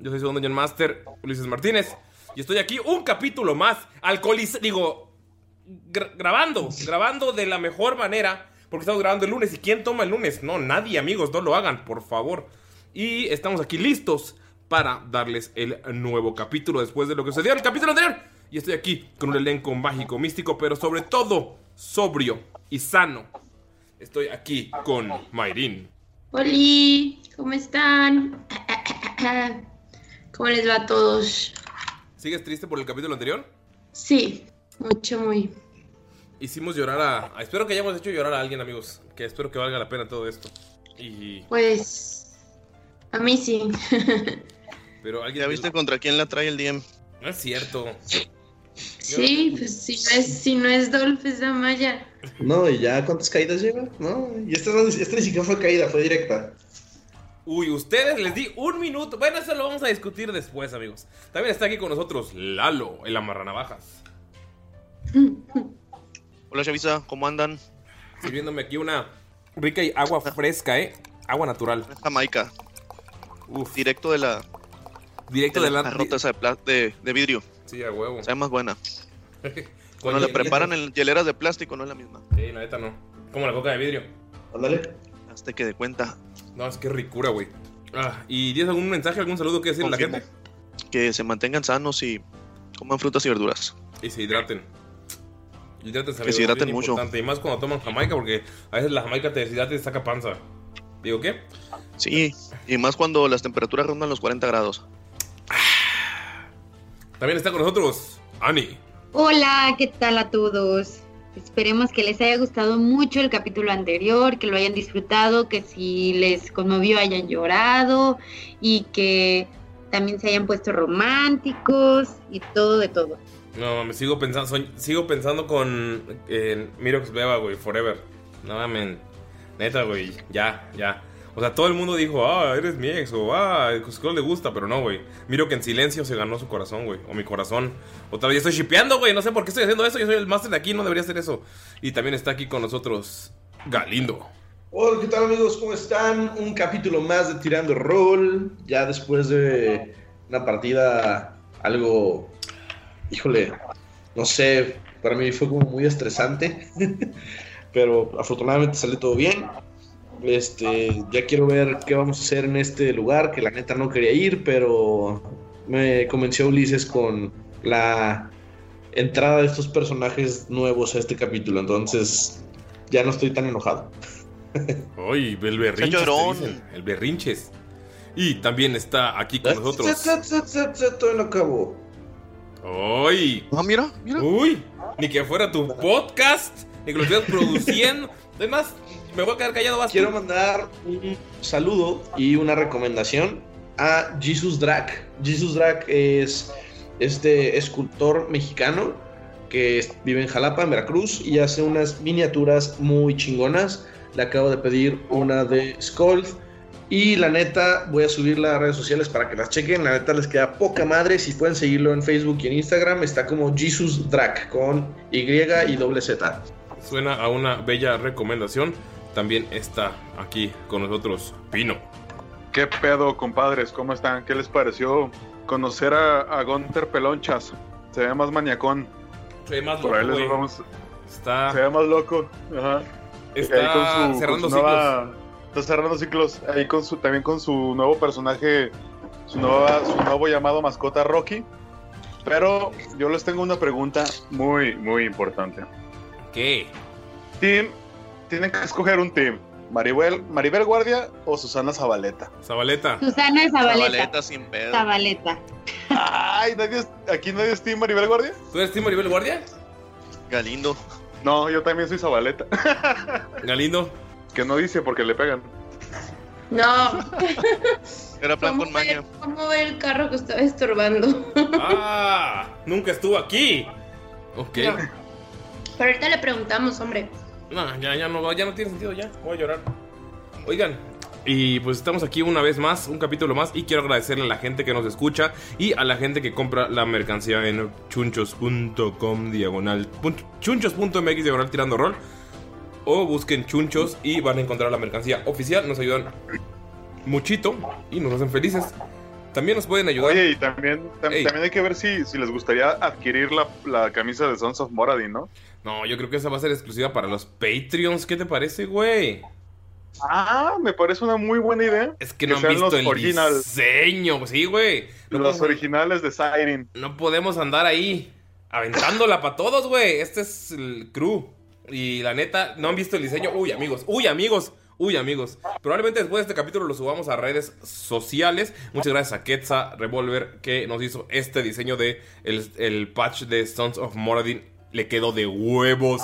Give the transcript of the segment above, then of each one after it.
Yo soy segundo John Master, Ulises Martínez, y estoy aquí un capítulo más, alcoholiz... Digo, gra- grabando, grabando de la mejor manera, porque estamos grabando el lunes, ¿y quién toma el lunes? No, nadie, amigos, no lo hagan, por favor. Y estamos aquí listos para darles el nuevo capítulo después de lo que sucedió en el capítulo anterior. Y estoy aquí con un elenco mágico, místico, pero sobre todo sobrio y sano. Estoy aquí con Mayrin. Oli, ¿cómo están? ¿Cómo les va a todos? ¿Sigues triste por el capítulo anterior? Sí, mucho, muy. Hicimos llorar a, a- Espero que hayamos hecho llorar a alguien, amigos. Que espero que valga la pena todo esto. Y. Pues, a mí sí. Pero alguien. ¿Ya viste contra quién la trae el DM? No es cierto. Sí, pues si no es, si no es Dolph, es Amaya. No, y ya cuántas caídas lleva, ¿no? Y esta, no- esta ni siquiera fue caída, fue directa. Uy, ustedes les di un minuto. Bueno, eso lo vamos a discutir después, amigos. También está aquí con nosotros Lalo, el amarranavajas. Hola Chavisa, ¿cómo andan? Sirviéndome aquí una rica y agua fresca, ¿eh? Agua natural. Jamaica. Uf. Directo de la. Directo de de la- la rota esa de, de, de vidrio. Sí, a huevo. Sabe más buena. Cuando la hielito. preparan en hieleras de plástico no es la misma. Sí, la neta no. Como la coca de vidrio. Ándale. Hasta que de cuenta. No, es que ricura, güey. Ah, ¿Y tienes algún mensaje, algún saludo que decirle a la gente? Que se mantengan sanos y coman frutas y verduras. Y se hidraten. Hidrátense, Que se hidraten mucho. importante. Y más cuando toman jamaica, porque a veces la jamaica te deshidrata y te saca panza. ¿Digo qué? Sí, y más cuando las temperaturas rondan los 40 grados. También está con nosotros Ani. Hola, ¿qué tal a todos? Esperemos que les haya gustado mucho el capítulo anterior, que lo hayan disfrutado, que si les conmovió hayan llorado y que también se hayan puesto románticos y todo de todo. No, me sigo pensando, soy- sigo pensando con en Mirox Beba, güey, forever. No mames. Neta, güey, ya, ya. O sea, todo el mundo dijo, ah, eres mi ex, o ah, Scroll le gusta, pero no, güey. Miro que en silencio se ganó su corazón, güey, o mi corazón. Otra vez estoy shipeando, güey, no sé por qué estoy haciendo eso, yo soy el máster de aquí, no debería hacer eso. Y también está aquí con nosotros Galindo. Hola, ¿qué tal amigos? ¿Cómo están? Un capítulo más de Tirando Roll. Ya después de una partida algo, híjole, no sé, para mí fue como muy estresante. Pero afortunadamente salió todo bien. Este, ya quiero ver qué vamos a hacer en este lugar, que la neta no quería ir, pero me convenció Ulises con la entrada de estos personajes nuevos a este capítulo. Entonces, ya no estoy tan enojado. Uy, el berrinches. dicen, El berrinches. Y también está aquí con nosotros. Todavía no acabo. ¡Uy! Ah, mira, mira. ¡Uy! Ni que fuera tu podcast, ni que lo estuvieras produciendo. Además, me voy a quedar callado vas. Quiero mandar un saludo y una recomendación a Jesus Drac. Jesus Drac es este escultor mexicano que vive en Jalapa, en Veracruz, y hace unas miniaturas muy chingonas. Le acabo de pedir una de Skull. Y la neta, voy a subirla a redes sociales para que las chequen. La neta les queda poca madre. Si pueden seguirlo en Facebook y en Instagram, está como Jesus Drac con Y y doble Z. Suena a una bella recomendación. También está aquí con nosotros Pino. ¿Qué pedo, compadres? ¿Cómo están? ¿Qué les pareció conocer a, a Gunter Pelonchas? Se ve más maniacón. Se ve más Por ahí loco, les güey. vamos. Está, Se ve más loco. Ajá. está Ahí con su- cerrando con su nueva- Está cerrando ciclos. Ahí con su, también con su nuevo personaje, su, nueva, su nuevo llamado mascota Rocky. Pero yo les tengo una pregunta muy, muy importante. ciclos. ¿Qué? Team, tienen que escoger un team. Maribel, Maribel Guardia o Susana Zabaleta. Zabaleta. Susana Zabaleta. Zabaleta sin pedo. Zabaleta. Ay, nadie es- aquí nadie es Team Maribel Guardia. ¿Tú eres Team Maribel Guardia? Galindo. No, yo también soy Zabaleta. Galindo. Que no dice porque le pegan. No. Era plan ¿Cómo con maña. ¿Cómo ver el carro que estaba estorbando? ¡Ah! Nunca estuvo aquí. Ok. No. Pero ahorita le preguntamos, hombre. No, ya, ya no, ya no tiene sentido, ya. Voy a llorar. Oigan, y pues estamos aquí una vez más, un capítulo más, y quiero agradecerle a la gente que nos escucha y a la gente que compra la mercancía en chunchos.com diagonal, chunchos.mx diagonal tirando rol. O busquen chunchos y van a encontrar la mercancía oficial. Nos ayudan muchito y nos hacen felices. También nos pueden ayudar. Oye, y también, tam- Ey. también hay que ver si, si les gustaría adquirir la, la camisa de Sons of Moradin, ¿no? No, yo creo que esa va a ser exclusiva para los Patreons. ¿Qué te parece, güey? Ah, me parece una muy buena idea. Es que no han visto el original- diseño. Sí, güey. No los podemos- originales de Siren. No podemos andar ahí aventándola para todos, güey. Este es el crew. Y la neta, no han visto el diseño. Uy, amigos. Uy, amigos. Uy, amigos. Probablemente después de este capítulo lo subamos a redes sociales. Muchas gracias a Quetza Revolver que nos hizo este diseño de el, el patch de Sons of Moradin. Le quedó de huevos.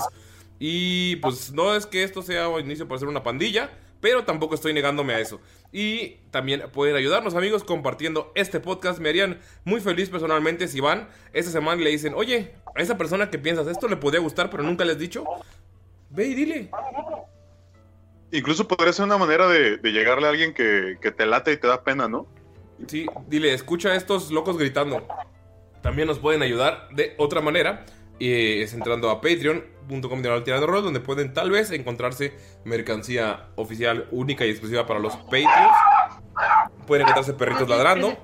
Y pues no es que esto sea un inicio para hacer una pandilla, pero tampoco estoy negándome a eso. Y también pueden ayudarnos amigos compartiendo este podcast. Me harían muy feliz personalmente si van esta semana y le dicen, oye, a esa persona que piensas esto le podría gustar, pero nunca le has dicho. Ve y dile. Incluso podría ser una manera de, de llegarle a alguien que, que te late y te da pena, ¿no? Sí, dile, escucha a estos locos gritando. También nos pueden ayudar de otra manera. Y es entrando a patreon.com de rol, donde pueden tal vez encontrarse mercancía oficial única y exclusiva para los Patreons. Pueden encontrarse perritos ladrando.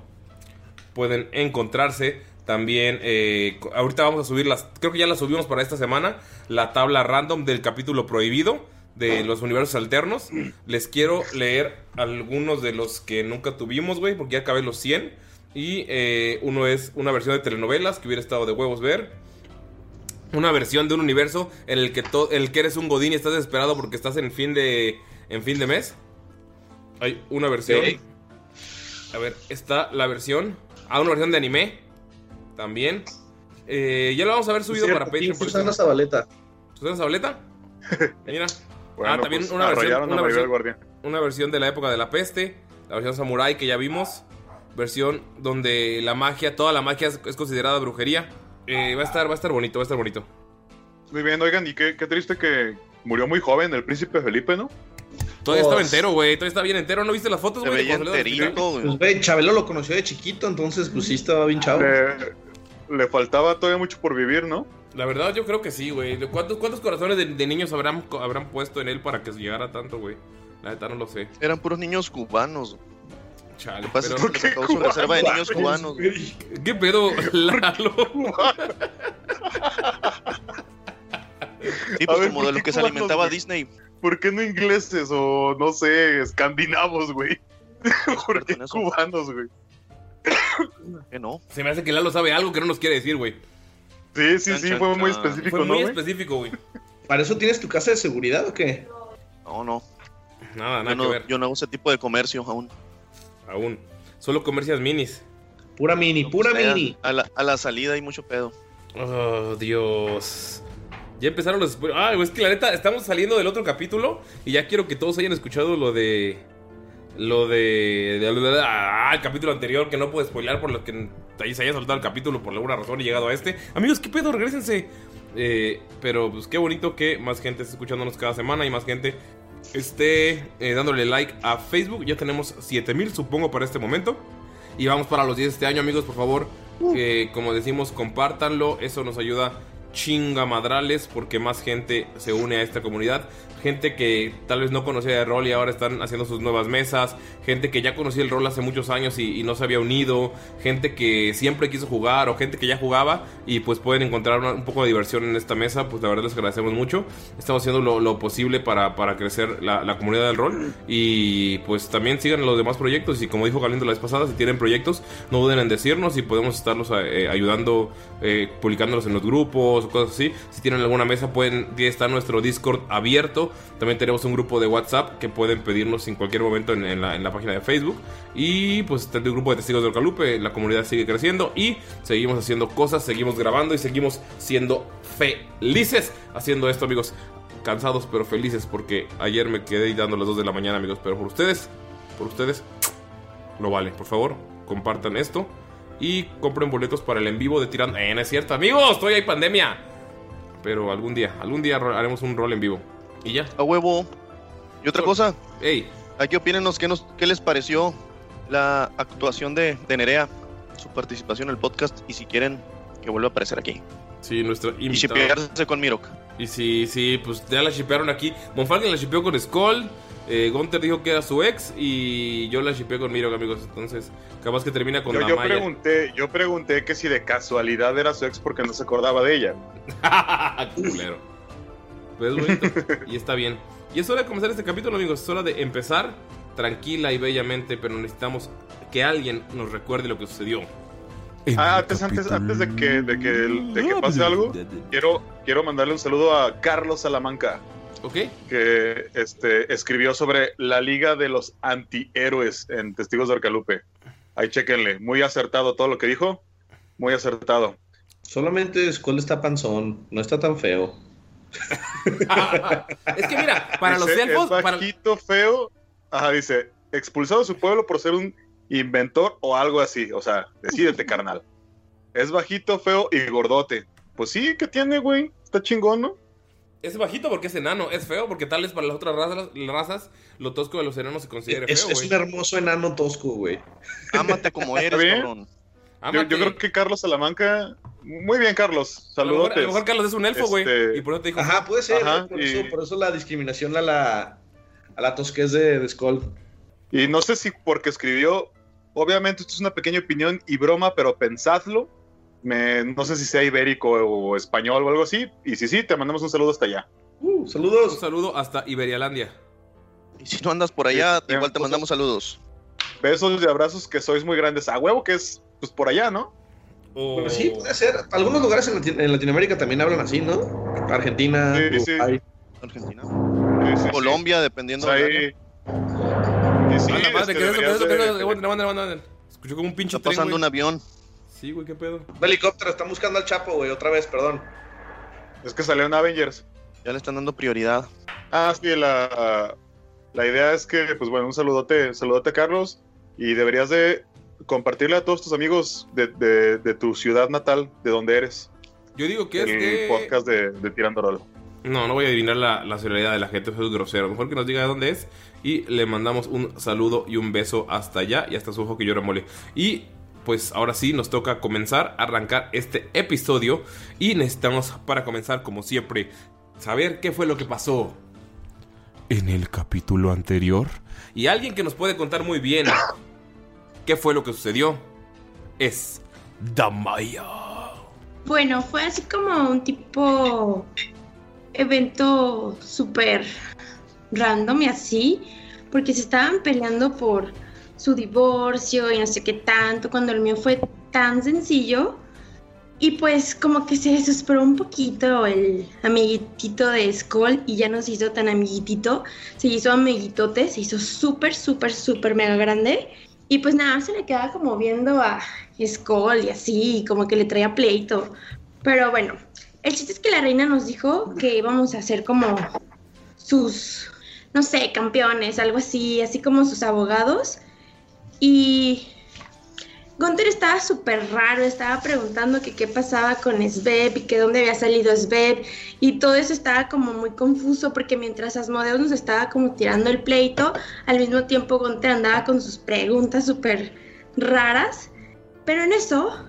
Pueden encontrarse también. eh, ahorita vamos a subir las. Creo que ya las subimos para esta semana. La tabla random del capítulo prohibido de los universos alternos. Les quiero leer algunos de los que nunca tuvimos, güey, porque ya acabé los 100. Y eh, uno es una versión de telenovelas que hubiera estado de huevos ver. Una versión de un universo en el que, to- el que eres un godín y estás desesperado porque estás en fin de, en fin de mes. Hay una versión. A ver, está la versión. Ah, una versión de anime. También. Eh, ya lo vamos a ver subido Cierto, para Patreon. por Susana. Zabaleta. ¿Susana Zabaleta? Mira. Bueno, ah, también pues, una, versión, una, versión, una versión de la época de la peste. La versión samurai que ya vimos. Versión donde la magia, toda la magia es, es considerada brujería. Eh, va a estar, va a estar bonito, va a estar bonito. Muy bien, oigan, y qué, qué triste que murió muy joven el príncipe Felipe, ¿no? Todavía estaba Pues- entero, güey. Todavía está bien entero. ¿No viste las fotos, güey? enterito, Pues güey. Chabelo lo conoció de chiquito, entonces pues sí estaba bien chavo. Le, le faltaba todavía mucho por vivir, ¿no? La verdad, yo creo que sí, güey. ¿Cuántos, cuántos corazones de, de niños habrán, habrán puesto en él para que llegara tanto, güey? La neta no lo sé. Eran puros niños cubanos. Chale, Lo que pasa que sacó su reserva de niños cubanos. güey. ¿Qué pedo, Lalo? Sí, A pues ver, como ¿por de lo qué que se alimentaba güey? Disney. ¿Por qué no ingleses o, no sé, escandinavos, güey? ¿Por qué cubanos, güey? Que no. Se me hace que Lalo sabe algo que no nos quiere decir, güey. Sí, sí, sí, fue muy específico, Fue ¿no, muy güey? específico, güey. ¿Para eso tienes tu casa de seguridad o qué? No, no. Nada, Yo nada que ver. yo no hago ese tipo de comercio aún. Aún. Solo comercias minis. Pura mini, pura sea, mini. A la, a la salida hay mucho pedo. Oh, Dios. Ya empezaron los spoilers. Ah, es que la neta, estamos saliendo del otro capítulo y ya quiero que todos hayan escuchado lo de. Lo de. de- de- ah, el capítulo anterior que no puedo spoilar por lo que ahí se haya saltado el capítulo por alguna razón y llegado a este. Amigos, ¿qué pedo? Regrésense. Eh, pero pues qué bonito que más gente esté escuchándonos cada semana y más gente esté eh, dándole like a Facebook. Ya tenemos 7000, supongo, para este momento. Y vamos para los 10 este año, amigos, por favor. Que como decimos, compártanlo. Eso nos ayuda chingamadrales porque más gente se une a esta comunidad. Gente que tal vez no conocía de rol y ahora están haciendo sus nuevas mesas. Gente que ya conocía el rol hace muchos años y, no se había unido. Gente que siempre quiso jugar o gente que ya jugaba y pues pueden encontrar un poco de diversión en esta mesa. Pues la verdad les agradecemos mucho. Estamos haciendo lo, posible para, para crecer la, comunidad del rol. Y pues también sigan los demás proyectos. Y como dijo Galindo la vez pasada, si tienen proyectos, no duden en decirnos y podemos estarlos eh, ayudando, eh, publicándolos en los grupos o cosas así. Si tienen alguna mesa, pueden, está nuestro Discord abierto. También tenemos un grupo de WhatsApp que pueden pedirnos en cualquier momento en, la, página de Facebook. Y pues está el grupo de testigos del Calupe. La comunidad sigue creciendo y seguimos haciendo cosas, seguimos grabando y seguimos siendo felices haciendo esto, amigos. Cansados pero felices porque ayer me quedé dando las 2 de la mañana, amigos. Pero por ustedes, por ustedes, lo vale. Por favor, compartan esto y compren boletos para el en vivo de Tirando. Eh, no es cierto, amigos, todavía hay pandemia. Pero algún día, algún día haremos un rol en vivo. Y ya. A huevo. Y otra cosa, Ey, aquí opínenos qué, nos, qué les pareció la actuación de, de Nerea, su participación en el podcast y si quieren que vuelva a aparecer aquí. sí, nuestro Y invitado. shipearse con Mirok. Y sí, sí, pues ya la shipearon aquí. Monfalken la shipeó con Skull. Eh, Gunter dijo que era su ex. Y yo la shipeé con Mirok, amigos. Entonces, capaz que termina con Yo, la yo Maya. pregunté, yo pregunté que si de casualidad era su ex porque no se acordaba de ella. Culero. Pues es bonito. y está bien. Y es hora de comenzar este capítulo, amigos. Es hora de empezar tranquila y bellamente. Pero necesitamos que alguien nos recuerde lo que sucedió. Ah, antes, antes, antes de que, de que, de que pase algo, quiero, quiero mandarle un saludo a Carlos Salamanca, ¿Ok? que este, escribió sobre la Liga de los Antihéroes en Testigos de Orcalupe. Ahí chequenle, muy acertado todo lo que dijo, muy acertado. Solamente Skull está panzón, no está tan feo. Es que mira, para los elfos. Es Para... bajito, feo. Ajá, dice, expulsado de su pueblo por ser un inventor o algo así. O sea, decídete, carnal. Es bajito, feo y gordote. Pues sí, ¿qué tiene, güey? Está chingón, ¿no? Es bajito porque es enano. Es feo porque tal vez para las otras razas, razas lo tosco de los enanos se considere Es, feo, es un hermoso enano tosco, güey. Ámate como eres, cabrón. Yo creo que Carlos Salamanca. Muy bien, Carlos. Saludos. a lo mejor Carlos es un elfo, güey. Este- Y por eso te dijo. Ajá, puede ser, Ajá, ¿no? por, y- eso, por eso la discriminación a la, a la tosquez de, de Skull. Y no sé si porque escribió. Obviamente, esto es una pequeña opinión y broma, pero pensadlo. Me, no sé si sea ibérico o español o algo así. Y si sí, te mandamos un saludo hasta allá. Uh, Un saludos. saludo hasta Iberialandia. Y si no andas por allá, Sí, igual te cosas- mandamos saludos. Besos y abrazos que sois muy grandes. A huevo que es pues por allá, ¿no? O- Pues sí, puede ser. Algunos lugares en, Lati- en Latinoamérica también hablan así, ¿no? Argentina, Sí, sí. Uruguay. Argentina. Sí, sí, sí. Colombia, dependiendo Pues sí, A madre, este, de- aguanta. Escuché como un pinche Está pasando un avión. Sí, güey, qué pedo. Un helicóptero, están buscando al Chapo, güey, otra vez, perdón. Es que salió en Avengers. Ya le están dando prioridad. Ah, sí, la, la idea es que, pues bueno, un saludote, saludote Carlos. Y deberías de compartirle a todos tus amigos de, de- de tu ciudad natal, de donde eres. Yo digo que es el de... podcast de, de Tirando Rol. No, no voy a adivinar la, la de la gente, eso es grosero. Mejor que nos diga de dónde es y le mandamos un saludo y un beso hasta allá y hasta su ojo que llora mole. Y pues ahora sí nos toca comenzar a arrancar este episodio y necesitamos para comenzar como siempre saber qué fue lo que pasó en el capítulo anterior. Y alguien que nos puede contar muy bien qué fue lo que sucedió es Damaya. Bueno, fue así como un tipo evento súper random y así, porque se estaban peleando por su divorcio y no sé qué tanto, cuando el mío fue tan sencillo Y pues como que se desesperó un poquito el amiguitito de Skull y ya no se hizo tan amiguitito, se hizo amiguitote, se hizo súper, súper, súper mega grande. Y pues nada, se le quedaba como viendo a Skull y así, como que le traía pleito. Pero bueno, el chiste es que la reina nos dijo que íbamos a hacer como sus, no sé, campeones, algo así, así como sus abogados. Y Gunther estaba súper raro, estaba preguntando qué pasaba con Sveb y que dónde había salido Sveb y todo eso estaba como muy confuso porque mientras Asmodeus nos estaba como tirando el pleito, al mismo tiempo Gunther andaba con sus preguntas súper raras. Pero en eso,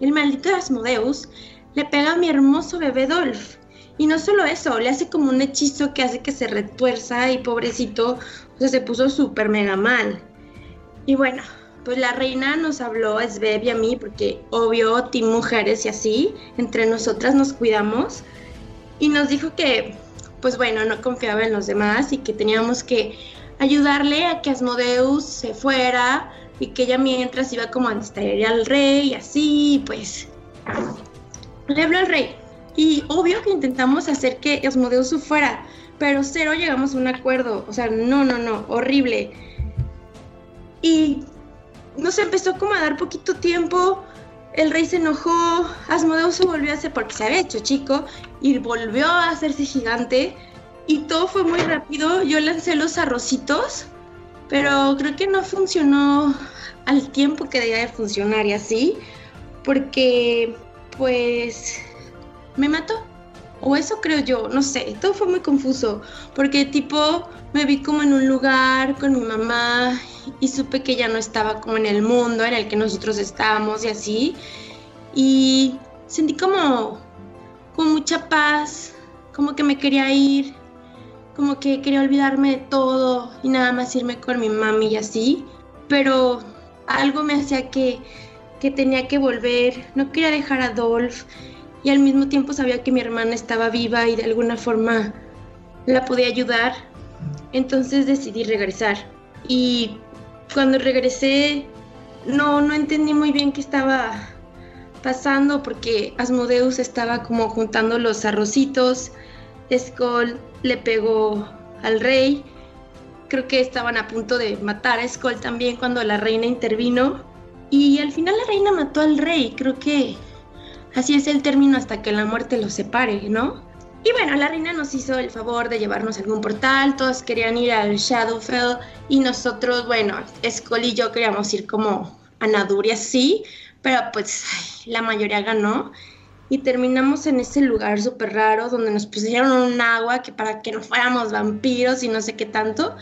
el maldito Asmodeus le pega a mi hermoso bebé Dolph. Y no solo eso, le hace como un hechizo que hace que se retuerza y pobrecito, o sea, se puso súper mega mal. Y bueno, pues la reina nos habló a Sveb y a mí, porque obvio, team mujeres y así, entre nosotras nos cuidamos. Y nos dijo que, pues bueno, no confiaba en los demás y que teníamos que ayudarle a que Asmodeus se fuera y que ella mientras iba como a distraer al rey y así, pues le habló al rey. Y obvio que intentamos hacer que Asmodeus se fuera, pero cero llegamos a un acuerdo. O sea, no, no, no, horrible. Y nos empezó como a dar poquito tiempo. El rey se enojó, Asmodeus se volvió a hacer porque se había hecho chico y volvió a hacerse gigante. Y todo fue muy rápido. Yo lancé los arrocitos, pero creo que no funcionó al tiempo que debía de funcionar y así, porque pues me mató. O eso creo yo, no sé, todo fue muy confuso, porque tipo me vi como en un lugar con mi mamá y supe que ya no estaba como en el mundo en el que nosotros estábamos y así. Y sentí como, como mucha paz, como que me quería ir, como que quería olvidarme de todo y nada más irme con mi mami y así. Pero algo me hacía que, que tenía que volver, no quería dejar a Dolph y al mismo tiempo sabía que mi hermana estaba viva y de alguna forma la podía ayudar. Entonces decidí regresar. Y cuando regresé no, no entendí muy bien qué estaba pasando porque Asmodeus estaba como juntando los arrocitos. Skull le pegó al rey. Creo que estaban a punto de matar a Skull también cuando la reina intervino. Y al final la reina mató al rey. Creo que Así es el término hasta que la muerte los separe, ¿no? Y bueno, la reina nos hizo el favor de llevarnos a algún portal, todos querían ir al Shadowfell y nosotros, bueno, Skull y yo queríamos ir como a Naduria, sí, pero pues la mayoría ganó y terminamos en ese lugar súper raro donde nos pusieron un agua que para que no fuéramos vampiros y no sé qué tanto.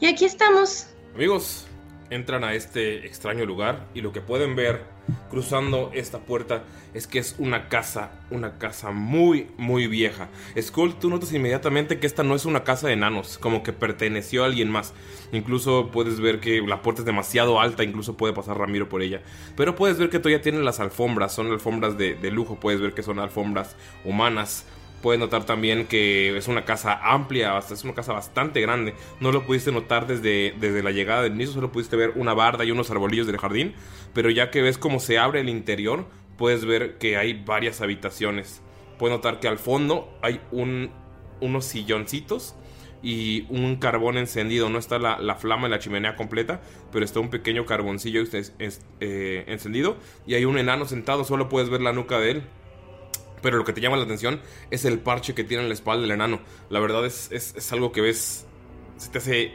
Y aquí estamos. Amigos, entran a este extraño lugar y lo que pueden ver cruzando esta puerta es que es una casa, una casa muy, muy vieja. Skull, tú notas inmediatamente que esta no es una casa de enanos, como que perteneció a alguien más. Incluso puedes ver que la puerta es demasiado alta, incluso puede pasar Ramiro por ella. Pero puedes ver que todavía tiene las alfombras, son alfombras de, de lujo, puedes ver que son alfombras humanas. Puedes notar también que es una casa amplia, es una casa bastante grande. No lo pudiste notar desde, desde la llegada del inicio, solo pudiste ver una barda y unos arbolillos del jardín. Pero ya que ves cómo se abre el interior, puedes ver que hay varias habitaciones. Puedes notar que al fondo hay un, unos silloncitos y un carbón encendido. No está la, la flama en la chimenea completa, pero está un pequeño carboncillo es- es- eh, encendido. Y hay un enano sentado, solo puedes ver la nuca de él. Pero lo que te llama la atención es el parche que tiene en la espalda del enano. La verdad es, es, es algo que ves. Se te hace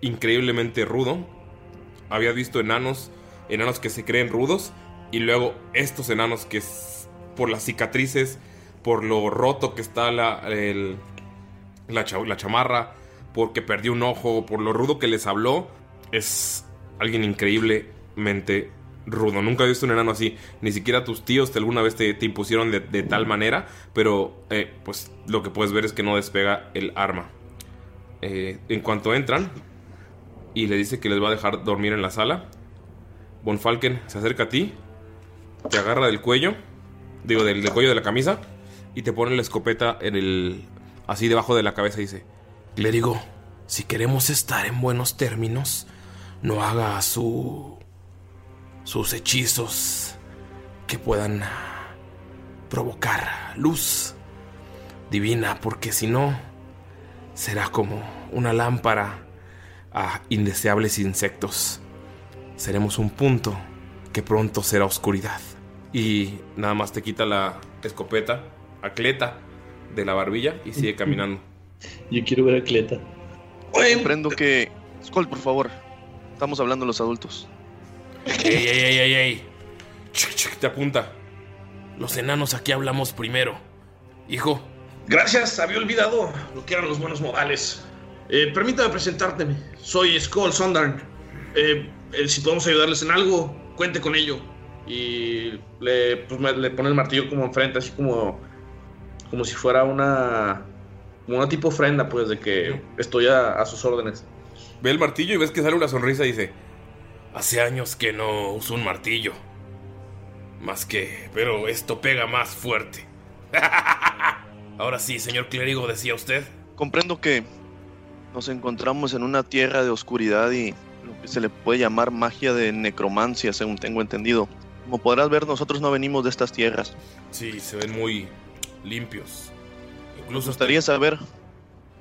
increíblemente rudo. Había visto enanos, enanos que se creen rudos. Y luego estos enanos que es por las cicatrices, por lo roto que está la, el- la, la chamarra, porque perdió un ojo, por lo rudo que les habló, es alguien increíblemente rudo. Nunca he visto un enano así. Ni siquiera tus tíos te alguna vez te, impusieron de, tal manera. Pero eh, pues lo que puedes ver es que no despega el arma. Eh, en cuanto entran y le dice que les va a dejar dormir en la sala, Von Falken se acerca a ti, te agarra del cuello, digo, del, del cuello de la camisa, y te pone la escopeta en el. así debajo de la cabeza y dice: Clérigo, si queremos estar en buenos términos, no haga su. Sus hechizos que puedan provocar luz divina, porque si no, será como una lámpara a indeseables insectos. Seremos un punto que pronto será oscuridad. Y nada más te quita la escopeta, acleta, de la barbilla y sigue caminando. Yo quiero ver a Cleta. Comprendo que. Skull, por favor. Estamos hablando los adultos. ¡Ey, ey, ey, ey, ey! Chic, chic, te apunta. Los enanos aquí hablamos primero. Hijo, Gracias, había olvidado lo que eran los buenos modales. Eh, permítame presentarte. Soy Skull Sondarn. Eh, eh, si podemos ayudarles en algo, cuente con ello. Y le, pues, me- le pone el martillo como enfrente, así como, como si fuera una, como una tipo ofrenda, pues, de que estoy a, a sus órdenes. ve el martillo y ves que sale una sonrisa y dice: Hace años que no uso un martillo. Más que. Pero esto pega más fuerte. Ahora sí, señor clérigo, decía usted. Comprendo que nos encontramos en una tierra de oscuridad y lo que se le puede llamar magia de necromancia, según tengo entendido. Como podrás ver, nosotros no venimos de estas tierras. Sí, se ven muy limpios. Incluso Me gustaría saber,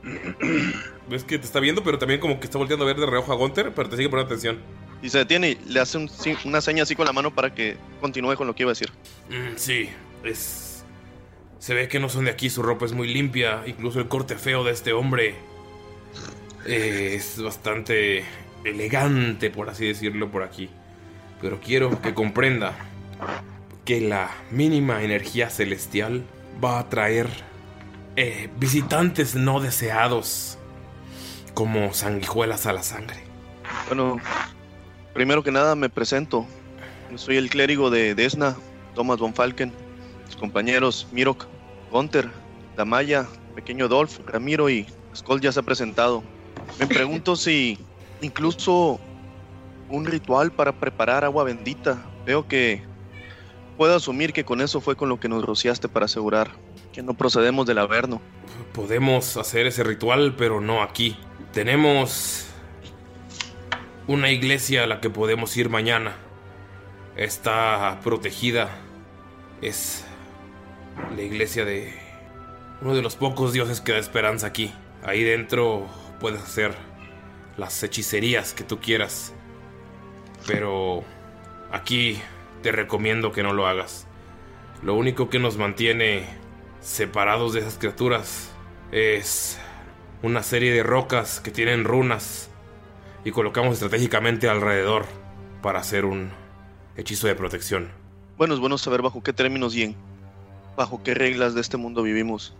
ves que te está viendo, pero también como que está volteando a ver de reojo a Gunter, pero te sigue poniendo atención. Y se detiene y le hace un una seña así con la mano para que continúe con lo que iba a decir. Mm, sí, es. Se ve que no son de aquí, su ropa es muy limpia, incluso el corte feo de este hombre eh, es bastante elegante, por así decirlo, por aquí. Pero quiero que comprenda que la mínima energía celestial va a traer eh, visitantes no deseados como sanguijuelas a la sangre. Bueno, primero que nada me presento. Yo soy el clérigo de Desna, Thomas von Falken. Mis compañeros Mirok, Gunther, Damaya, Pequeño Dolph, Ramiro y Skull ya se ha presentado. Me pregunto si incluso un ritual para preparar agua bendita. Veo que puedo asumir que con eso fue con lo que nos rociaste para asegurar que no procedemos del Averno. Podemos hacer ese ritual, pero no aquí. Tenemos una iglesia a la que podemos ir mañana. Está protegida. Es la iglesia de uno de los pocos dioses que da esperanza aquí. Ahí dentro puedes hacer las hechicerías que tú quieras. Pero aquí te recomiendo que no lo hagas. Lo único que nos mantiene separados de esas criaturas es una serie de rocas que tienen runas y colocamos estratégicamente alrededor para hacer un hechizo de protección. Bueno, es bueno saber bajo qué términos y en bajo qué reglas de este mundo vivimos.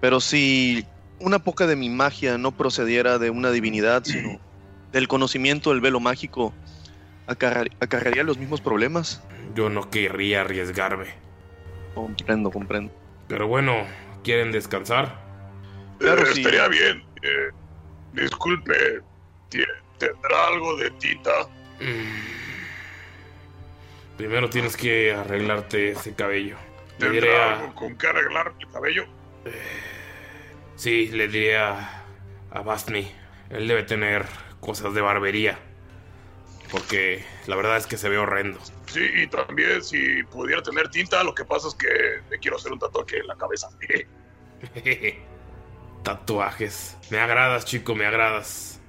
Pero si una poca de mi magia no procediera de una divinidad, sino del conocimiento del velo mágico, acarre- acarrearía los mismos problemas. Yo no querría arriesgarme. Comprendo, comprendo. Pero bueno, ¿quieren descansar? Claro, Eh, sí. Estaría bien. Eh, disculpe, ¿tie- ¿tendrá algo de tita? Primero tienes que arreglarte ese cabello. Le ¿Tendrá a- algo con que arreglar el cabello? Sí, le diré a, a Bastny. Él debe tener cosas de barbería. Porque la verdad es que se ve horrendo. Sí, y también si pudiera tener tinta, lo que pasa es que le quiero hacer un tatuaje en la cabeza. Tatuajes. Me agradas, chico, me agradas.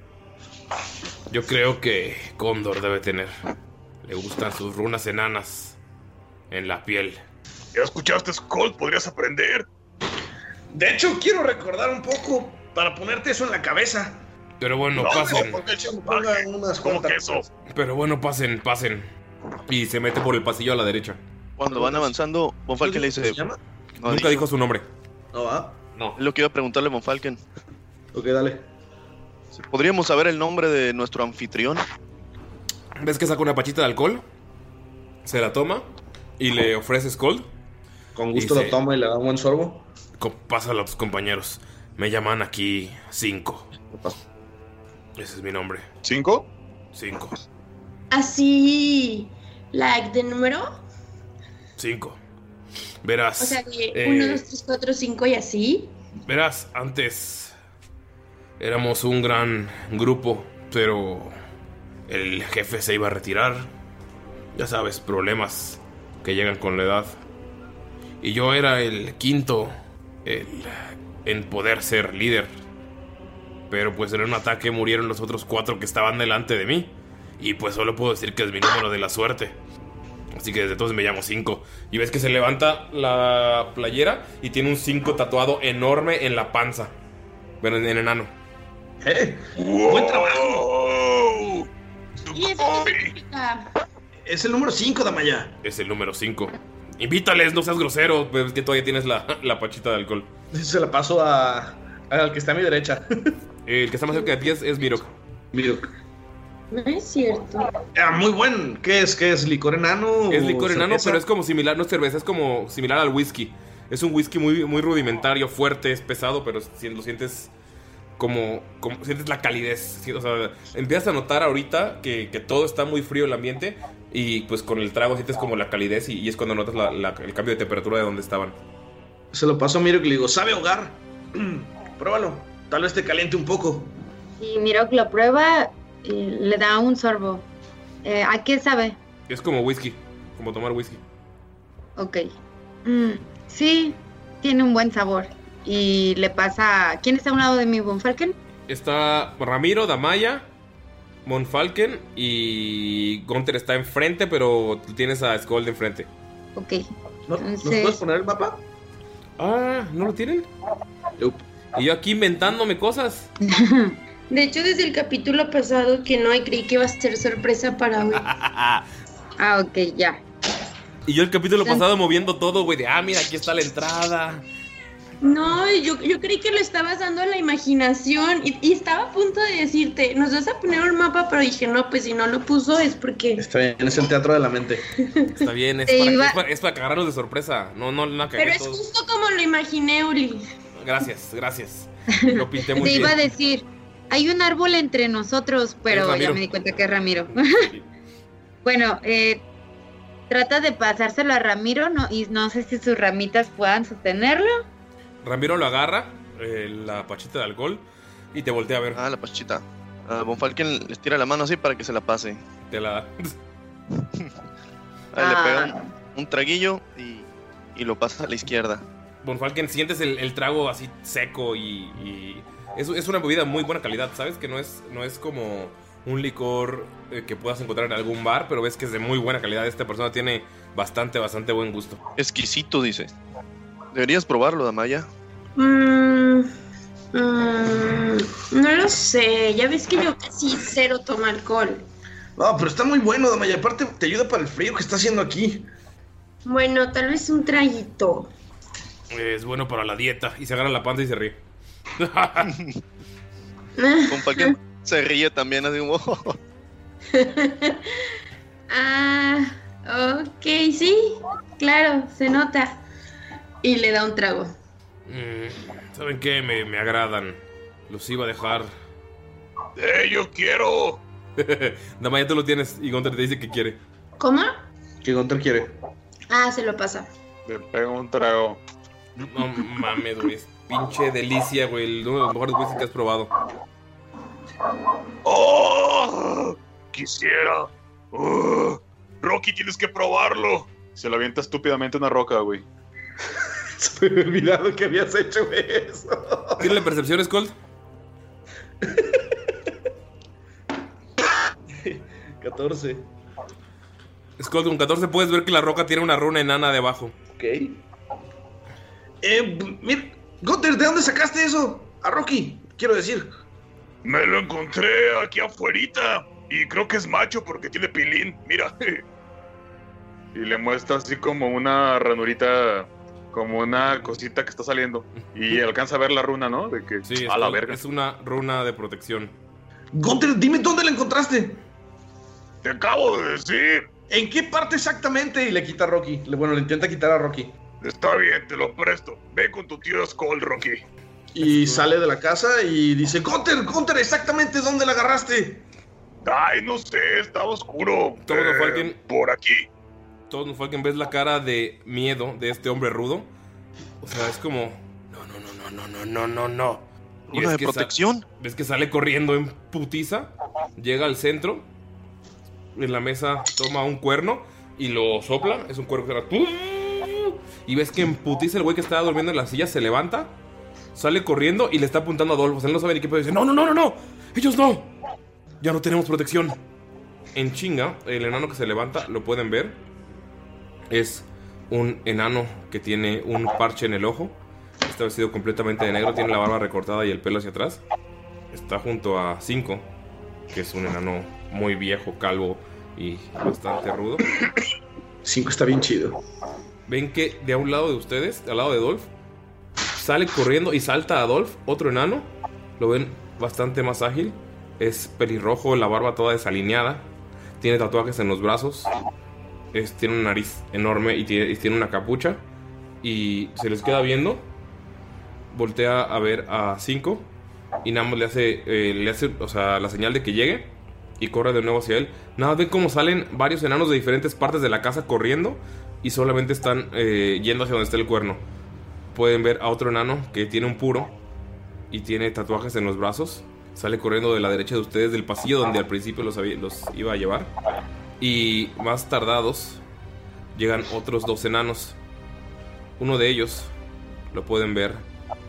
Yo creo que Cóndor debe tener. Le gustan sus runas enanas en la piel. ¿Ya escuchaste, Skull? ¿Podrías aprender? De hecho, quiero recordar un poco para ponerte eso en la cabeza. Pero bueno, No, pasen. Pero bueno, pasen, pasen. Y se mete por el pasillo a la derecha. Cuando van avanzando, Von Falken le dice... ¿Cómo se llama? No, Nunca dijo su nombre. No va. No. Es lo que iba a preguntarle a Von Falken. Ok, dale. ¿Podríamos saber el nombre de nuestro anfitrión? ¿Ves que saca una pachita de alcohol? Se la toma y le ofrece Scold. Con gusto lo toma y le da un buen sorbo. Pásalo a tus compañeros. Me llaman aquí Cinco. Ese es mi nombre. ¿Cinco? Cinco. Así, like de número. Cinco. Verás. O sea, de eh, 1, 2, 3, 4, 5 y así. Verás, antes éramos un gran grupo, pero el jefe se iba a retirar. Ya sabes, problemas que llegan con la edad. Y yo era el quinto el- en poder ser líder. Pero pues en un ataque murieron los otros cuatro que estaban delante de mí. Y pues solo puedo decir que es mi número de la suerte. Así que desde entonces me llamo 5. Y ves que se levanta la playera y tiene un 5 tatuado enorme en la panza. Bueno, en, en enano. ¡Eh! ¡Buen trabajo! ¿Y eso qué significa? Es el número 5, Damaya. Es el número 5. Invítales, no seas grosero. Ves que todavía tienes la, la pachita de alcohol. Se la paso a, al que está a mi derecha. El que está más cerca de ti es, es Mirok. Mirok. No es cierto. Ah, muy buen. ¿Qué es? ¿Qué es? ¿Licor enano? Es licor enano, cerveza? pero es como similar, no es cerveza, es como similar al whisky. Es un whisky muy, muy rudimentario, fuerte, es pesado, pero si- lo sientes como, como sientes la calidez. ¿sí? O sea, empiezas a notar ahorita que, que todo está muy frío el ambiente y pues con el trago sientes como la calidez y, y es cuando notas la- la- el cambio de temperatura de donde estaban. Se lo paso a Mirok y le digo, ¿sabe ahogar? Pruébalo. Tal vez te caliente un poco. Y Mirok lo prueba y le da un sorbo. Eh, ¿A qué sabe? Es como whisky, como tomar whisky. Ok. Mm, sí, tiene un buen sabor. Y le pasa... ¿Quién está a un lado de mi Bonfalken? Está Ramiro, Damaya, Monfalken y Gunther está enfrente, pero tú tienes a Skold enfrente. Ok. ¿No, ¿Nos puedes poner el mapa? Ah, ¿no lo tienen? Y yo aquí inventándome cosas. De hecho, desde el capítulo pasado que no creí que iba a ser sorpresa para hoy. Ah, ok, ya. Y yo el capítulo pasado moviendo todo, güey, de, ah, mira, aquí está la entrada. No, yo, yo creí que lo estabas dando a la imaginación y, y estaba a punto de decirte, nos vas a poner un mapa, pero dije, no, pues si no lo puso es porque... Está bien, es el teatro de la mente. Está bien, es, para, iba- es para, es para cagarnos de sorpresa. No, no, no, Pero es todo. justo como lo imaginé, Uli. Gracias, gracias. Lo pinté muy Te bien. iba a decir, hay un árbol entre nosotros, pero ya me di cuenta que es Ramiro. bueno, eh, trata de pasárselo a Ramiro no, y no sé si sus ramitas puedan sostenerlo. Ramiro lo agarra, eh, la pachita de alcohol, y te voltea a ver. Ah, la pachita. A Von Falken les tira la mano así para que se la pase. Te la Ahí le Ah. pega un, un traguillo y, y lo pasa a la izquierda. Bonfalken, sientes el, el trago así seco y, y es, es una bebida muy buena calidad, ¿sabes? Que no es, no es como un licor eh, que puedas encontrar en algún bar, pero ves que es de muy buena calidad. Esta persona tiene bastante, bastante buen gusto. Exquisito, dice. Deberías probarlo, Damaya. Mm, mm, no lo sé, ya ves que yo casi cero tomo alcohol. No, pero está muy bueno, Damaya. Aparte, te ayuda para el frío que está haciendo aquí. Bueno, tal vez un traguito. Es bueno para la dieta. Y se agarra la panza y se ríe. Von Falken se ríe también, así como. Ah, ok, sí, claro, se nota. Y le da un trago. Mm, ¿Saben qué? Me, me agradan. Los iba a dejar. ¡Eh, yo quiero! Damaya, tú lo tienes y Gunter te dice que quiere. ¿Cómo? Que Gunter quiere. Ah, se lo pasa. Le pego un trago. No mames, güey. Es pinche delicia, güey. El- Uno de los mejores whisky que has probado. ¡Oh! Quisiera. ¡Oh! Rocky, tienes que probarlo. Se lo avienta estúpidamente una roca, güey. Se me había olvidado que habías hecho eso. ¿Tiene la percepción, Skull? 14. Skull, con 14 puedes ver que la roca tiene una runa enana debajo. Ok. Eh, mira, Gunter, ¿de dónde sacaste eso? A Rocky, quiero decir. Me lo encontré aquí afuerita. Y creo que es macho porque tiene pilín. Mira. Y le muestra así como una ranurita. Como una cosita que está saliendo. Y alcanza a ver la runa, ¿no? De que. Sí, a la verga. es una runa de protección. Gunter, dime dónde la encontraste. Te acabo de decir. ¿En qué parte exactamente? Y le quita a Rocky. Bueno, le intenta quitar a Rocky. Está bien, te lo presto. Ve con tu tío Skull, Rocky. Y sale de la casa y dice, Gunter, Gunter, exactamente dónde la agarraste. Ay, no sé, estaba oscuro. Todo Eh. Por aquí. Todos nos Falken ves la cara de miedo de este hombre rudo. O sea, es como. No, no, no, no, no, no, no, no. ¿Runa ves de protección? ves que sale corriendo en putiza. Llega al centro. En la mesa toma un cuerno y lo sopla. Es un cuerno que era- Y ves que en putiza el güey que estaba durmiendo en la silla se levanta, sale corriendo y le está apuntando a Adolfo. O sea, él no sabe ni qué puede decir. No, no, no, no, no. Ellos no. Ya no tenemos protección. En chinga, el enano que se levanta, lo pueden ver. Es un enano que tiene un parche en el ojo. Está vestido completamente de negro, tiene la barba recortada y el pelo hacia atrás. Está junto a Cinco, que es un enano muy viejo, calvo y bastante rudo. Cinco está bien chido. Ven que de a un lado de ustedes, al lado de Dolph, sale corriendo y salta a Dolph, otro enano. Lo ven bastante más ágil. Es pelirrojo, la barba toda desalineada. Tiene tatuajes en los brazos. Es- tiene una nariz enorme y tiene, y tiene una capucha. Y se les queda viendo. Voltea a ver a Cinco. Y nada más le hace, eh, le hace o sea, la señal de que llegue. Y corre de nuevo hacia él. Nada, ven cómo salen varios enanos de diferentes partes de la casa corriendo. Y solamente están eh, yendo hacia donde está el cuerno. Pueden ver a otro enano que tiene un puro. Y tiene tatuajes en los brazos. Sale corriendo de la derecha de ustedes del pasillo donde al principio los, los iba a llevar. Y más tardados llegan otros dos enanos. Uno de ellos lo pueden ver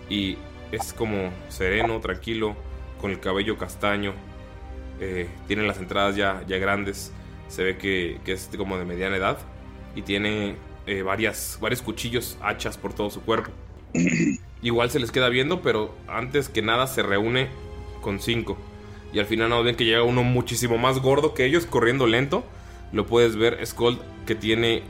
y es como sereno, tranquilo, con el cabello castaño. Eh, tiene las entradas ya, ya grandes. Se ve que, que es como de mediana edad. Y tiene eh, varias, varios cuchillos, hachas por todo su cuerpo. Igual se les queda viendo, pero antes que nada se reúne con cinco. Y al final no ven que llega uno muchísimo más gordo que ellos, corriendo lento. Lo puedes ver, Skull, que tiene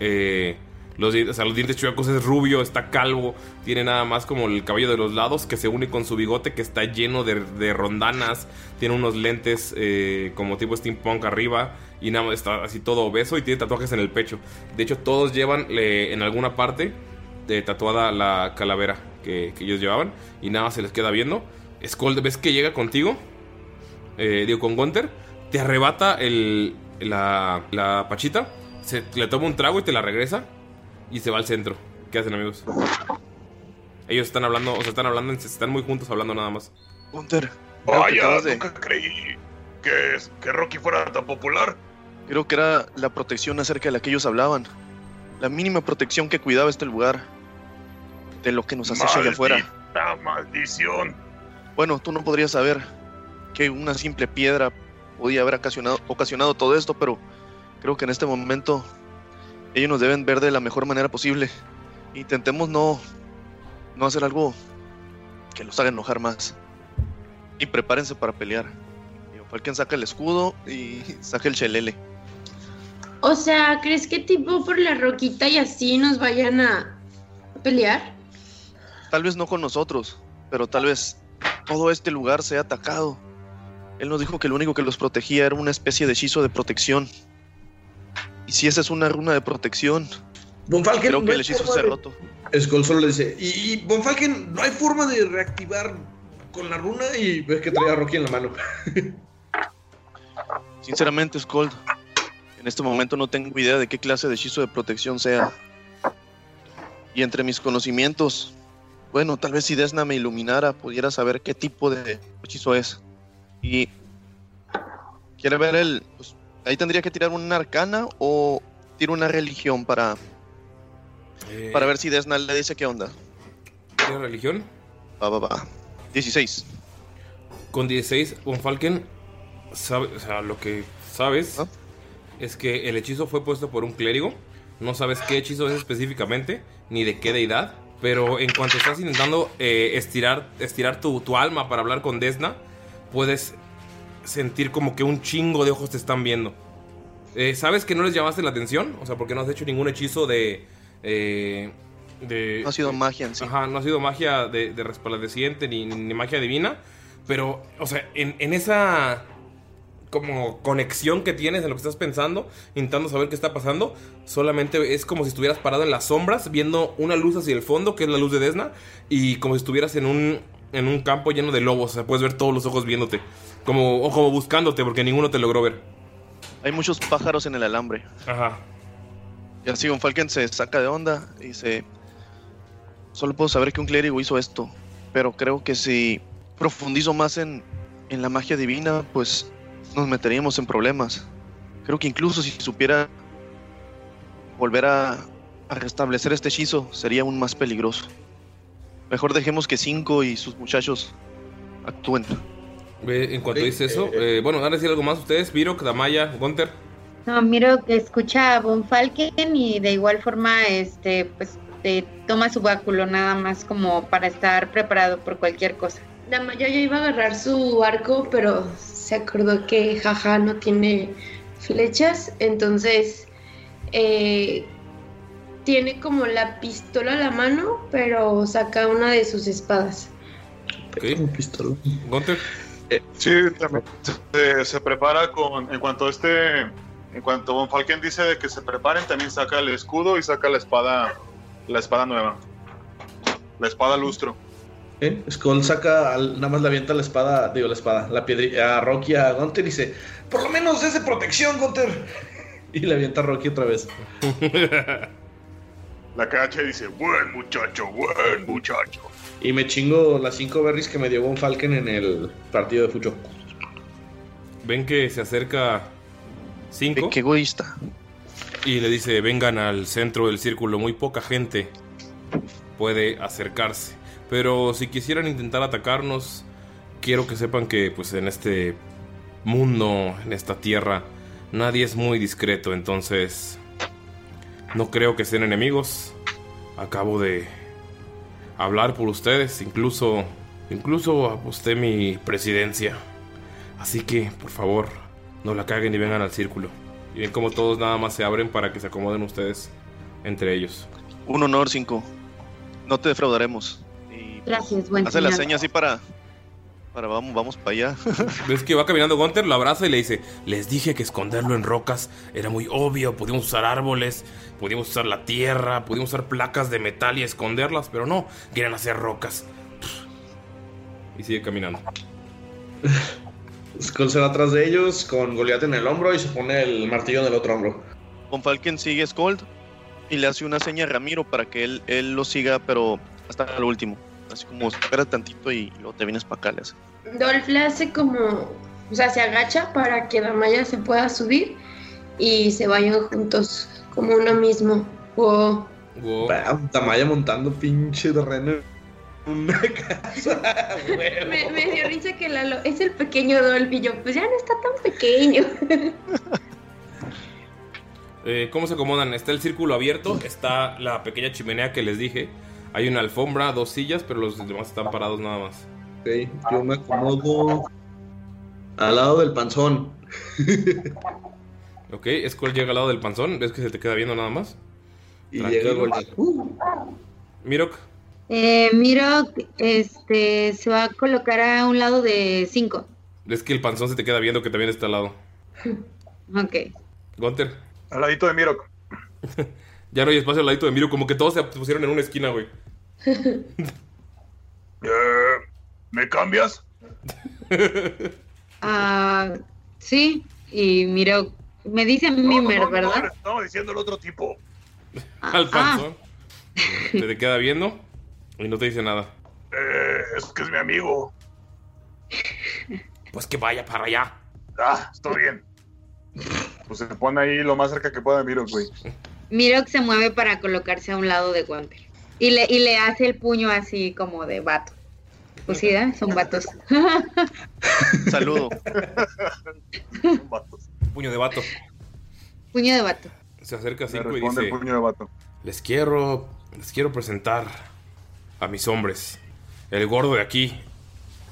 eh, los, dientes, o sea, los dientes chuecos, es rubio, está calvo, tiene nada más como el cabello de los lados que se une con su bigote que está lleno de, rondanas, tiene unos lentes eh, como tipo steampunk arriba y nada más está así todo obeso y tiene tatuajes en el pecho. De hecho, todos llevan en alguna parte tatuada la calavera que, que ellos llevaban y nada más se les queda viendo. Skull, ves que llega contigo, eh, digo, con Gunter, te arrebata el, la, la pachita, se, le toma un trago y te la regresa y se va al centro. ¿Qué hacen, amigos? Ellos están hablando, o sea, están hablando, están muy juntos hablando nada más. Gunter, Vaya, de- nunca creí que, que Rocky fuera tan popular. creo que era la protección acerca de la que ellos hablaban. La mínima protección que cuidaba este lugar. De lo que nos acecha allá afuera. Maldición. Bueno, tú no podrías saber que una simple piedra podía haber ocasionado, ocasionado todo esto, pero creo que en este momento ellos nos deben ver de la mejor manera posible. Intentemos no, no hacer algo que los haga enojar más. Y prepárense para pelear. Falken saca el escudo y saca el chelele. O sea, ¿crees que tipo por la roquita y así nos vayan a pelear? Tal vez no con nosotros, pero tal vez todo este lugar sea atacado. Él nos dijo que lo único que los protegía era una especie de hechizo de protección. Y si esa es una runa de protección, Von Falken, creo no que hay el hechizo se ha roto. Skull solo le dice, y, y Von Falken, no hay forma de reactivar con la runa y ves que traía a Rocky en la mano. Sinceramente, Skold, en este momento no tengo idea de qué clase de hechizo de protección sea. Y entre mis conocimientos, bueno, tal vez si Desna me iluminara, pudiera saber qué tipo de hechizo es. Y quiere ver el... pues, ahí tendría que tirar una arcana o tiro una religión para, para ver si Desna le dice qué onda. ¿Tiene religión? Va, va, va. 16. Con 16, Von Falken sabe, o sea, lo que sabes es que el hechizo fue puesto por un clérigo. No sabes qué hechizo es específicamente, ni de qué deidad. Pero en cuanto estás intentando eh, estirar, estirar tu, tu alma para hablar con Desna, puedes sentir como que un chingo de ojos te están viendo. Eh, ¿Sabes que no les llamaste la atención? O sea, porque no has hecho ningún hechizo de... eh, de No ha sido magia en sí. Ajá, no ha sido magia de, de resplandeciente ni, ni magia divina. Pero, o sea, en, en esa como conexión que tienes en lo que estás pensando, intentando saber qué está pasando, solamente es como si estuvieras parado en las sombras, viendo una luz hacia el fondo, que es la luz de Desna, y como si estuvieras en un, en un campo lleno de lobos. O sea, puedes ver todos los ojos viéndote, como, o como buscándote, porque ninguno te logró ver. Hay muchos pájaros en el alambre. Ajá. Y así Von Falken se saca de onda y dice, solo puedo saber que un clérigo hizo esto, pero creo que si profundizo más en, en la magia divina, pues nos meteríamos en problemas. Creo que incluso si supiera volver a a restablecer este hechizo sería aún más peligroso. Mejor dejemos que Cinco y sus muchachos actúen. Ve, En cuanto dice eso, eh, eh, bueno, ¿van a decir algo más ustedes? Virok, Damaya, Gunter. No, miro que escucha a Von Falken y de igual forma, este, pues, eh, toma su báculo nada más como para estar preparado por cualquier cosa. Damaya ya iba a agarrar su arco, pero se acordó que jaja no tiene flechas, entonces eh, tiene como la pistola a la mano, pero saca una de sus espadas. Un pistola. Gunter. Sí, también. Se, se prepara con. En cuanto este. En cuanto Von Falken dice de que se preparen, también saca el escudo y saca la espada. La espada nueva. La espada lustro. ¿Eh? Skull saca, al- nada más le avienta la espada, digo la espada, la piedrilla a Rocky a Gunter y dice, por lo menos es de protección, Gunter. Y le avienta a Rocky otra vez. La cacha y dice: Buen muchacho, buen muchacho. Y me chingo las cinco berries que me dio Von Falken en el partido de Fucho. Ven que se acerca cinco. Qué egoísta. Y le dice, vengan al centro del círculo, muy poca gente puede acercarse. Pero si quisieran intentar atacarnos, quiero que sepan que pues en este mundo, en esta tierra, nadie es muy discreto, entonces no creo que sean enemigos. Acabo de hablar por ustedes, incluso incluso aposté mi presidencia. Así que, por favor, no la caguen y vengan al círculo. Y ven como todos nada más se abren para que se acomoden ustedes entre ellos. Un honor, Cinco. No te defraudaremos. Y Gracias, buen hace la seña así para. Para vamos, vamos para allá. Ves que va caminando Gunter, lo abraza y le dice, les dije que esconderlo en rocas era muy obvio, podíamos usar árboles, podíamos usar la tierra, podíamos usar placas de metal y esconderlas, pero no, quieren hacer rocas. Y sigue caminando. Skull se va atrás de ellos con Goliath en el hombro y se pone el martillo en el otro hombro. Von Falken sigue a Skold y le hace una seña a Ramiro para que él, él lo siga, pero hasta el último. Así como espera tantito y luego te vienes para acá. le hace. Dolph le hace como, o sea, se agacha para que Damaya se pueda subir y se vayan juntos como uno mismo. Wow. Ah, Tamaya montando pinche terreno en una casa. Me, me dio risa que Lalo es el pequeño Dolph y yo, pues ya no está tan pequeño. Eh, ¿Cómo se acomodan? Está el círculo abierto, está la pequeña chimenea que les dije. Hay una alfombra, dos sillas, pero los demás están parados nada más. Ok, yo me acomodo al lado del panzón. Ok, Skull llega al lado del panzón, ves que se te queda viendo nada más. Y Tranquilo. llega Goliath. Mirok, Eh, miro, este, se va a colocar a un lado de 5. ves que el panzón se te queda viendo que también está al lado. Ok. Gunter. Al ladito de Mirok. Ya no hay espacio al ladito de Miro, como que todos se pusieron en una esquina, güey. Eh, ¿Me cambias? Ah, sí, y miro, me dice Mimer, No, no, ¿verdad? estaba diciendo el otro tipo. Al panzón. Se te queda viendo y no te dice nada. Eh, es que es mi amigo. Pues que vaya para allá. Ah, está bien. Pues se pone ahí lo más cerca que pueda de Mirok, güey. Miro que se mueve para colocarse a un lado de Guanter. Y le, y le hace el puño así como de vato. Pues sí, ¿eh? son vatos. Saludo. Puño de vato. puño de vato. Se acerca a Cinco y dice: el puño de vato. Les quiero. Les quiero presentar a mis hombres. El gordo de aquí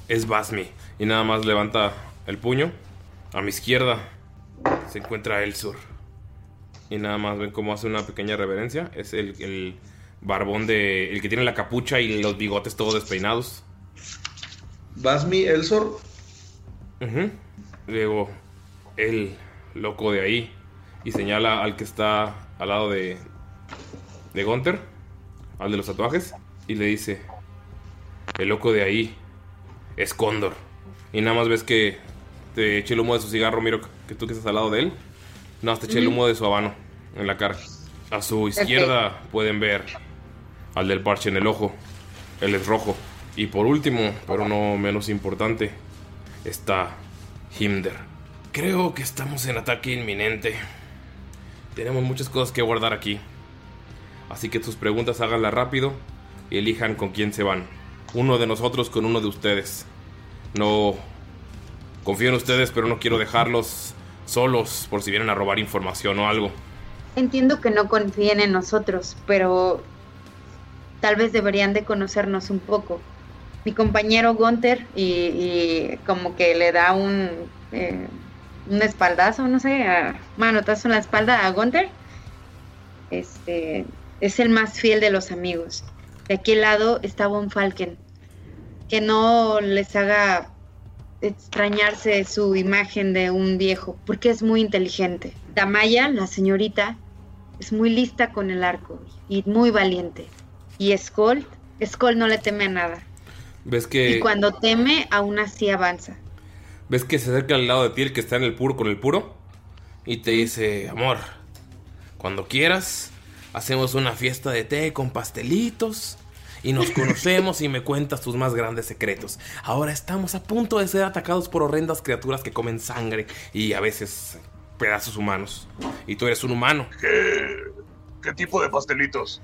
es Basmi. Y nada más levanta el puño. A mi izquierda se encuentra Elsur. Y nada más ven cómo hace una pequeña reverencia. Es el, el barbón de. El que tiene la capucha y los bigotes todos despeinados. Basmi, Elsor. Ujú. Luego, el loco de ahí. Y señala al que está al lado de. de Gunther. Al de los tatuajes. Y le dice: El loco de ahí es Cóndor. Y nada más ves que te eché el humo de su cigarro, miro que tú que estás al lado de él. No, te eché el humo de su habano en la cara. A su izquierda pueden ver al del parche en el ojo. Él es rojo. Y por último, pero no menos importante, está Himder. Creo que estamos en ataque inminente. Tenemos muchas cosas que guardar aquí. Así que tus preguntas háganlas rápido y elijan con quién se van. Uno de nosotros con uno de ustedes. No confío en ustedes, pero no quiero dejarlos solos por si vienen a robar información o algo. Entiendo que no confíen en nosotros, pero tal vez deberían de conocernos un poco. Mi compañero Gunther y, como que le da un, eh, un espaldazo, no sé, a, manotazo en la espalda a Gunther. Este es el más fiel de los amigos. De aquel lado está Von Falken. Que no les haga extrañarse su imagen de un viejo, porque es muy inteligente. Damaya, la señorita, es muy lista con el arco y muy valiente. Y Skoll, Skoll no le teme a nada. ¿Ves que, Y cuando teme, aún así avanza. ¿Ves que se acerca al lado de ti el que está en el puro con el puro? Y te dice, amor, cuando quieras, hacemos una fiesta de té con pastelitos. Y nos conocemos y me cuentas tus más grandes secretos. Ahora estamos a punto de ser atacados por horrendas criaturas que comen sangre y a veces pedazos humanos. Y tú eres un humano. ¿Qué, qué tipo de pastelitos?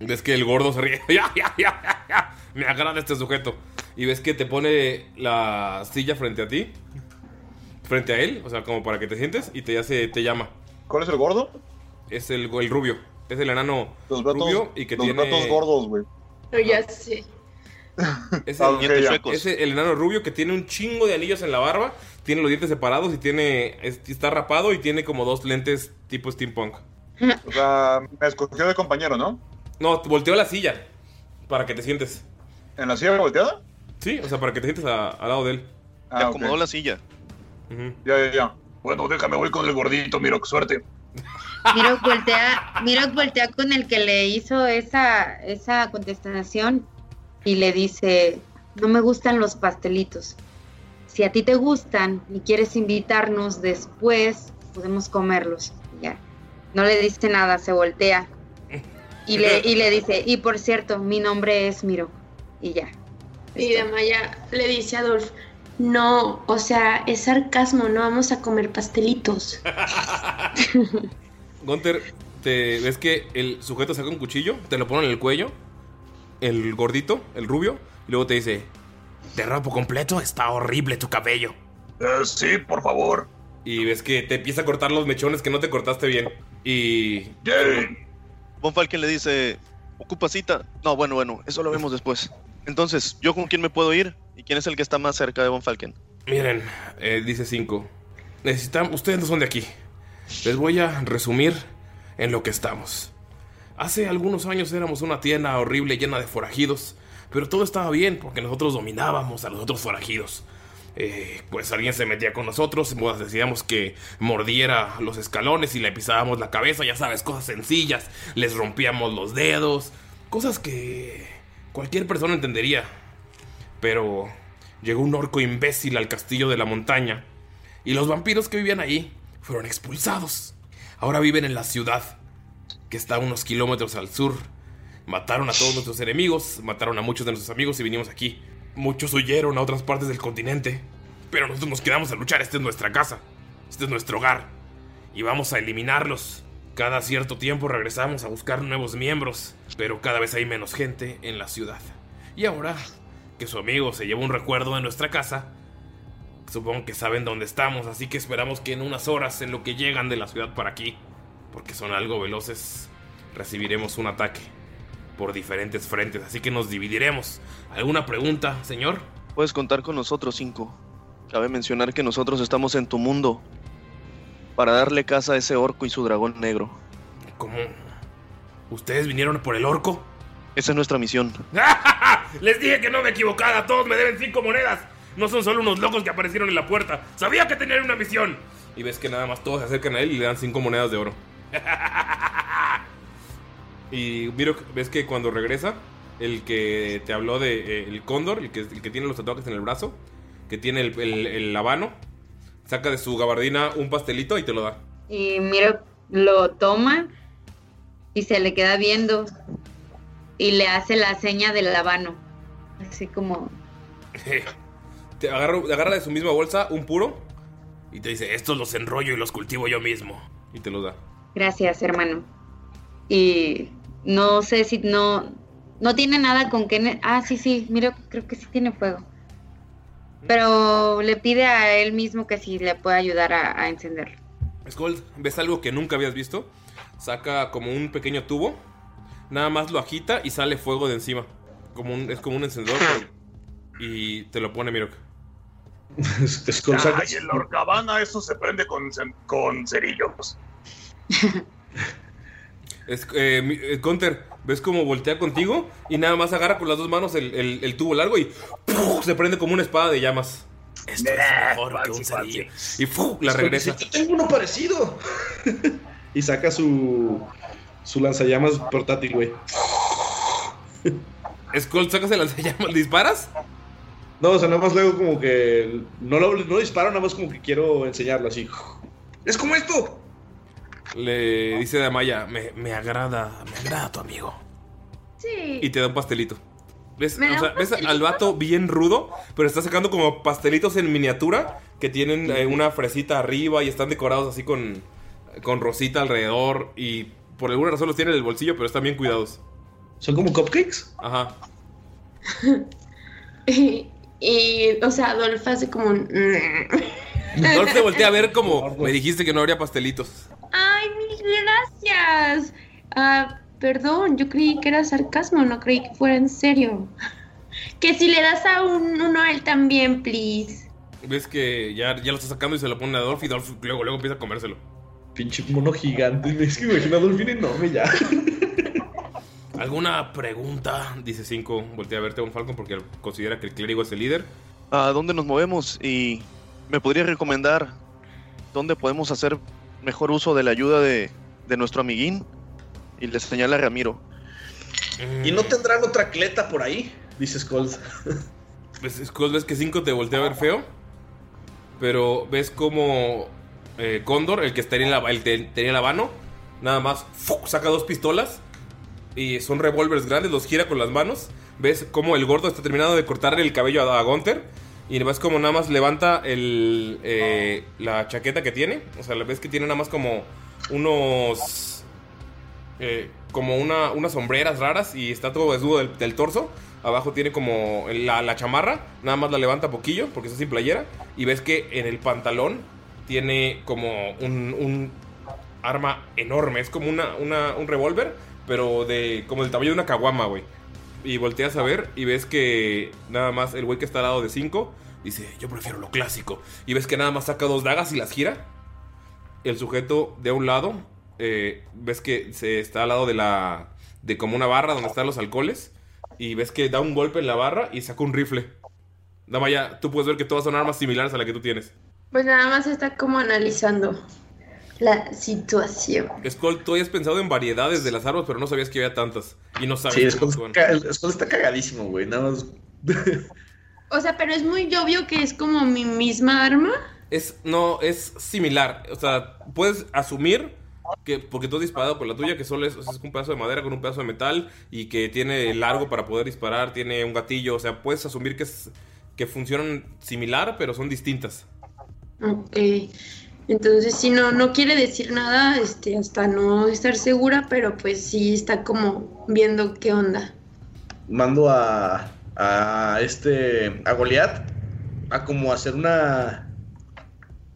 Ves que el gordo se ríe. Ya, ya, ya. Me agrada este sujeto. Y ves que te pone la silla frente a ti. Frente a él. O sea, como para que te sientes. Y te hace, te llama. ¿Cuál es el gordo? Es el, el rubio. Es el enano Los gatos, rubio y que los tiene. gatos gordos, güey. Ya sé. Es Ah, el, ya. Es el enano rubio que tiene un chingo de anillos en la barba. Tiene los dientes separados y tiene. es- está rapado y tiene como dos lentes tipo steampunk. O sea, me escogió de compañero, ¿no? No, volteó la silla. Para que te sientes. ¿En la silla volteada? Sí, o sea, para que te sientes a- al lado de él. Ah, Te acomodó la silla. Ya, ya, ya. Bueno, déjame, voy con el gordito, miro, suerte. Mirok voltea, Mirok voltea con el que le hizo esa, esa contestación y le dice, no me gustan los pastelitos. Si a ti te gustan y quieres invitarnos después, podemos comerlos. Ya. No le dice nada, se voltea. Y le, y le dice, y por cierto, mi nombre es Miro. Y ya. Y Damaya le dice a Adolf, no, o sea, es sarcasmo, no vamos a comer pastelitos. Gunter, te ves que el sujeto saca un cuchillo, te lo pone en el cuello, el gordito, el rubio, y luego te dice, te rapo completo, está horrible tu cabello. Eh, sí, por favor. Y ves que te empieza a cortar los mechones que no te cortaste bien. Y... Yay. Von Falken le dice, ¿ocupa cita? No, bueno, bueno, eso lo vemos después. Entonces, ¿yo con quién me puedo ir? ¿Y quién es el que está más cerca de Von Falken? Miren, eh, dice 5. Necesitamos... Ustedes no son de aquí. Les voy a resumir en lo que estamos. Hace algunos años éramos una tienda horrible llena de forajidos, pero todo estaba bien porque nosotros dominábamos a los otros forajidos. Eh, pues alguien se metía con nosotros, pues decíamos que mordiera los escalones y le pisábamos la cabeza, ya sabes, cosas sencillas, les rompíamos los dedos, cosas que cualquier persona entendería. Pero llegó un orco imbécil al castillo de la montaña y los vampiros que vivían allí fueron expulsados. Ahora viven en la ciudad, que está a unos kilómetros al sur. Mataron a todos nuestros enemigos, mataron a muchos de nuestros amigos y vinimos aquí. Muchos huyeron a otras partes del continente, pero nosotros nos quedamos a luchar. Esta es nuestra casa, este es nuestro hogar y vamos a eliminarlos. Cada cierto tiempo regresamos a buscar nuevos miembros, pero cada vez hay menos gente en la ciudad. Y ahora que su amigo se lleva un recuerdo de nuestra casa, supongo que saben dónde estamos, así que esperamos que en unas horas, en lo que llegan de la ciudad para aquí, porque son algo veloces, recibiremos un ataque por diferentes frentes, así que nos dividiremos. ¿Alguna pregunta, señor? Puedes contar con nosotros, cinco. Cabe mencionar que nosotros estamos en tu mundo para darle casa a ese orco y su dragón negro. ¿Cómo? ¿Ustedes vinieron por el orco? Esa es nuestra misión. Les dije que no me equivocaba, todos me deben cinco monedas. No son solo unos locos que aparecieron en la puerta. Sabía que tenían una misión. Y ves que nada más todos se acercan a él y le dan cinco monedas de oro. y Miro, ves que cuando regresa, el que te habló de eh, el cóndor, el que, el que tiene los tatuajes en el brazo, que tiene el, el- el habano, saca de su gabardina un pastelito y te lo da. Y Miro lo toma y se le queda viendo y le hace la seña del habano. Así como, te agarra, agarra de su misma bolsa un puro y te dice, estos los enrollo y los cultivo yo mismo. Y te los da. gracias hermano. y no sé si no, no tiene nada con que... Ah, sí, sí, mira, creo que sí tiene fuego. Pero le pide a él mismo que si le puede ayudar a, a encenderlo. Skull, ves algo que nunca habías visto. Saca como un pequeño tubo. Nada más lo agita y sale fuego de encima. Como un, es como un encendedor. pero- y te lo pone Mirok. Saca- Ay, en la Orcabana eso se prende con, con cerillos. Es, eh, mi- eh, Gunter, ves como voltea contigo y nada más agarra con las dos manos el, el- el tubo largo y ¡puf! se prende como una espada de llamas. Esto es mejor que un cerillo. Y ¡puf! la regresa. "Yo tengo uno parecido. y saca su, su lanzallamas portátil, güey. Skull, sacas el lanzallamas, ¿disparas? No, o sea, nada más luego como que. No lo no disparo, nada más como que quiero enseñarlo así. ¡Es como esto! Le dice Damaya, me, me agrada, me agrada tu amigo. Sí. Y te da un pastelito. ¿Ves, ¿Me da o sea, ves al vato bien rudo, pero está sacando como pastelitos en miniatura que tienen eh, una fresita arriba y están decorados así con, con rosita alrededor y por alguna razón los tiene en el bolsillo, pero están bien cuidados. ¿Son como cupcakes? Ajá. Y, o sea, Adolfo hace como un... Dolph te voltea a ver como me dijiste que no habría pastelitos. Ay, mil gracias. Ah, perdón, yo creí que era sarcasmo, no creí que fuera en serio. Que si le das a un, uno a él también, please. Ves que ya, ya lo está sacando y se lo pone a Dolph y Dolph luego, luego empieza a comérselo. Pinche mono gigante. Es que me imagino a Dolphin enorme ya. ¿Alguna pregunta? Dice Cinco. Voltea a verte a un Falcon porque considera que el clérigo es el líder. ¿A dónde nos movemos? Y me podría recomendar dónde podemos hacer mejor uso de la ayuda de, de nuestro amiguín. Y le señala a Ramiro. ¿Y no tendrán otra cleta por ahí? Dice Skulls. Ves, Skull, ves que 5 te voltea a ver feo. Pero ves como eh, Cóndor, el que tenía la, el que tenía la mano, nada más ¡fuc! saca dos pistolas. Y son revólveres grandes, los gira con las manos. Ves como el gordo está terminando de cortarle el cabello a, a Gunther. Y ves como nada más levanta el, eh, la chaqueta que tiene. O sea, ves que tiene nada más como unos eh, como una, unas sombreras raras y está todo desnudo del, torso. Abajo tiene como la, chamarra, nada más la levanta poquillo porque está sin playera. Y ves que en el pantalón tiene como un, un arma enorme. Es como una- un revólver, pero de como del tamaño de una caguama, güey. Y volteas a ver y ves que nada más el güey que está al lado de 5 dice, yo prefiero lo clásico. Y ves que nada más saca dos dagas y las gira. El sujeto de un lado, eh, ves que se está al lado de la... de como una barra donde están los alcoholes. Y ves que da un golpe en la barra y saca un rifle. Damaya, tú puedes ver que todas son armas similares a la que tú tienes. Pues nada más está como analizando la situación. Skull, tú habías pensado en variedades de las armas, pero no sabías que había tantas. Y no sabes Sí, Skull, el Skull está cagadísimo, güey. Nada más. O sea, pero es muy obvio que es como mi misma arma. Es, no, es similar. O sea, puedes asumir que, porque tú has disparado con la tuya, que solo es, es un pedazo de madera con un pedazo de metal y que tiene largo para poder disparar, tiene un gatillo. O sea, puedes asumir que, es, que funcionan similar, pero son distintas. Ok. Entonces, si no, no quiere decir nada, este, hasta no estar segura, pero pues sí está como viendo qué onda. Mando a. a este. a Goliath. a como hacer una.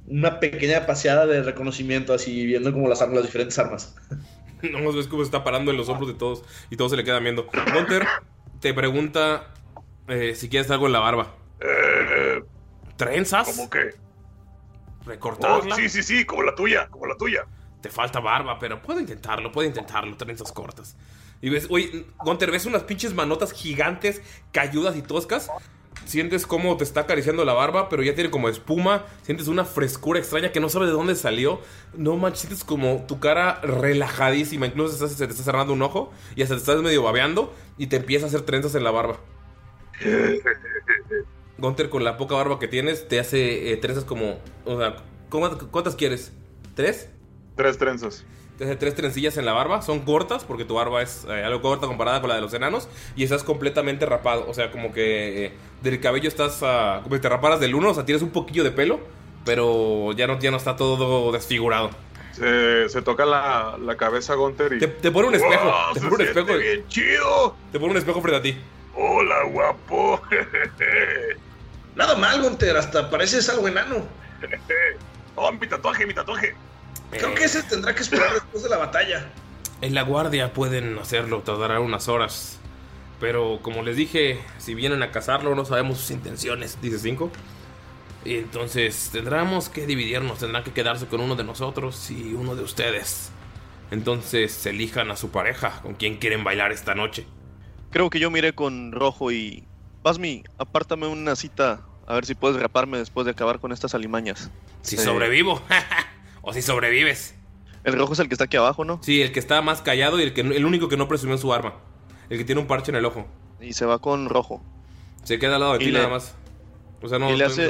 una pequeña paseada de reconocimiento, así viendo como las armas, las diferentes armas. No ves cómo se está parando en los hombros de todos y todos se le quedan viendo. Gunter te pregunta eh, si quieres algo en la barba. ¿Trenzas? ¿Cómo qué? ¿Recortarla? Oh, sí, sí, sí, como la tuya, como la tuya. Te falta barba, pero puedo intentarlo, puedo intentarlo, trenzas cortas. Y ves, oye, Gunter, ves unas pinches manotas gigantes, cayudas y toscas. Sientes cómo te está acariciando la barba, pero ya tiene como espuma. Sientes una frescura extraña que no sabes de dónde salió. No manches, sientes como tu cara relajadísima. Incluso estás- se te está cerrando un ojo y hasta te estás medio babeando y te empieza a hacer trenzas en la barba. Gunter, con la poca barba que tienes, te hace eh, trenzas como. O sea, ¿cómo- ¿cuántas quieres? ¿Tres? Tres trenzas. Te hace tres trencillas en la barba. Son cortas porque tu barba es eh, algo corta comparada con la de los enanos. Y estás completamente rapado. O sea, como que eh, del cabello estás. como si te raparas del uno. O sea, tienes un poquillo de pelo. Pero ya no, ya no está todo desfigurado. Se, se toca la, la cabeza Gunter y. Te, te pone un espejo. ¡Wow! te pone un siente espejo. bien chido! Te pone un espejo frente a ti. ¡Hola, guapo! Nada mal, Gunter, hasta pareces algo enano. ¡Oh, mi tatuaje, mi tatuaje! Creo que ese tendrá que esperar después de la batalla. En la guardia pueden hacerlo, tardará unas horas. Pero como les dije, si vienen a cazarlo no sabemos sus intenciones, dice 5. Y entonces tendremos que dividirnos, tendrán que quedarse con uno de nosotros y uno de ustedes. Entonces elijan a su pareja, con quien quieren bailar esta noche. Creo que yo miré con rojo y. Basmi, apártame una cita. A ver si puedes raparme después de acabar con estas alimañas. Si Eh, sobrevivo, o si sobrevives. El rojo es el que está aquí abajo, ¿no? Sí, el que está más callado y el, que, el único que no presumió su arma. El que tiene un parche en el ojo. Y se va con rojo. Se queda al lado de Y ti le- nada más. O sea, no, y, le hace,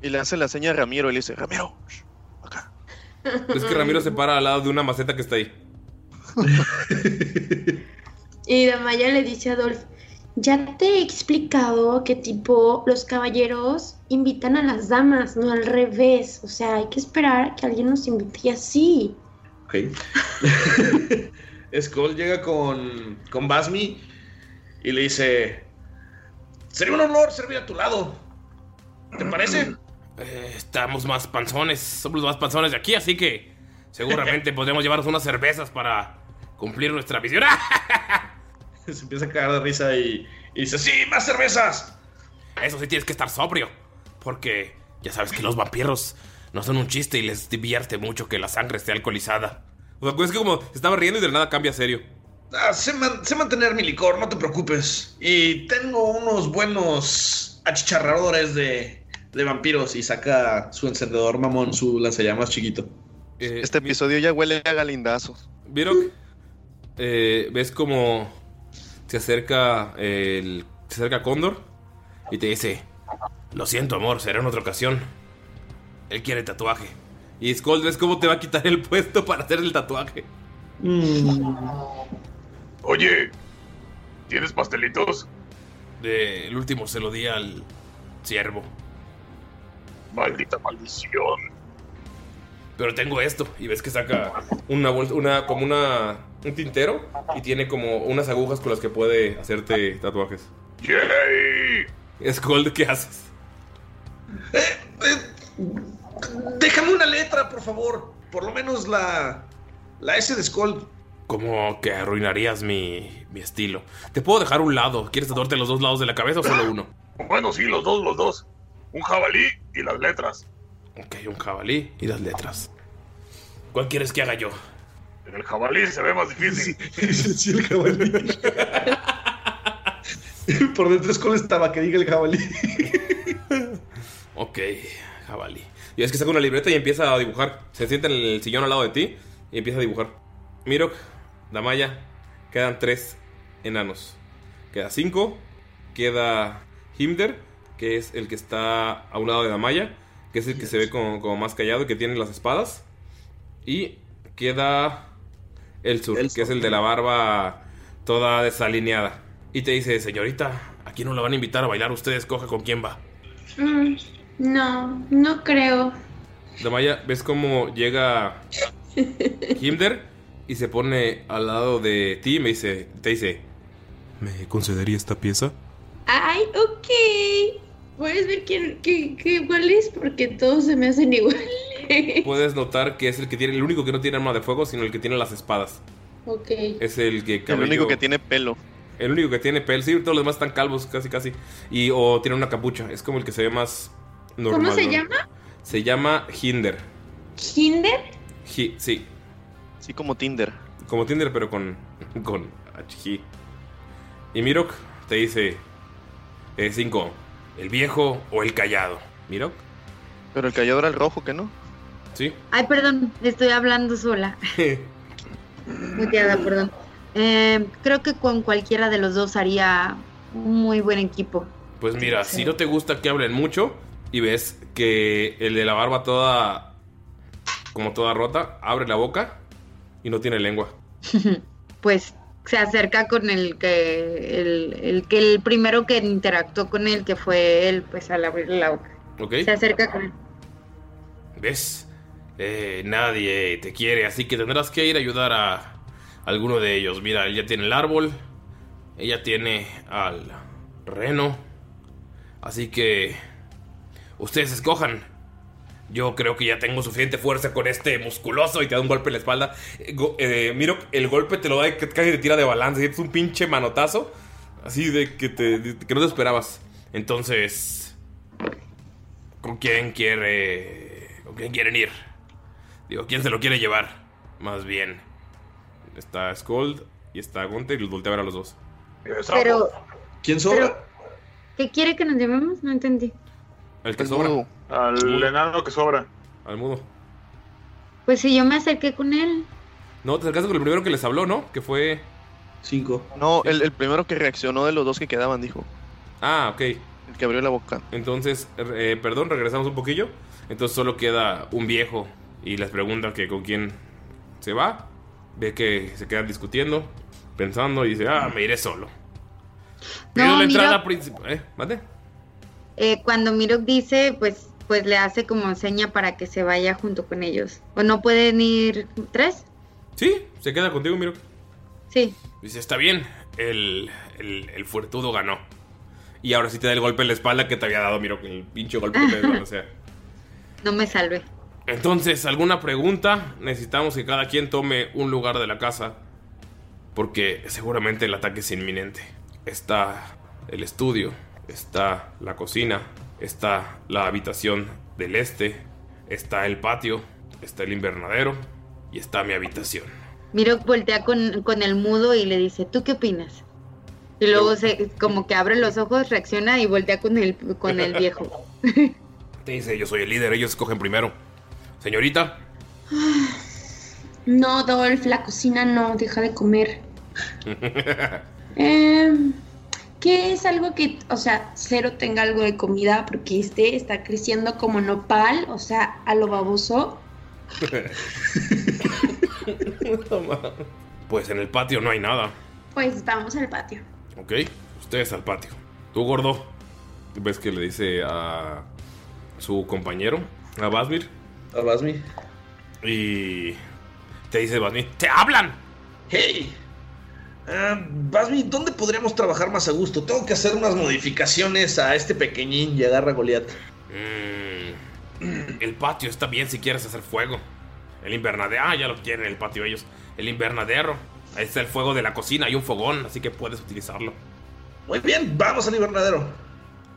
y le hace la seña a Ramiro y le dice: Ramiro, Es que Ramiro se para al lado de una maceta que está ahí. Y Damaya le dice a Adolf, ya te he explicado que tipo los caballeros invitan a las damas, no al revés. O sea, hay que esperar a que alguien nos invite así. Ok. Skull llega con, con Basmi y le dice: Sería un honor servir a tu lado. ¿Te parece? Eh, estamos más panzones, somos los más panzones de aquí, así que seguramente podremos llevarnos unas cervezas para cumplir nuestra misión. Se empieza a cagar de risa y, y dice: ¡Sí, más cervezas! Eso sí tienes que estar sobrio, porque ya sabes que los vampiros no son un chiste y les divierte mucho que la sangre esté alcoholizada. O sea, es que como se estaba riendo y de la nada cambia serio. Ah, sé, man- sé mantener mi licor, no te preocupes. Y tengo unos buenos achicharradores de, de vampiros y saca su encendedor mamón, su lanzallamas chiquito. Este episodio ya huele a galindazos. ¿Vieron? Eh, ¿Ves como se acerca el. Se acerca Cóndor y te dice: Lo siento, amor, será en otra ocasión. Él quiere tatuaje. Y Skull, ¿ves cómo te va a quitar el puesto para hacer el tatuaje? Oye, ¿tienes pastelitos? El último se lo di al siervo. Maldita maldición. Pero tengo esto. Y ves que saca una bolsa, una, como una. Un tintero. Y tiene como unas agujas con las que puede hacerte tatuajes. ¡Yay! Skull, ¿qué haces? Déjame una letra, por favor. Por lo menos la. La S de Skull. Como que arruinarías mi, mi estilo. Te puedo dejar un lado. ¿Quieres tatuarte los dos lados de la cabeza o solo uno? Bueno, sí, los dos, los dos. Un jabalí y las letras. Ok, un jabalí y las letras. ¿Cuál quieres que haga yo? El jabalí se ve más difícil. sí, el jabalí. Por dentro Skull estaba que diga el jabalí. Ok, jabalí. Y es que saca una libreta y empieza a dibujar. Se sienta en el sillón al lado de ti y empieza a dibujar. Mirok, Damaya, quedan tres enanos. Queda cinco. Queda Himder, que es el que está a un lado de Damaya, que es el que se ve como, como más callado y que tiene las espadas. Y queda el sur, que es el de la barba toda desalineada. Y te dice, señorita, aquí no la van a invitar a bailar, usted escoja con quién va. Mm, no, no creo. Damaya, ¿ves cómo llega Himder y se pone al lado de ti y me dice, te dice, ¿me concedería esta pieza? Ay, ok. Puedes ver quién, qué, qué igual es porque todos se me hacen Puedes notar que es el que tiene, el único que no tiene arma de fuego, sino el que tiene las espadas. ok. Es el que El único que tiene pelo. El único que tiene pelo, sí, todos los demás están calvos, casi casi. Y o tiene una capucha, es como el que se ve más normal. ¿Cómo se ¿no? llama? Se llama Hinder. ¿Hinder? Hi- sí. Sí, como Tinder. Como Tinder, pero con. con H. Y Mirok te dice: 5. ¿El viejo o el callado? ¿Mirok? Pero el callado era el rojo, ¿que no? Sí. Ay, perdón, estoy hablando sola. Muteada, perdón. Eh, creo que con cualquiera de los dos haría un muy buen equipo. Pues mira, si no te gusta que hablen mucho y ves que el de la barba toda. como toda rota, abre la boca y no tiene lengua. pues se acerca con el que el, el que el primero que interactuó con él, que fue él, pues al abrir la boca. ¿Ok? Se acerca con él. ¿Ves? Eh, nadie te quiere, así que tendrás que ir a ayudar a alguno de ellos. Mira, ella tiene el árbol, ella tiene al reno, así que ustedes escojan. Yo creo que ya tengo suficiente fuerza con este musculoso y te da un golpe en la espalda. Eh, go- eh, Miro, el golpe te lo da y casi te tira de balance. Es un pinche manotazo. Así de que, te, de que no te esperabas. Entonces, ¿con quién quiere. ¿Con quién quieren ir? Digo, ¿quién se lo quiere llevar? Más bien. Está Scold y está Gunther y los voltea a ver a los dos. Pero, ¿Quién sobra? ¿qué quiere que nos llevemos? No entendí. El que sobra. Al enano que sobra. Al mudo. Pues si yo me acerqué con él. No, te acercaste con el primero que les habló, ¿no? Que fue. Cinco. No, el, el primero que reaccionó de los dos que quedaban, dijo. Ah, ok. El que abrió la boca. Entonces, eh, perdón, regresamos un poquillo. Entonces solo queda un viejo y les pregunta que con quién se va. Ve que se quedan discutiendo, pensando y dice, ah, me iré solo. Pido No, la entrada principal. ¿Eh? ¿Mande? Eh, cuando Mirok dice, pues, pues le hace como seña para que se vaya junto con ellos. ¿O no pueden ir tres? Sí, se queda contigo, Miro. Sí. Dice, está bien, el, el, el fuertudo ganó. Y ahora sí te da el golpe en la espalda que te había dado, Miro, el pinche golpe que te desbalancea. No me salve. Entonces, ¿alguna pregunta? Necesitamos que cada quien tome un lugar de la casa. Porque seguramente el ataque es inminente. Está el estudio, está la cocina, está la habitación del este, está el patio, está el invernadero y está mi habitación. Mirok voltea con, con el mudo y le dice, ¿tú qué opinas? Y luego se, como que abre los ojos, reacciona y voltea con el, con el viejo. Te dice, yo soy el líder, ellos escogen primero. Señorita, No, Dolph, la cocina no, deja de comer. Em, ¿Qué es algo que, o sea, cero tenga algo de comida? Porque este está creciendo como nopal, o sea, a lo baboso. pues en el patio no hay nada. Pues vamos al patio. Ok, ustedes al patio. Tú, gordo, ves que le dice a su compañero, a Basmir. A Basmi. Y te dice Basmir, ¡te hablan! ¡Hey! Ah, Basmi, ¿dónde podríamos trabajar más a gusto? Tengo que hacer unas modificaciones a este pequeñín y agarra Goliat. Mm, el patio está bien si quieres hacer fuego. El invernadero, ah, ya lo tienen el patio ellos. El invernadero, ahí está el fuego de la cocina, hay un fogón, así que puedes utilizarlo. Muy bien, vamos al invernadero.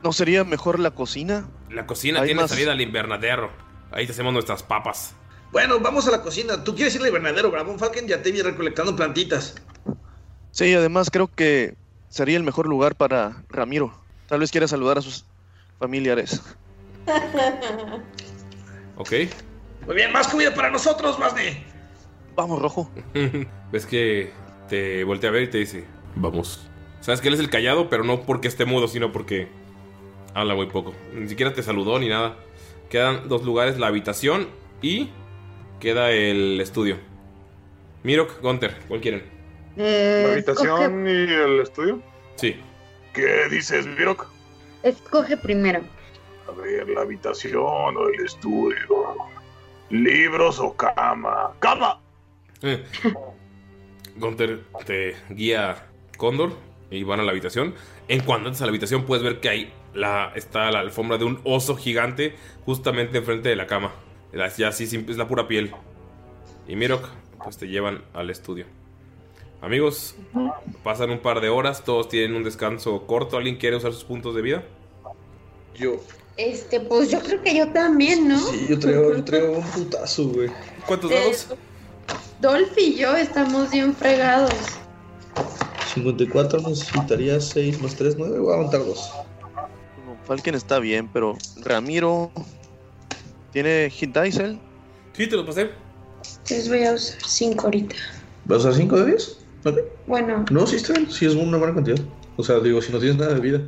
¿No sería mejor la cocina? La cocina Hay tiene más- salida al invernadero. Ahí te hacemos nuestras papas. Bueno, vamos a la cocina. Tú quieres ir al invernadero, Bravón Falcon, ya te vi recolectando plantitas. Sí, además creo que sería el mejor lugar para Ramiro. Tal vez quiera saludar a sus familiares. ¿Ok? Muy bien, más comida para nosotros, Basmi. Vamos, Rojo. Ves que te voltea a ver y te dice, vamos. Sabes que él es el callado, pero no porque esté mudo, sino porque habla muy poco. Ni siquiera te saludó ni nada. Quedan dos lugares, la habitación y queda el estudio. Mirok, Gunter, ¿cuál quieren? Eh, ¿La habitación y el estudio? Sí. ¿Qué dices, Mirok? Escoge primero. A ver, la habitación o el estudio. Libros o cama. ¡Cama! Eh. Gunter te guía Cóndor y van a la habitación. En cuanto entras a la habitación puedes ver que ahí la, está la alfombra de un oso gigante justamente enfrente de la cama. La- Ya así es la pura piel. Y Mirok, pues te llevan al estudio. Amigos, pasan un par de horas, todos tienen un descanso corto. ¿Alguien quiere usar sus puntos de vida? Yo. Este, pues yo creo que yo también, ¿no? Sí, yo traigo, yo traigo un putazo, güey. ¿Cuántos dados? Dolph y yo estamos bien fregados. 54 necesitaría 6 más 3, 9. Voy a aguantar 2. Falken está bien, pero Ramiro. ¿Tiene hit dice él? Sí, te lo pasé. Entonces voy a usar 5 ahorita. ¿Vas a usar 5 de 10? Ok. Bueno, No, sí está bien. Sí es una buena cantidad. O sea, digo, si no tienes nada de vida.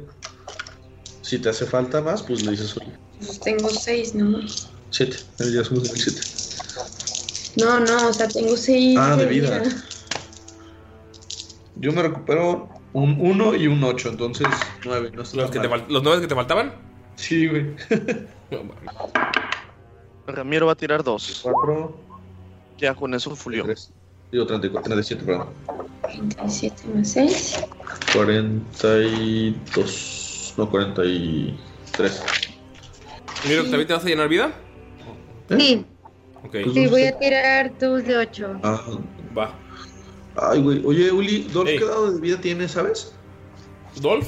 Si te hace falta más, pues le dices pues tengo 6 nomás. 7. Ya somos en el 7. No, no, o sea, tengo 6 Ah, de vida. Yo me recupero un 1 y un 8, entonces 9. No ¿Los, que te ¿Los nueve que te faltaban? Sí, güey. No mames. Ramiro va a tirar dos. 4, Ya con eso fulió. digo 34, 37, perdón. 37 más 6. 42, no, 43. Miro, ¿también te vas a llenar vida? Sí, Ok. sí, voy a tirar tus de 8. Ah, Va. Ay, güey. Oye, Uli, ¿Dolph Ey. qué dado de vida tiene, sabes? ¿Dolph?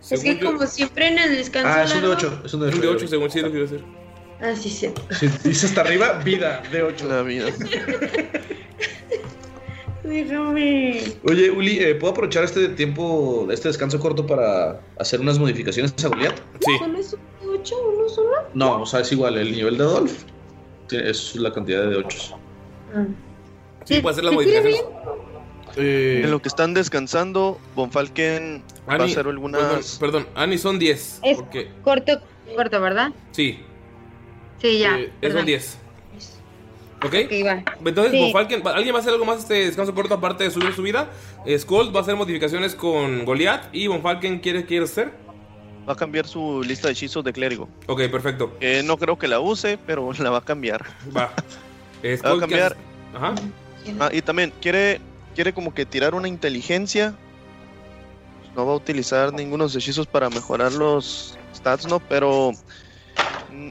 Es Según que yo- como siempre en el descanso Ah, es un de largo- 8. Es un de Un 8. de 8, según sí lo quiero decir. Ah, sí, sí. Si dice hasta arriba, vida, de 8. La vida. Déjame. Oye, Uli, ¿eh, ¿puedo aprovechar este tiempo, este descanso corto para hacer unas modificaciones a Goliath? Sí. ¿Solo es un de 8 uno solo? No, o sea, es igual, el nivel de Dolph es la cantidad de 8. Ah. Sí, puede hacer las ¿Te tira modificaciones. Eh, En lo que están descansando, Von Falken va a hacer algunas. perdón, perdón, Ani son 10. Es- Porque, Corto, corto, ¿verdad? sí, Sí, ya. eh, es un 10. ¿Ok? Ok, va. Entonces, Sí. Von Falken, ¿va- ¿alguien va a hacer algo más este descanso corto aparte de subir su vida? Eh, Skull va a hacer modificaciones con Goliath y Von Falken quiere, quiere hacer. Va a cambiar su lista de hechizos de clérigo. Ok, perfecto. No creo que la use, pero la va a cambiar. Va. La va a Skull, ¿qué cambiar. Ajá. Ah, y también quiere, quiere como que tirar una inteligencia. No va a utilizar ninguno de los hechizos para mejorar los stats, ¿no? Pero mm,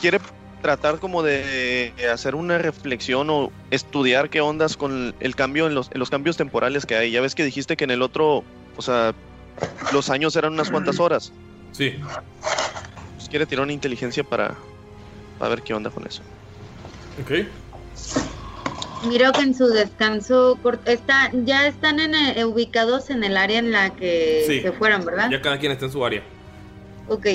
quiere tratar como de hacer una reflexión o estudiar qué ondas con el cambio en los, en los cambios temporales que hay. Ya ves que dijiste que en el otro, o sea, los años eran unas cuantas horas. Sí. Pues quiere tirar una inteligencia para, para ver qué onda con eso. Ok. Miro que en su descanso corto, está, ya están en el- ubicados en el área en la que Sí. se fueron, ¿verdad? Ya cada quien está en su área. Ok,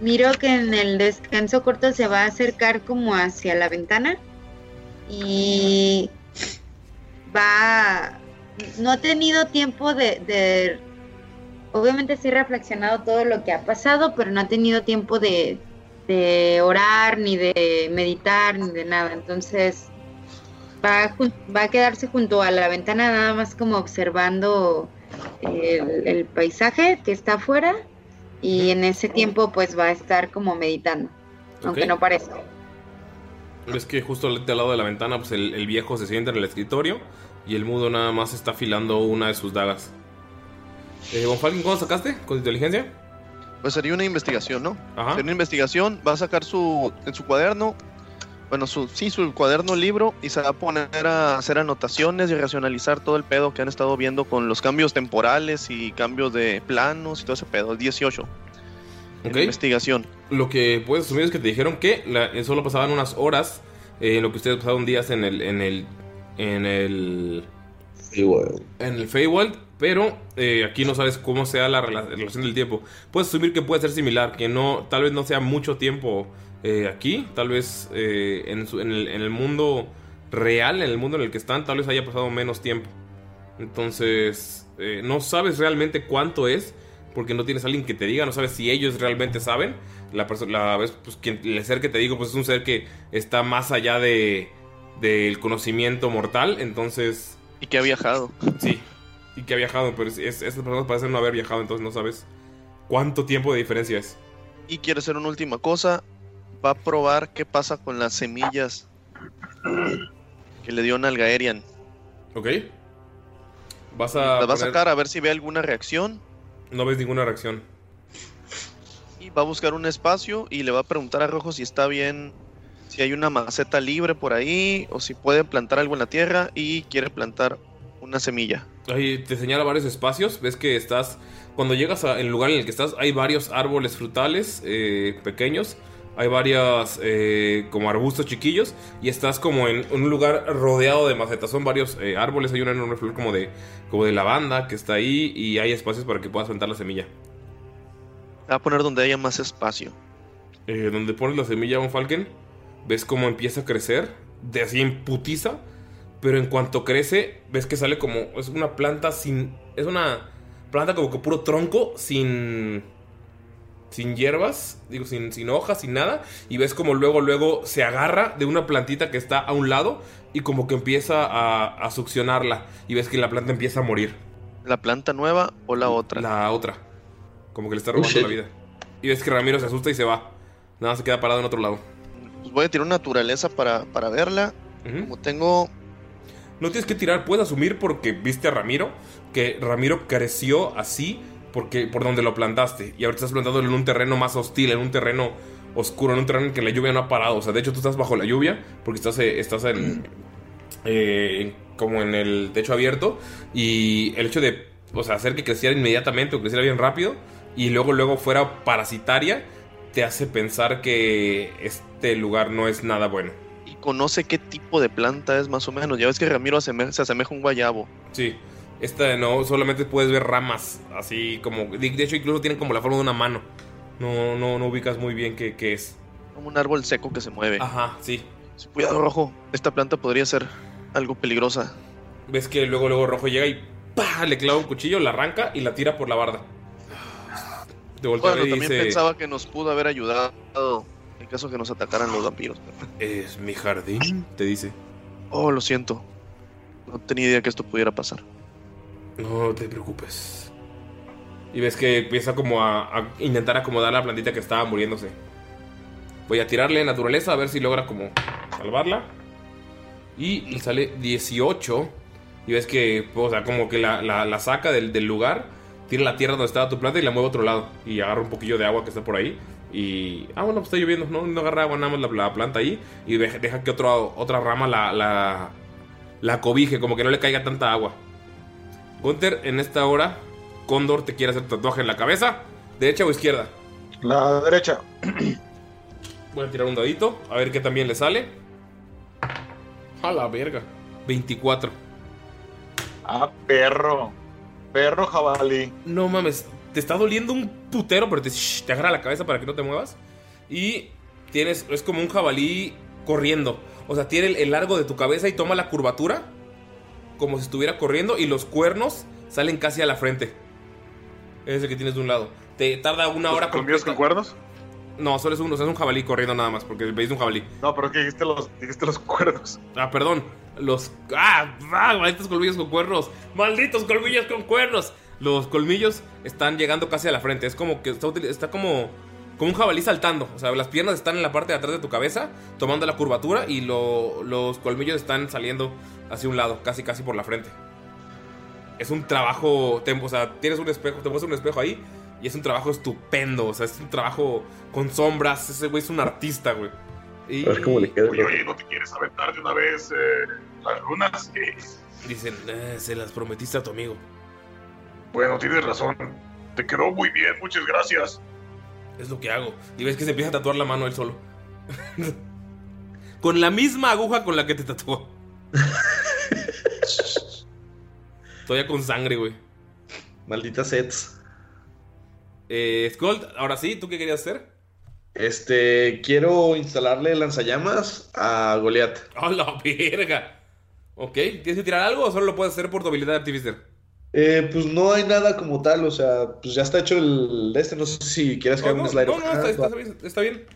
miro que en el descanso corto se va a acercar como hacia la ventana y va, no ha tenido tiempo de, de- obviamente sí reflexionado todo lo que ha pasado, pero no ha tenido tiempo de, de orar, ni de meditar, ni de nada, entonces va, a va a quedarse junto a la ventana nada más como observando el, el paisaje que está afuera y en ese tiempo pues va a estar como meditando, aunque Ok. no parezca. Ves que justo al al lado de la ventana, pues el, el viejo se sienta en el escritorio y el mudo nada más está afilando una de sus dagas. Eh, ¿cómo sacaste? ¿Con inteligencia? Pues sería una investigación, ¿no? Ajá. Sería una investigación, va a sacar su en su cuaderno, bueno, su sí, su cuaderno libro y se va a poner a hacer anotaciones y a racionalizar todo el pedo que han estado viendo con los cambios temporales y cambios de planos y todo ese pedo, 18. en Ok. investigación. Lo que puedes asumir es que te dijeron que la- eh, solo pasaban unas horas eh, en lo que ustedes pasaron días en el en el en el en el Feywild, pero eh, aquí no sabes cómo sea la rela- relación del tiempo. Puedes asumir que puede ser similar, que no tal vez no sea mucho tiempo eh, aquí, tal vez eh, en, su- en el, en el mundo real, en el mundo en el que están, tal vez haya pasado menos tiempo. Entonces, eh, no sabes realmente cuánto es, porque no tienes a alguien que te diga, no sabes si ellos realmente saben. La persona, la vez, pues quien, el ser que te digo, pues es un ser que está más allá de del conocimiento mortal, entonces Y que ha viajado. Sí, y que ha viajado, pero es, es- estas personas parecen no haber viajado, entonces no sabes cuánto tiempo de diferencia es. Y quiere hacer una última cosa, va a probar qué pasa con las semillas que le dio Nalgaerian. ¿Ok? Vas a. Las va a poner- sacar a ver si ve alguna reacción No ves ninguna reacción. y va a buscar un espacio y le va a preguntar a Rojo si está bien, si hay una maceta libre por ahí o si puede plantar algo en la tierra y quiere plantar una semilla. Ahí te señala varios espacios. Ves que estás. Cuando llegas al lugar en el que estás, hay varios árboles frutales eh, pequeños. Hay varios eh, como arbustos chiquillos. Y estás como en un lugar rodeado de macetas. Son varios eh, árboles. Hay una enorme flor como de, como de lavanda que está ahí. Y hay espacios para que puedas plantar la semilla. Va a poner donde haya más espacio. eh, donde pones la semilla Von Falken, ves cómo empieza a crecer, de así en putiza, pero en cuanto crece, ves que sale como, es una planta sin, es una planta como que puro tronco, sin, sin hierbas, digo, sin, sin hojas, sin nada, y ves como luego, luego se agarra de una plantita que está a un lado y como que empieza a, a succionarla, y ves que la planta empieza a morir. ¿La planta nueva o la otra? La otra. Como que le está Oh, robando la vida. Y ves que Ramiro se asusta y se va. Nada, se queda parado en otro lado. pues voy a tirar una naturaleza para, para verla. Como tengo. No tienes que tirar, puedes asumir porque viste a Ramiro, que Ramiro creció así porque por donde lo plantaste. Y ahorita estás plantado en un terreno más hostil, en un terreno oscuro, en un terreno en que la lluvia no ha parado. O sea, de hecho tú estás bajo la lluvia porque estás, eh, estás en, eh, como en el techo abierto. Y el hecho de o sea, hacer que creciera inmediatamente o creciera bien rápido y luego luego fuera parasitaria te hace pensar que este lugar no es nada bueno. Y conoce qué tipo de planta es más o menos. Ya ves que Ramiro aseme- se asemeja a un guayabo. Sí, esta no, solamente puedes ver ramas, así como, de de hecho incluso tienen como la forma de una mano. No, no, no ubicas muy bien qué, qué es. Como un árbol seco que se mueve. Ajá, sí. Cuidado, rojo. Esta planta podría ser algo peligrosa. Ves que luego luego Rojo llega y ¡pah! le clava un cuchillo, la arranca y la tira por la barda. A Bueno, y también dice, pensaba que nos pudo haber ayudado en caso que nos atacaran los vampiros. es mi jardín, te dice. Oh, lo siento. No tenía idea que esto pudiera pasar. No te preocupes. Y ves que empieza como a, intentar acomodar la plantita que estaba muriéndose. Voy a tirarle naturaleza a ver si logra como salvarla. Y le sale 18. Y ves que, o sea, como que la, la- saca del, del lugar, tira la tierra donde estaba tu planta y la mueve a otro lado. Y agarra un poquillo de agua que está por ahí. Y. Ah, bueno, pues está lloviendo. No, no agarra agua, nada más la, la planta ahí. Y deja, deja que otro, otra rama la, la, la cobije, como que no le caiga tanta agua. Gunter, en esta hora, Cóndor te quiere hacer tatuaje en la cabeza. ¿Derecha o izquierda? La derecha. Voy a tirar un dadito, a ver qué también le sale. A la verga. 24. Ah, perro. Perro jabalí. No mames, te está doliendo un putero, pero te, shh, te agarra la cabeza para que no te muevas. Y tienes, es como un jabalí corriendo. O sea, tiene el, el largo de tu cabeza y toma la curvatura como si estuviera corriendo y los cuernos salen casi a la frente. Es el que tienes de un lado. Te tarda una hora ¿Colmillos con cuernos? No, solo es un, o sea, es un jabalí corriendo nada más, porque veis un jabalí. No, pero es que dijiste los, dijiste los cuernos. Ah, perdón. Los. ¡Ah! ah malditos colmillos con cuernos! ¡Malditos colmillos con cuernos! Los colmillos están llegando casi a la frente. Es como que está como. Como un jabalí saltando. O sea, las piernas están en la parte de atrás de tu cabeza, tomando la curvatura, y lo- los colmillos están saliendo hacia un lado, casi casi por la frente. Es un trabajo. te- o sea, tienes un espejo, te pones un espejo ahí, y es un trabajo estupendo. O sea, es un trabajo con sombras. Ese güey es un artista, güey. Y- A ver cómo le queda. Oye, oye, ¿no te quieres aventar de una vez eh, las runas? Eh, Dicen, "Eh, se las prometiste a tu amigo. bueno, tienes razón. Te quedó muy bien, muchas gracias. Es lo que hago. Y ves que se empieza a tatuar la mano él solo. con la misma aguja con la que te tatuó. Todavía con sangre, güey. Maldita sets. Eh, Skull, ahora sí, ¿tú qué querías hacer? Este, quiero instalarle lanzallamas a Goliath. ¡A la verga! Ok, ¿tienes que tirar algo o solo lo puedes hacer por tu habilidad de Artificer? Eh, pues no hay nada como tal, o sea, pues ya está hecho el de este, no sé si quieres que haga no, un slide. no, no, está, va. bien, está bien.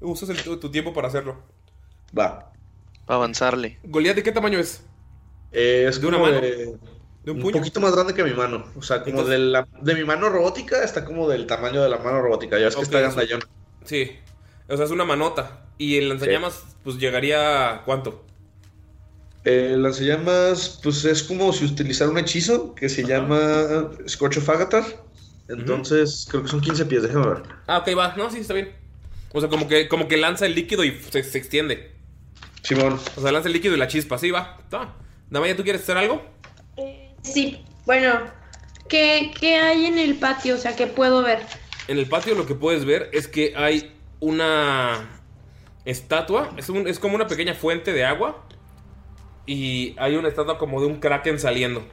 Usas el- tu, tu tiempo para hacerlo. Va. Avanzarle. ¿Goliath de qué tamaño es? Eh, es ¿De una mano? de- ¿De un un poquito más grande que mi mano. O sea, como Entonces- de, la, de mi mano robótica está como del tamaño de la mano robótica. Ya ves que Ok, está eso. gandallón. Sí. O sea, es una manota. Y el lanzallamas, pues llegaría. ¿Cuánto? El lanzallamas, pues es como si utilizara un hechizo que se llama Scorch of Agatar. Entonces, creo que son 15 pies, déjame ver. Ah, ok, va. No, sí, está bien. O sea, como que, como que lanza el líquido y se, se extiende. Simón. O sea, lanza el líquido y la chispa. Sí, va. Está. Damaya, ¿tú quieres hacer algo? Sí, bueno, ¿qué, ¿qué hay en el patio? O sea, ¿qué puedo ver? En el patio lo que puedes ver es que hay una estatua. Es, un- es como una pequeña fuente de agua. Y hay una estatua como de un kraken saliendo.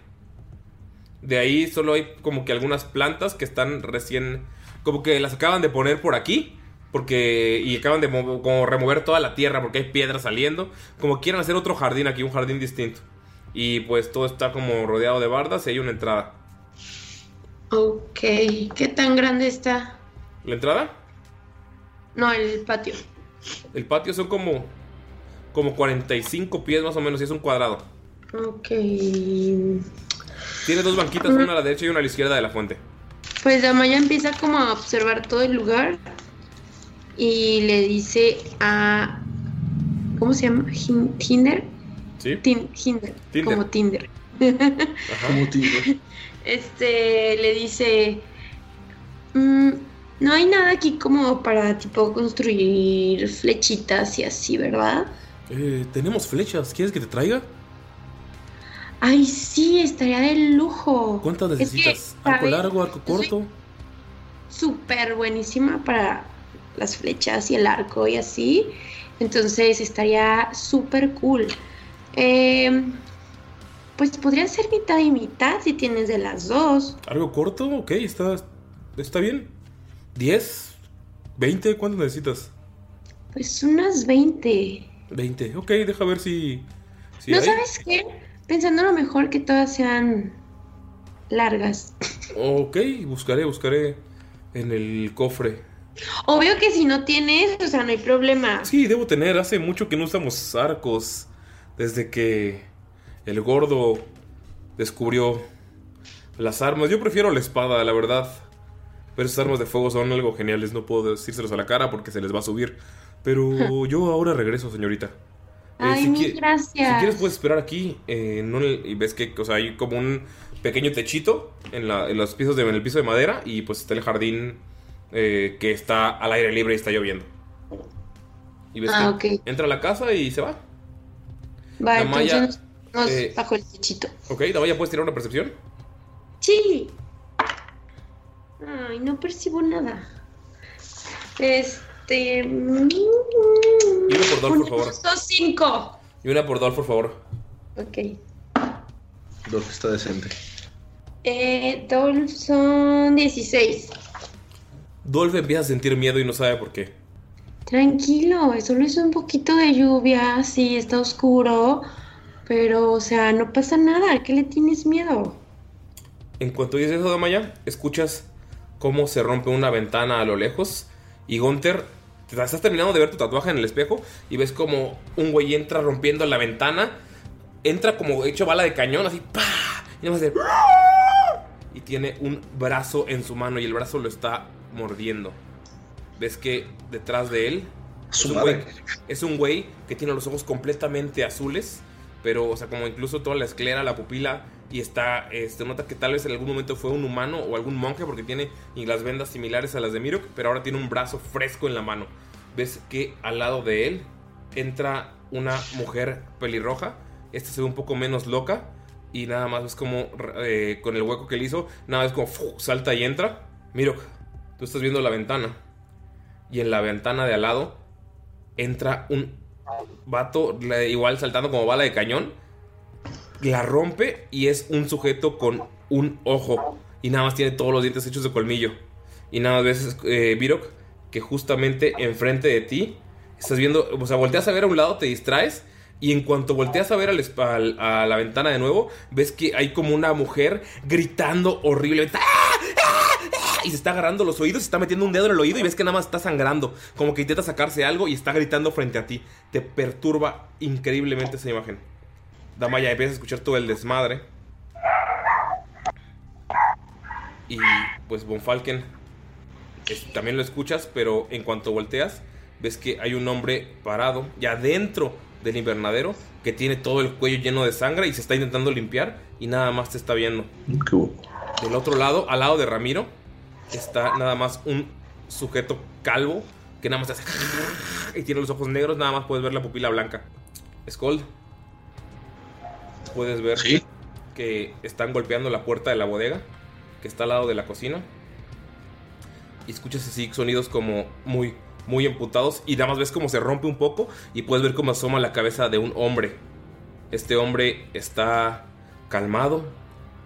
De ahí solo hay como que algunas plantas que están recién... Como que las acaban de poner por aquí. Porque... Y acaban de mo- como remover toda la tierra porque hay piedras saliendo. Como quieren hacer otro jardín aquí, un jardín distinto. Y pues todo está como rodeado de bardas y hay una entrada. Ok, ¿qué tan grande está? ¿La entrada? No, el patio. El patio son como. Como 45 pies más o menos y es un cuadrado. Ok. Tiene dos banquitas, una a la derecha y una a la izquierda de la fuente. Pues Damaya empieza como a observar todo el lugar y le dice a ¿cómo se llama? Tinder. ¿Sí? Tin- Tinder, Tinder. como Tinder. Como Tinder. Este le dice, "Mm, no hay nada aquí como para tipo construir flechitas y así, ¿verdad? Eh, tenemos flechas. ¿Quieres que te traiga? Ay, sí, estaría de lujo. ¿Cuántas Es que, necesitas? ¿Arco ¿sabes? largo, arco corto? Súper buenísima para las flechas y el arco y así. Entonces estaría súper cool. Eh, pues podría ser mitad y mitad si tienes de las dos. ¿Algo corto? Ok, está, está bien. ¿10? ¿20? ¿Cuánto necesitas? Pues unas 20. 20. Ok, deja ver si. si ¿No hay. sabes qué? Pensando lo mejor que todas sean largas. Ok, buscaré, buscaré en el cofre. Obvio que si no tienes, o sea, no hay problema. Sí, debo tener. Hace mucho que no usamos arcos. Desde que el gordo descubrió las armas. Yo prefiero la espada, la verdad. Pero esas armas de fuego son algo geniales. No puedo decírselos a la cara porque se les va a subir. Pero yo ahora regreso, señorita. Eh, Ay, si mil qui- gracias. Si quieres puedes esperar aquí. eh, en y ves que o sea, hay como un pequeño techito en, la- en los pisos de, en el piso de madera. Y pues está el jardín eh, que está al aire libre y está lloviendo. Y ves Ah, que ok. entra a la casa y se va. Va, Damaya, entonces nos, nos bajo el techito. Ok, Damaya, ¿puedes tirar una percepción? Sí. Ay, no percibo nada. Este. Mm, Y una por Dolph, por favor. Son cinco. Y una por Dolph, por favor. Ok. Dolph está decente. Eh, Dolph son 16. Dolph empieza a sentir miedo y no sabe por qué. Tranquilo, solo es un poquito de lluvia, sí, está oscuro, pero, o sea, no pasa nada, ¿a qué le tienes miedo? En cuanto dices eso, Damaya, escuchas cómo se rompe una ventana a lo lejos. Y Gunther, estás terminando de ver tu tatuaje en el espejo y ves como un güey entra rompiendo la ventana. Entra como hecho bala de cañón, así, ¡pa! Y nada más de- Y tiene un brazo en su mano y el brazo lo está mordiendo. Ves que detrás de él es un, güey, es un güey que tiene los ojos completamente azules, pero, o sea, como incluso toda la esclera, la pupila, y está, este, nota que tal vez en algún momento fue un humano o algún monje, porque tiene las vendas similares a las de Mirok, pero ahora tiene un brazo fresco en la mano. Ves que al lado de él entra una mujer pelirroja, esta se ve un poco menos loca, y nada más ves como eh, con el hueco que le hizo, nada más como salta y entra. Mirok, tú estás viendo la ventana y en la ventana de al lado entra un vato igual saltando como bala de cañón. La rompe y es un sujeto con un ojo y nada más tiene todos los dientes hechos de colmillo. Y nada más ves, eh, Virok, que justamente enfrente de ti estás viendo, o sea, volteas a ver a un lado, te distraes. Y en cuanto volteas a ver a la ventana de nuevo, ves que hay como una mujer gritando horriblemente. ¡Ah! y se está agarrando los oídos, se está metiendo un dedo en el oído y ves que nada más está sangrando, como que intenta sacarse algo y está gritando frente a ti. Te perturba increíblemente esa imagen. Damaya empieza a escuchar todo el desmadre. Y pues Bonfalken es- también lo escuchas, pero en cuanto volteas, ves que hay un hombre parado ya dentro del invernadero que tiene todo el cuello lleno de sangre y se está intentando limpiar y nada más te está viendo. Del otro lado, al lado de Ramiro, está nada más un sujeto calvo que nada más hace y tiene los ojos negros, nada más puedes ver la pupila blanca. Skold, puedes ver que están golpeando la puerta de la bodega que está al lado de la cocina y escuchas así sonidos como muy muy emputados y nada más ves cómo se rompe un poco y puedes ver cómo asoma la cabeza de un hombre. Este hombre está calmado,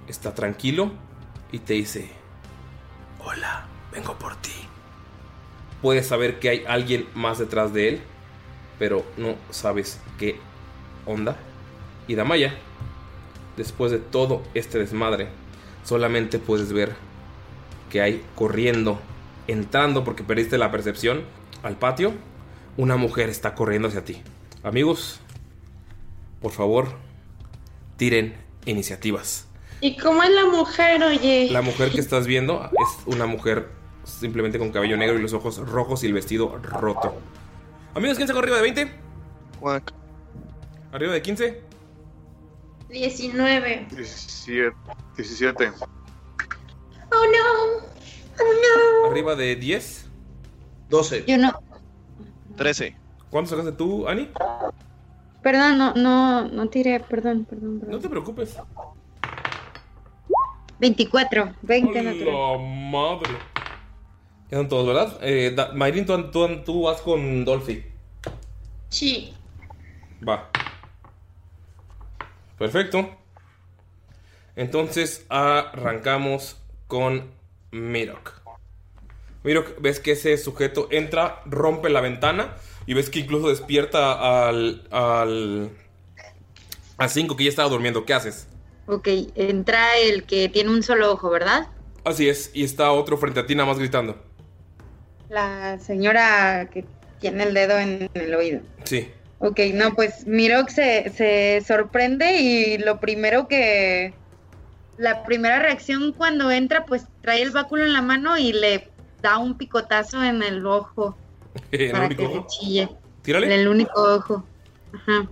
está tranquilo y te dice, hola, vengo por ti. Puedes saber que hay alguien más detrás de él, pero no sabes qué onda. Y Damaya, después de todo este desmadre, solamente puedes ver que hay corriendo, entrando porque perdiste la percepción al patio, una mujer está corriendo hacia ti. Amigos, por favor, tiren iniciativas. ¿Y cómo es la mujer, oye? La mujer que estás viendo es una mujer simplemente con cabello negro y los ojos rojos y el vestido roto. Amigos, ¿quién sacó arriba de 20? cuac. Arriba de 15. 19. 17. 17. Oh no. Oh no. Arriba de 10. 12. Yo no. 13. ¿Cuánto sacaste tú, Ani? Perdón, no, no, no tiré, perdón, perdón, perdón. No te preocupes. 24, 20 natural. La madre. Ya son todos, ¿verdad? Eh, Da- Mayrin, tú, tú, tú vas con Dolphy. Sí. Va. Perfecto. Entonces arrancamos con Mirok. Mirok, ves que ese sujeto entra, rompe la ventana y ves que incluso despierta al. al. al 5 que ya estaba durmiendo. ¿Qué haces? Ok, entra el que tiene un solo ojo, ¿verdad? Así es, y está otro frente a ti nada más gritando. La señora que tiene el dedo en el oído. Sí. Ok, no, pues Mirok se, se sorprende y lo primero que... La primera reacción cuando entra, pues trae el báculo en la mano y le da un picotazo en el ojo el para único que se ojo. chille. Tírale. En el único ojo. Ajá.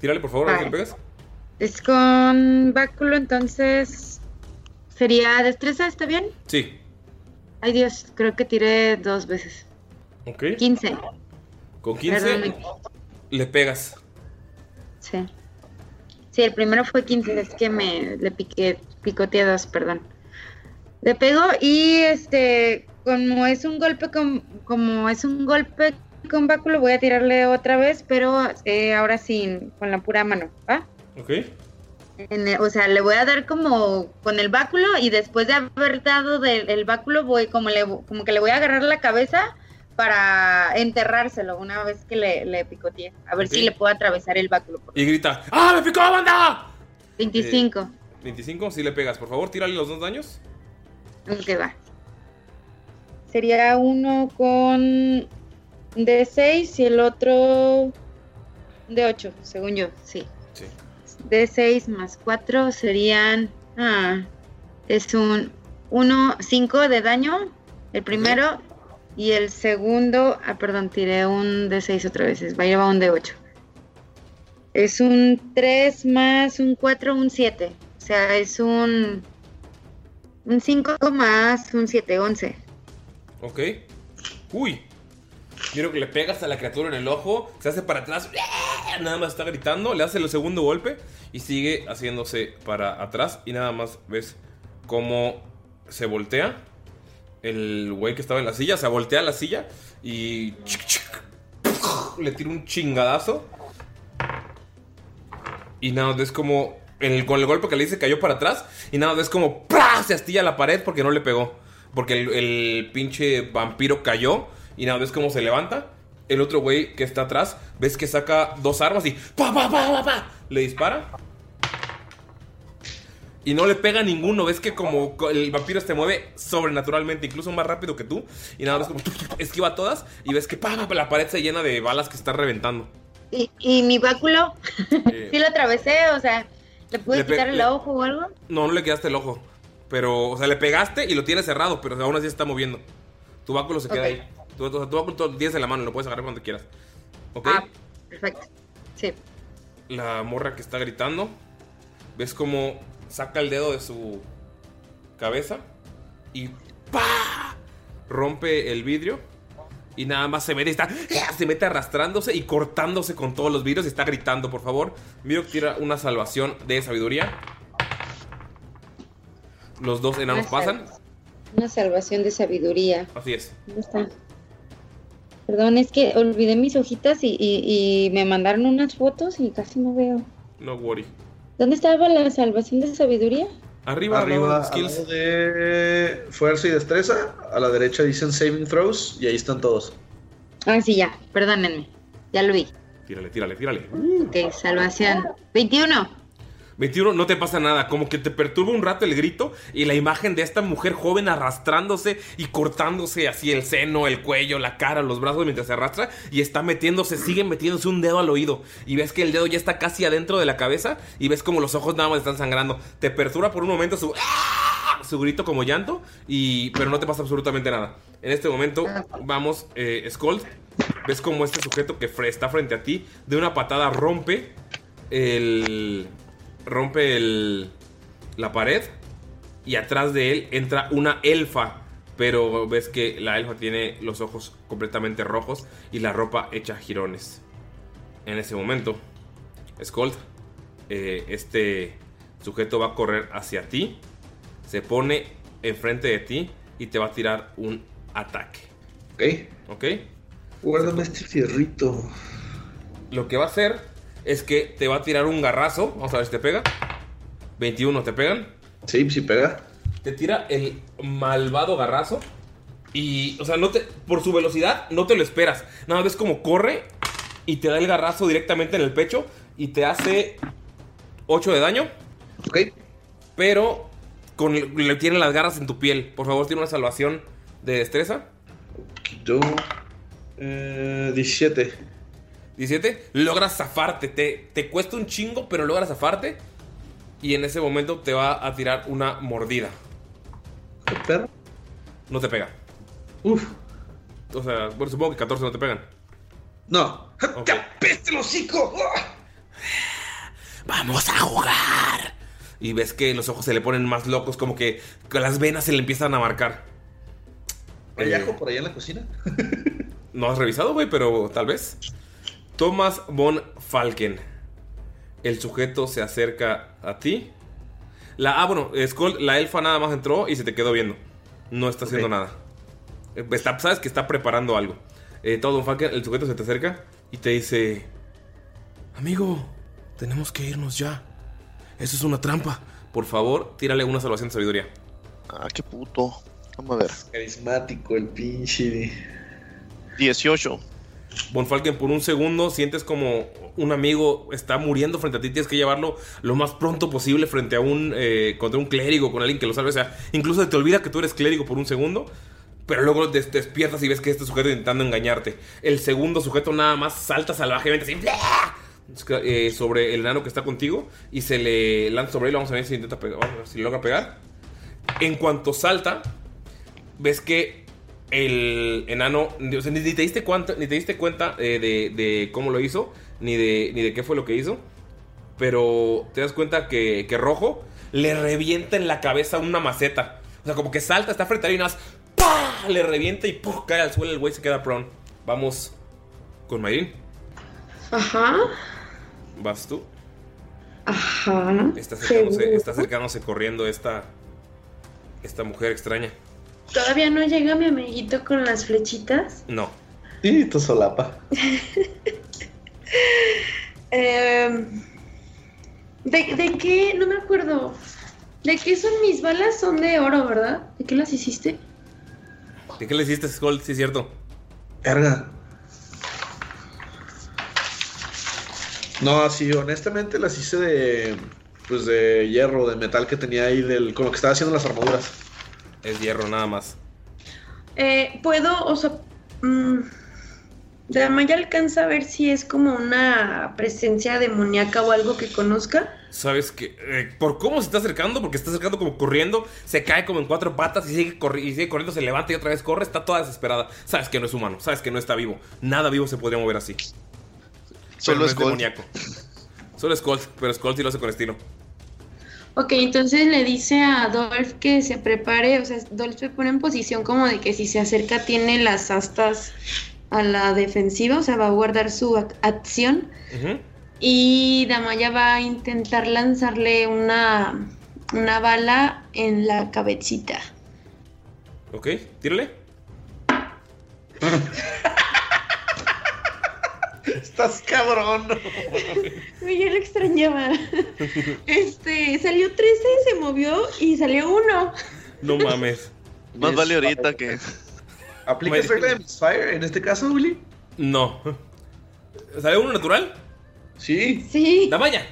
Tírale, por favor, a ver si pegas. Es con báculo, entonces... ¿Sería destreza? ¿Está bien? Sí. Ay Dios, creo que tiré dos veces. Ok. 15. Con 15 Perdón. Le pegas. Sí. Sí, el primero fue 15, es que me le piqué, picoteé dos, perdón. Le pego y este, como es un golpe con, como es un golpe con báculo, voy a tirarle otra vez, pero eh, ahora sí, con la pura mano, ¿va? Ok. En o sea, le voy a dar como con el báculo y después de haber dado del el báculo voy como le como que le voy a agarrar la cabeza para enterrárselo una vez que le, le picoteé. A ver Ok. si le puedo atravesar el báculo. Y grita: ¡Ah, me picó, banda! 25. 25, si le pegas. Por favor, tírale los dos daños. Ok, va. Sería uno con D6 y el otro de 8, según yo, sí. Sí. D6 más 4 serían. Ah, es un 1, 5 de daño. El primero. Y el segundo. Ah, perdón, tiré un D6 otra vez. Va a llevar un D8. Es un 3 más un 4, un 7. O sea, es un. Un 5 más un 7, 11. Ok. Uy. Quiero que le pegas a la criatura en el ojo. Se hace para atrás. Nada más está gritando. Le hace el segundo golpe. Y sigue haciéndose para atrás. Y nada más ves cómo se voltea. El güey que estaba en la silla. Se voltea la silla. Y. le tira un chingadazo. Y nada ves como. con el golpe que le hice cayó para atrás. Y nada ves como. Se astilla la pared porque no le pegó. Porque el, pinche vampiro cayó. Y nada, ves cómo se levanta. El otro güey que está atrás, ves que saca dos armas y ¡pa, pa, pa, pa, pa! Le dispara. Y no le pega a ninguno. Ves que como co- el vampiro se mueve sobrenaturalmente, incluso más rápido que tú. Y nada, ves como esquiva todas. Y ves que pa, la pared se llena de balas que está reventando. ¿Y, y mi báculo? Eh, sí lo atravesé, o sea, ¿le pude Le quitar el le- ojo o algo? No, no le quedaste el ojo. Pero, o sea, le pegaste y lo tienes cerrado, pero aún así se está moviendo. Tu báculo se queda Ok. ahí. Tu, tu- tu báculo lo tienes en la mano, lo puedes agarrar cuando quieras. ¿Ok? Ah, perfecto. Sí. La morra que está gritando. Ves como saca el dedo de su cabeza y ¡pa! rompe el vidrio. Y nada más se mete, está, se mete arrastrándose y cortándose con todos los vidrios y está gritando, por favor. Miro tira una salvación de sabiduría. Los dos enanos Una pasan. Una salvación de sabiduría. Así es. ¿Dónde está? Perdón, es que olvidé mis hojitas y, y- y me mandaron unas fotos y casi no veo. No worry. ¿Dónde estaba la salvación de sabiduría? Arriba, Arriba, no, skills. de fuerza y destreza. A la derecha dicen saving throws y ahí están todos. Ah, sí, ya, perdónenme. Ya lo vi. Tírale, tírale, tírale. Ok, salvación. 21. 21, no te pasa nada, como que te perturba un rato el grito y la imagen de esta mujer joven arrastrándose y cortándose así el seno, el cuello, la cara, los brazos mientras se arrastra y está metiéndose, sigue metiéndose un dedo al oído y ves que el dedo ya está casi adentro de la cabeza y ves como los ojos nada más están sangrando. Te perturba por un momento su, ¡ah! su grito como llanto, y, pero no te pasa absolutamente nada. En este momento vamos, eh, Skull, ves como este sujeto que está frente a ti, de una patada rompe el. Rompe el. la pared. Y atrás de él entra una elfa. Pero ves que la elfa tiene los ojos completamente rojos y la ropa hecha jirones. En ese momento, Skold, eh, este sujeto va a correr hacia ti, se pone enfrente de ti y te va a tirar un ataque. Ok. ¿Ok? Guárdame este fierrito. Lo que va a hacer es que te va a tirar un garrazo. Vamos a ver si te pega. 21, ¿te pegan? Sí, sí pega. Te tira el malvado garrazo. Y, o sea, no te, por su velocidad no te lo esperas. Nada más ves como corre y te da el garrazo directamente en el pecho y te hace 8 de daño. Ok. Pero con, le tiene las garras en tu piel. Por favor, tiene una salvación de destreza. Yo. Eh, 17. 17. Logras zafarte. Te, te cuesta un chingo, pero logras zafarte. Y en ese momento te va a tirar una mordida. ¿Qué perro? No te pega. Uf. O sea, bueno, supongo que 14 no te pegan. No. Ok. ¡Peste el hocico! Vamos a jugar. Y ves que los ojos se le ponen más locos, como que las venas se le empiezan a marcar. ¿Hay Eh, ajo por allá en la cocina? No has revisado, güey, pero tal vez. Thomas von Falken. El sujeto se acerca a ti. La, ah, bueno, Skull, la elfa nada más entró y se te quedó viendo. No está haciendo nada. Eh, está- sabes que está preparando algo. Eh, Thomas von Falken, el sujeto se te acerca y te dice: Amigo, tenemos que irnos ya. Eso es una trampa. Por favor, tírale una salvación de sabiduría. Ah, qué puto. Vamos a ver. Carismático el pinche. 18. Von Falken, por un segundo sientes como un amigo está muriendo frente a ti. Tienes que llevarlo lo más pronto posible frente a un. eh, contra un clérigo, con alguien que lo salve. O sea, incluso te olvida que tú eres clérigo por un segundo. Pero luego te despiertas y ves que este sujeto intentando engañarte. El segundo sujeto nada más salta salvajemente así. eh, sobre el enano que está contigo. Y se le lanza sobre él. Vamos a ver si intenta pegar. Vamos a ver si logra pegar. En cuanto salta, ves que el enano, o sea, ni, te diste cuenta, ni te diste cuenta eh, de, de cómo lo hizo, ni de, ni de qué fue lo que hizo, pero te das cuenta que, que Rojo le revienta en la cabeza una maceta. O sea, como que salta, está frente a él y nada más, ¡pah! le revienta y ¡pum! cae al suelo, el güey se queda prone. Vamos con Mayrin, Ajá. vas tú. Ajá. Está acercándose, está acercándose corriendo esta, esta mujer extraña. ¿Todavía no llega mi amiguito con las flechitas? No, Y tu solapa. Eh, ¿de, ¿De qué? No me acuerdo. ¿De qué son mis balas? Son de oro, ¿verdad? ¿De qué las hiciste? ¿de qué le hiciste, Skull? Sí, es cierto. Verga. No, sí, honestamente las hice de. Pues de hierro, de metal que tenía ahí del, con lo que estaba haciendo las armaduras. Es hierro nada más. Eh, Puedo, o sea. mm, Damaya alcanza a ver si es como una presencia demoníaca o algo que conozca. Sabes que eh, por cómo se está acercando, porque está acercando como corriendo, se cae como en cuatro patas y sigue, corri- y sigue corriendo, se levanta y otra vez corre, está toda desesperada. Sabes que no es humano, sabes que no está vivo. Nada vivo se podría mover así. Solo Pero no es demoníaco. Solo Skull, pero Skull sí lo hace con estilo. Ok, entonces le dice a Dolph que se prepare, o sea, Dolph se pone en posición como de que si se acerca tiene las astas a la defensiva, o sea, va a guardar su ac- acción. Y Damaya va a intentar lanzarle una, una bala en la cabecita. Ok, tírale. Estás cabrón. Uy, yo lo extrañaba. Este, salió 13, se movió y salió uno. No mames. Más vale ahorita que. ¿Aplicas regla de Misfire en este caso, Willy? No. ¿Sale uno natural? Sí. Sí. Damaya,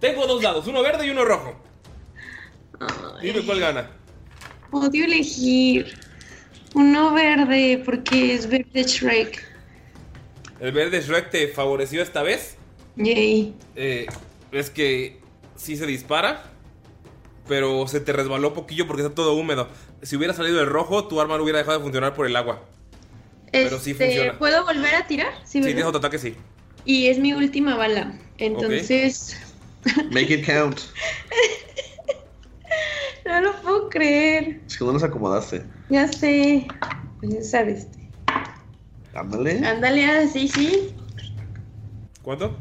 tengo dos dados, uno verde y uno rojo. Dime cuál gana. Odio elegir uno verde porque es verde Shrek. ¿El verde Shrek te favoreció esta vez? Yay. Eh, es que sí se dispara, pero se te resbaló poquillo porque está todo húmedo. Si hubiera salido el rojo, tu arma no hubiera dejado de funcionar por el agua. Pero sí Este, funciona. ¿Puedo volver a tirar? Sí, tienes otro ataque, sí. Y es mi última bala. Entonces, Make it count. no lo puedo creer. Es que no nos acomodaste. Ya sé. Pues ya sabes. Ándale. Ándale, así, sí. ¿Cuánto?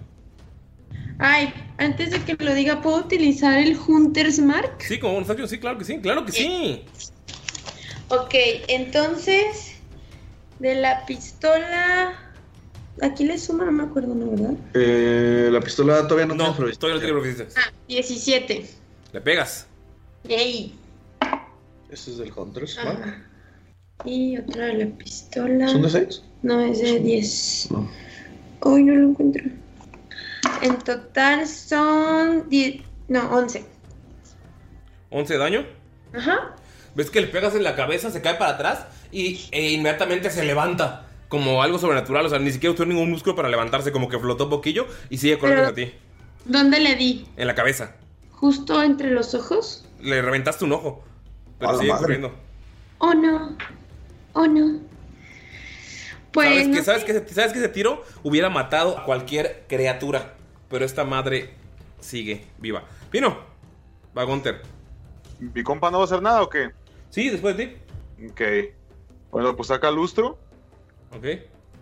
Ay, antes de que lo diga, ¿puedo utilizar el Hunter's Mark? Sí, como bonus action, sí, claro que sí, claro que sí. Ok, entonces, de la pistola... Aquí le suma, no me acuerdo, ¿no, verdad? Eh, la pistola todavía no, No, tiene todavía no tiene. Ah, 17. Le pegas. Yay. Ese es del Hunters. Mark. Y otra de la pistola. ¿Son de 6? No, es de 10. No. Hoy no lo encuentro. En total son 10. No, 11. 11 de daño. Ajá. Ves que le pegas en la cabeza, se cae para atrás y e inmediatamente se levanta. Como algo sobrenatural, o sea, ni siquiera usó ningún músculo para levantarse, como que flotó un poquillo y sigue corriendo hacia ti. ¿Dónde le di? En la cabeza. ¿Justo entre los ojos? Le reventaste un ojo. Pero A sigue madre. corriendo. Oh no. Oh no. Pues. ¿Sabes, no que, ¿sabes, que, ese- ¿Sabes que ese tiro hubiera matado a cualquier criatura? Pero esta madre sigue viva. Pino, va Gunter. ¿Mi compa no va a hacer nada o qué? Sí, después de ti. Ok. Bueno, pues saca lustro Ok.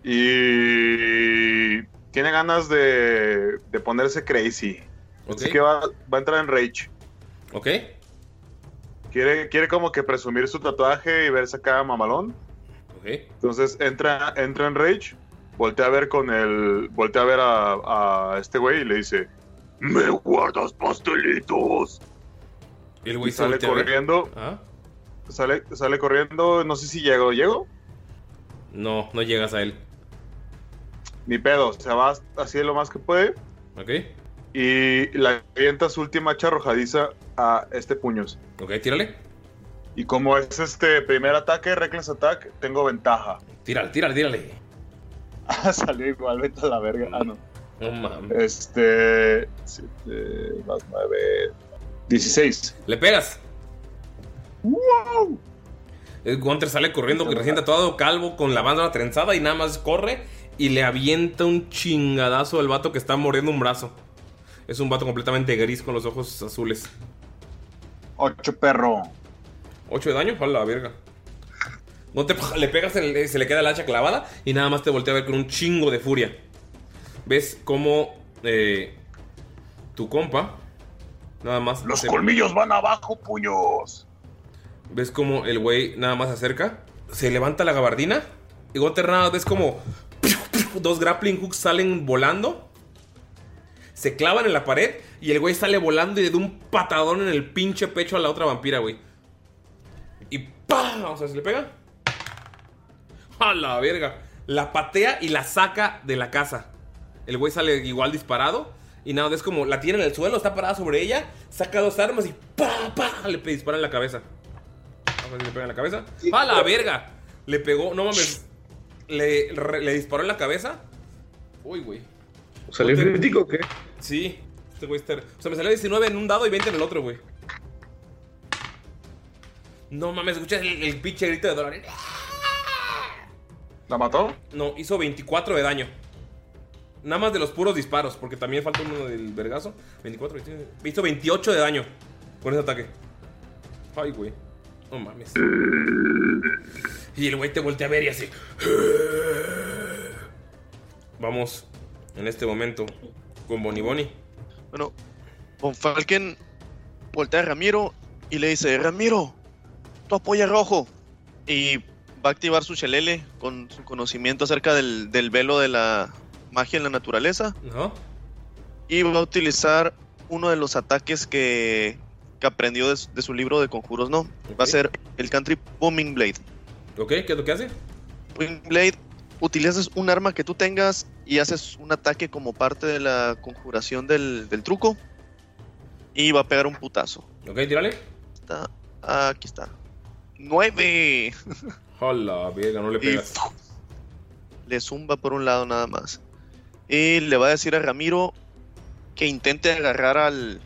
y tiene ganas de, de ponerse crazy. Ok. Así que va, va a entrar en rage. Ok. Quiere, quiere como que presumir su tatuaje y verse acá mamalón. Entonces entra, entra en rage, voltea a ver con el. Voltea a ver a, a este güey y le dice: ¡Me guardas pastelitos! Y el güey sale corriendo. Ah. Sale, sale corriendo. No sé si llego. ¿Llego? No, no llegas a él. Ni pedo. Se va así lo más que puede. Ok. Y le avienta su última hacha arrojadiza a este puños. Ok, tírale. Y como es este primer ataque, Reckless Attack, tengo ventaja. Tírale, tírale, tírale. Ah, salió igual, vete a la verga. Ah, no. No mames. Este. siete más 9. 16. Le pegas. ¡Wow! El Gunter sale corriendo, que recién tatuado, calvo, con la banda trenzada y nada más corre y le avienta un chingadazo al vato que está mordiendo un brazo. Es un vato completamente gris con los ojos azules. 8 perro. 8 de daño, a la verga. Gunter le pegas, se le queda el hacha clavada y nada más te voltea a ver con un chingo de furia. Ves cómo eh, tu compa, nada más. Los se- colmillos van abajo, puños. ¿Ves como el güey nada más se acerca? Se levanta la gabardina. Y Gunter nada ves como dos grappling hooks salen volando. Se clavan en la pared. Y el güey sale volando y le da un patadón en el pinche pecho a la otra vampira, güey. Y ¡pam! O sea, se le pega. A la verga. La patea y la saca de la casa. El güey sale igual disparado. Y nada, es como la tiene en el suelo, está parada sobre ella. Saca dos armas y ¡pa! ¡pa! Le dispara en la cabeza. A ver si le pega en la cabeza. ¡A la verga! Le pegó, no mames. Le, re- le disparó en la cabeza. Uy, güey. ¿Salió crítico o qué? Sí. Este güey está. O sea, me salió 19 en un dado y 20 en el otro, güey. No mames, escuchas el, el pinche grito de dólar. ¿La mató? No, hizo 24 de daño. Nada más de los puros disparos, porque también falta uno del vergazo. 24, 29. Hizo 28 de daño con ese ataque. Ay, güey. No mames. Y el güey te voltea a ver y así. Vamos en este momento con Bonnie Bonnie. Bueno, Von Falken voltea a Ramiro y le dice, Ramiro, tu apoya rojo. Y va a activar su chelele con su conocimiento acerca del, del velo de la magia en la naturaleza. ¿No? Y va a utilizar uno de los ataques que, que aprendió de, su- de su libro de conjuros, ¿no? Va a ser el country Booming Blade. ¿Ok? ¿Qué es lo que hace? Booming Blade, utilizas un arma que tú tengas y haces un ataque como parte de la conjuración del, del truco. Y va a pegar un putazo. ¿Ok? Tírale. Está, aquí está. ¡Nueve! Hola, verga, no le Y pegas. le zumba por un lado nada más. Y le va a decir a Ramiro que intente agarrar al.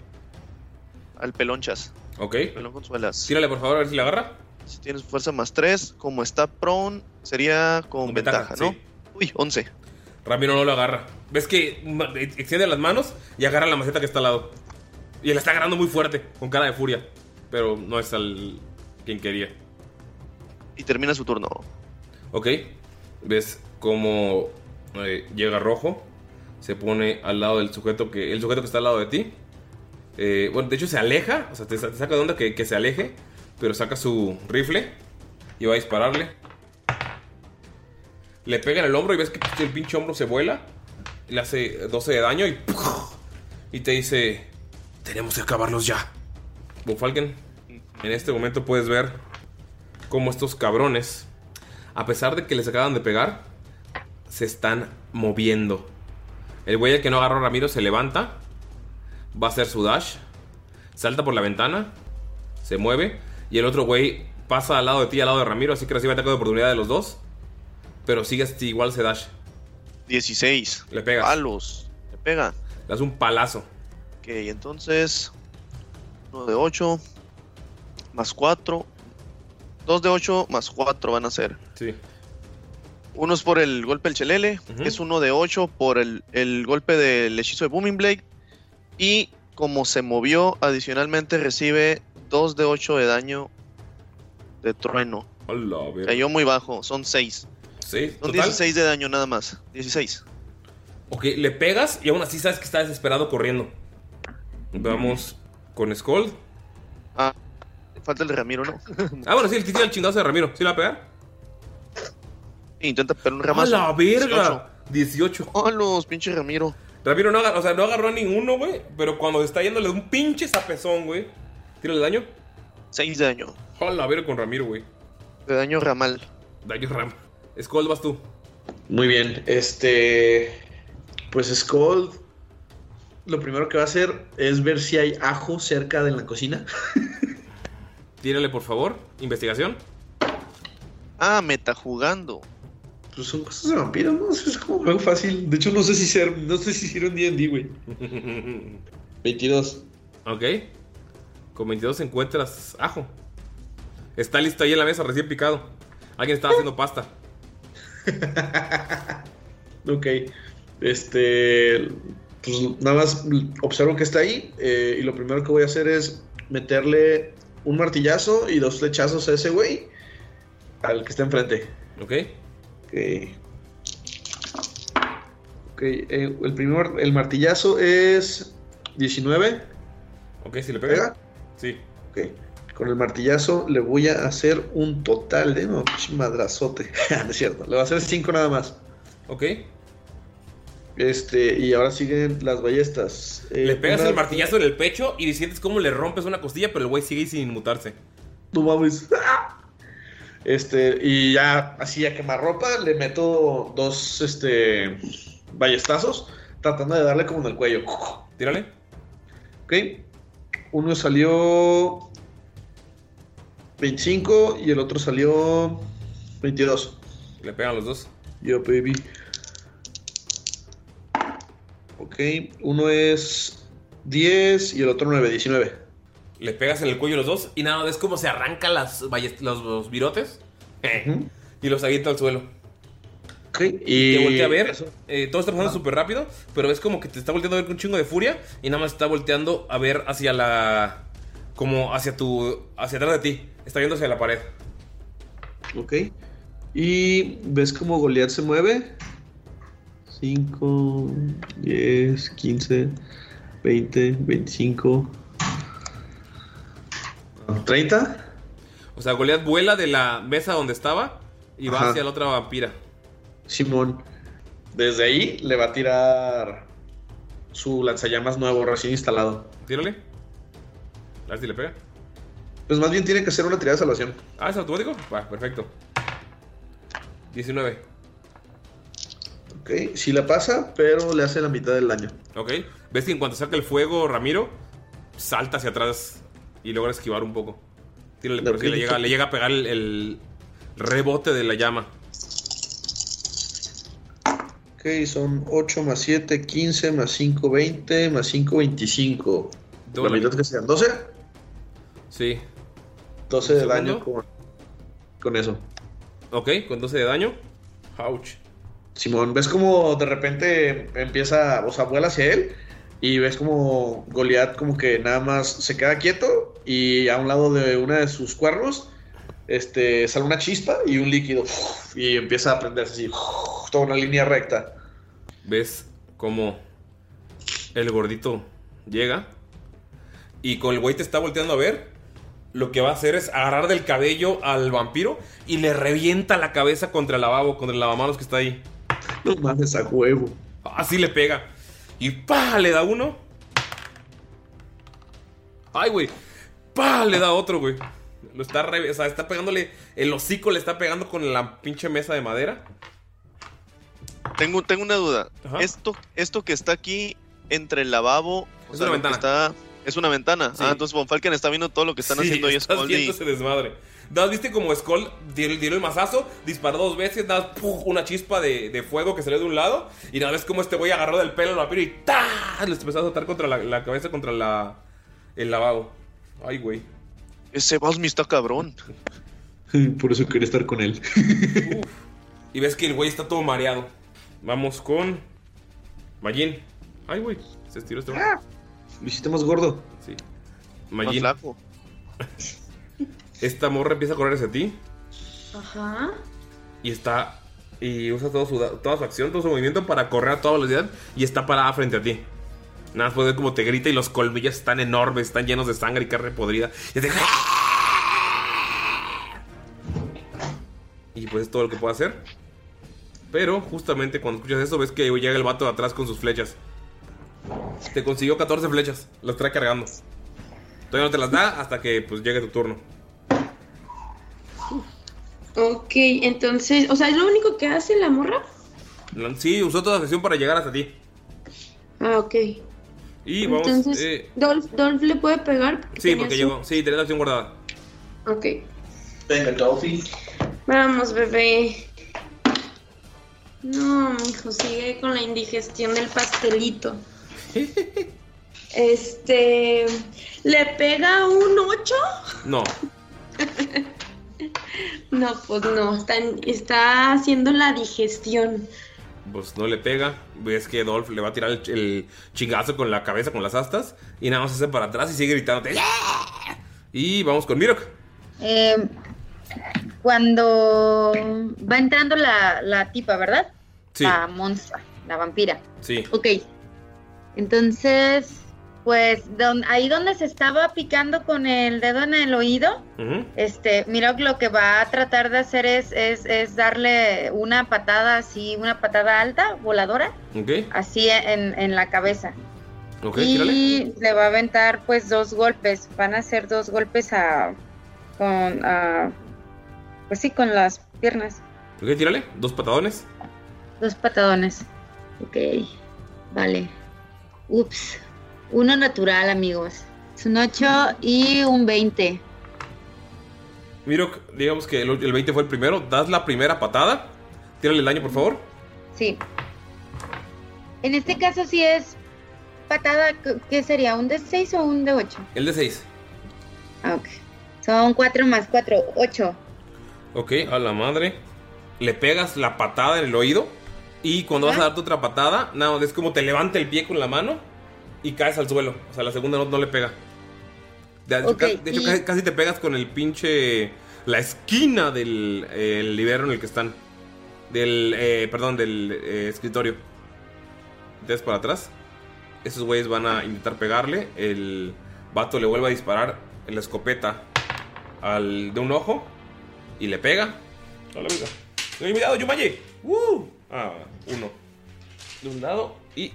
al pelonchas. Ok. Pelón con suelas. Tírale, por favor, a ver si la agarra. Si tienes fuerza más 3, como está prone, sería con, ventaja, ¿no? sí. Uy, 11. Ramiro no lo agarra. ¿Ves que ma- extiende las manos y agarra la maceta que está al lado? Y la está agarrando muy fuerte, con cara de furia. Pero no es al quien quería. Y termina su turno. Ok. ¿Ves cómo eh, llega rojo? Se pone al lado del sujeto que. El sujeto que está al lado de ti. Eh, bueno, de hecho se aleja. O sea, te, sa- te saca de onda que, que se aleje. Pero saca su rifle. Y va a dispararle. Le pega en el hombro y ves que el pinche hombro se vuela. Le hace 12 de daño y. Y te dice. Tenemos que acabarlos ya. Falken, en este momento puedes ver cómo estos cabrones, a pesar de que les acaban de pegar, se están moviendo. El güey al que no agarró a Ramiro se levanta, va a hacer su dash, salta por la ventana, se mueve, y el otro güey pasa al lado de ti, al lado de Ramiro, así que recibe ataque de oportunidad de los dos, pero sigue igual ese dash. 16. Le pegas. Palos. Le pega. Le das un palazo. Ok, entonces. 1 de 8. Más 4. 2 de 8 más 4 van a ser. Sí. Uno es por el golpe del chelele. Ujú. Es uno de 8 por el, el golpe del hechizo de Booming Blade. Y como se movió, adicionalmente recibe 2 de 8 de daño de trueno. Hola. Cayó muy bajo, son 6. Sí, Son total. 16 de daño nada más. 16. Ok, le pegas y aún así sabes que está desesperado corriendo. Vamos con Skull. Ah, falta el de Ramiro, ¿no? Ah, bueno, sí, el que tira el chingazo de Ramiro. ¿Sí la va a pegar? Intenta pegar un ¡A ramazo. la verga! 18. ¡Oh, los pinche Ramiro! Ramiro no agarró, o sea, no agarró a ninguno, güey. Pero cuando está yendo le da un pinche zapezón, güey. Tírale daño. 6 de daño. Hola, ver con Ramiro, güey. De daño ramal. Daño ram. Skull, vas tú. Muy bien, este. Pues Skull. Lo primero que va a hacer es ver si hay ajo cerca de la cocina. Tírale, por favor. Investigación. Ah, meta jugando. Pues son cosas de vampiros, ¿no? Es como algo fácil. De hecho, no sé si ser, no sé si hicieron D&D, güey. 22. Ok. Con 22 encuentras ajo. Está listo ahí en la mesa, recién picado. Alguien estaba haciendo pasta. Ok. Este. Pues nada más observo que está ahí. eh, y lo primero que voy a hacer es meterle un martillazo y dos flechazos a ese güey. Al que está enfrente. Ok. Ok. Ok, eh, el primer, el martillazo es 19. Ok, si le pega. Sí. Ok. Con el martillazo le voy a hacer un total de no, madrazote. no es cierto. Le voy a hacer 5 nada más. Ok. Este, y ahora siguen las ballestas. Eh, Le pegas una- el martillazo en el pecho y sientes cómo le rompes una costilla, pero el güey sigue sin inmutarse. No mames. Este, y ya, así a quemarropa, le meto dos, este, ballestazos, tratando de darle como en el cuello. Tírale. Ok. Uno salió 25 y el otro salió 22. Le pegan los dos. Yo, baby. Uno es 10 y el otro 9, 19. Le pegas en el cuello los dos y nada, ves cómo se las ballest- los, los virotes y los avienta al suelo. Ok, Y te voltea a ver, eh, todo está pasando súper rápido, pero ves como que te está volteando a ver con un chingo de furia y nada más está volteando a ver hacia la. como hacia tu. hacia atrás de ti. Está viendo hacia la pared. Ok. Y ves cómo Goliath se mueve. 5, 10, 15, 20, 25, 30. O sea, Goliath vuela de la mesa donde estaba y va Ajá. hacia la otra vampira. Simón. Desde ahí le va a tirar su lanzallamas nuevo, recién instalado. Tírale. A ver si le pega. Pues más bien tiene que hacer una tirada de salvación. Ah, ¿es automático? Va, perfecto. 19. Ok, sí la pasa, pero le hace la mitad del daño. Ok. ¿Ves que en cuanto saca el fuego, Ramiro salta hacia atrás y logra esquivar un poco? Tírale, pero sí le llega, le llega a pegar el, el rebote de la llama. Ok, son 8 más 7, 15 más 5, 20 más 5, 25. Doble. La mitad que sean 12. Sí. 12 de ¿Un daño con, con eso. Ok, con 12 de daño. Ouch. Simón, ves como de repente empieza, o sea, vuela hacia él y ves como Goliath como que nada más se queda quieto y a un lado de una de sus cuernos este, sale una chispa y un líquido y empieza a prenderse así, toda una línea recta. ¿Ves cómo el gordito llega? Y con el güey te está volteando a ver. Lo que va a hacer es agarrar del cabello al vampiro y le revienta la cabeza contra el lavabo, contra el lavamanos que está ahí. No mames a huevo. Así le pega. Y pa, le da uno. Ay, güey. Pa, le da otro, güey. Lo está, re- o sea, está pegándole. El hocico le está pegando con la pinche mesa de madera. Tengo, tengo una duda. Ajá. Esto, esto que está aquí entre el lavabo. o Es sea, una ventana. Está, es una ventana. Sí. Ah, entonces Von Falken está viendo todo lo que están Sí, haciendo viendo y- ese desmadre. Das, ¿Viste como Skull dio, dio el mazazo? Disparó dos veces, das ¡puf! una chispa de, de fuego que salió de un lado. Y nada ves como este güey agarró del pelo al vampiro y ¡ta! Le empezó a azotar contra la, la cabeza contra la, el lavabo. Ay, güey. Ese Basmi está cabrón. Por eso quería estar con él. Y ves que el güey está todo mareado. Vamos con. Majin. Ay, güey. Se estiró este güey. Lo hiciste más gordo. Sí. Más Majin. flaco. Esta morra empieza a correr hacia ti. Ajá. Y está. Y usa todo su, toda su acción, todo su movimiento para correr a toda velocidad. Y está parada frente a ti. Nada más puedes ver como te grita y los colmillos están enormes, están llenos de sangre y carne podrida. Y, te- y pues es todo lo que puede hacer. Pero justamente cuando escuchas eso, ves que llega el vato de atrás con sus flechas. Te consiguió 14 flechas, las trae cargando. Todavía no te las da hasta que pues llegue tu turno. Ok, entonces, o sea, ¿es lo único que hace la morra? Sí, usó toda la sesión para llegar hasta ti. Ah, ok. Y vamos. entonces, eh, Dolph, Dolph le puede pegar. sí, tenía porque su- llegó. Sí, tenés la acción guardada. Ok. Venga, Dolphy. Vamos, bebé. No, mijo, sigue con la indigestión del pastelito. Este. ¿Le pega un 8? No. No, pues no. Está, está haciendo la digestión. Pues no le pega. Ves que Dolph le va a tirar el, el chingazo con la cabeza, con las astas. Y nada más se hace para atrás y sigue gritándote. "¡Yeah!". Y vamos con Mirok. Eh, cuando va entrando la, la tipa, ¿verdad? Sí. La monstrua, la vampira. Sí. Ok. Entonces, pues don- ahí donde se estaba picando con el dedo en el oído, Ujú. este, mira lo que va a tratar de hacer es, es, es darle una patada así, una patada alta, voladora, así en, en la cabeza. Tírale. y le va a aventar pues dos golpes. Van a ser dos golpes a con a, pues sí, con las piernas. Ok, tírale. Dos patadones. Dos patadones. Ok. Vale. Ups. Uno natural, amigos. Es un 8 y un 20. Mirok, digamos que el, el 20 fue el primero. Das la primera patada. Tírale el daño, por favor. Sí. En este caso sí es patada, ¿qué- ¿qué sería? ¿Un de 6 o un de 8? El de 6. Ah, ok. Son 4 más 4, 8. Ok, a la madre. Le pegas la patada en el oído. Y cuando vas a darte otra patada, nada es como te levanta el pie con la mano y caes al suelo. O sea, la segunda no, no le pega. De, Ok, ca- de hecho, y- casi, casi te pegas con el pinche. La esquina del eh, el libero en el que están. Del. eh, perdón, del eh, escritorio. Entonces para atrás. Esos güeyes van a intentar pegarle. El vato le vuelve a disparar en la escopeta al de un ojo. Y le pega. A la vida. ¡Estoy mirado, Yumayi! ¡Uh! Ah, uno. De un lado y.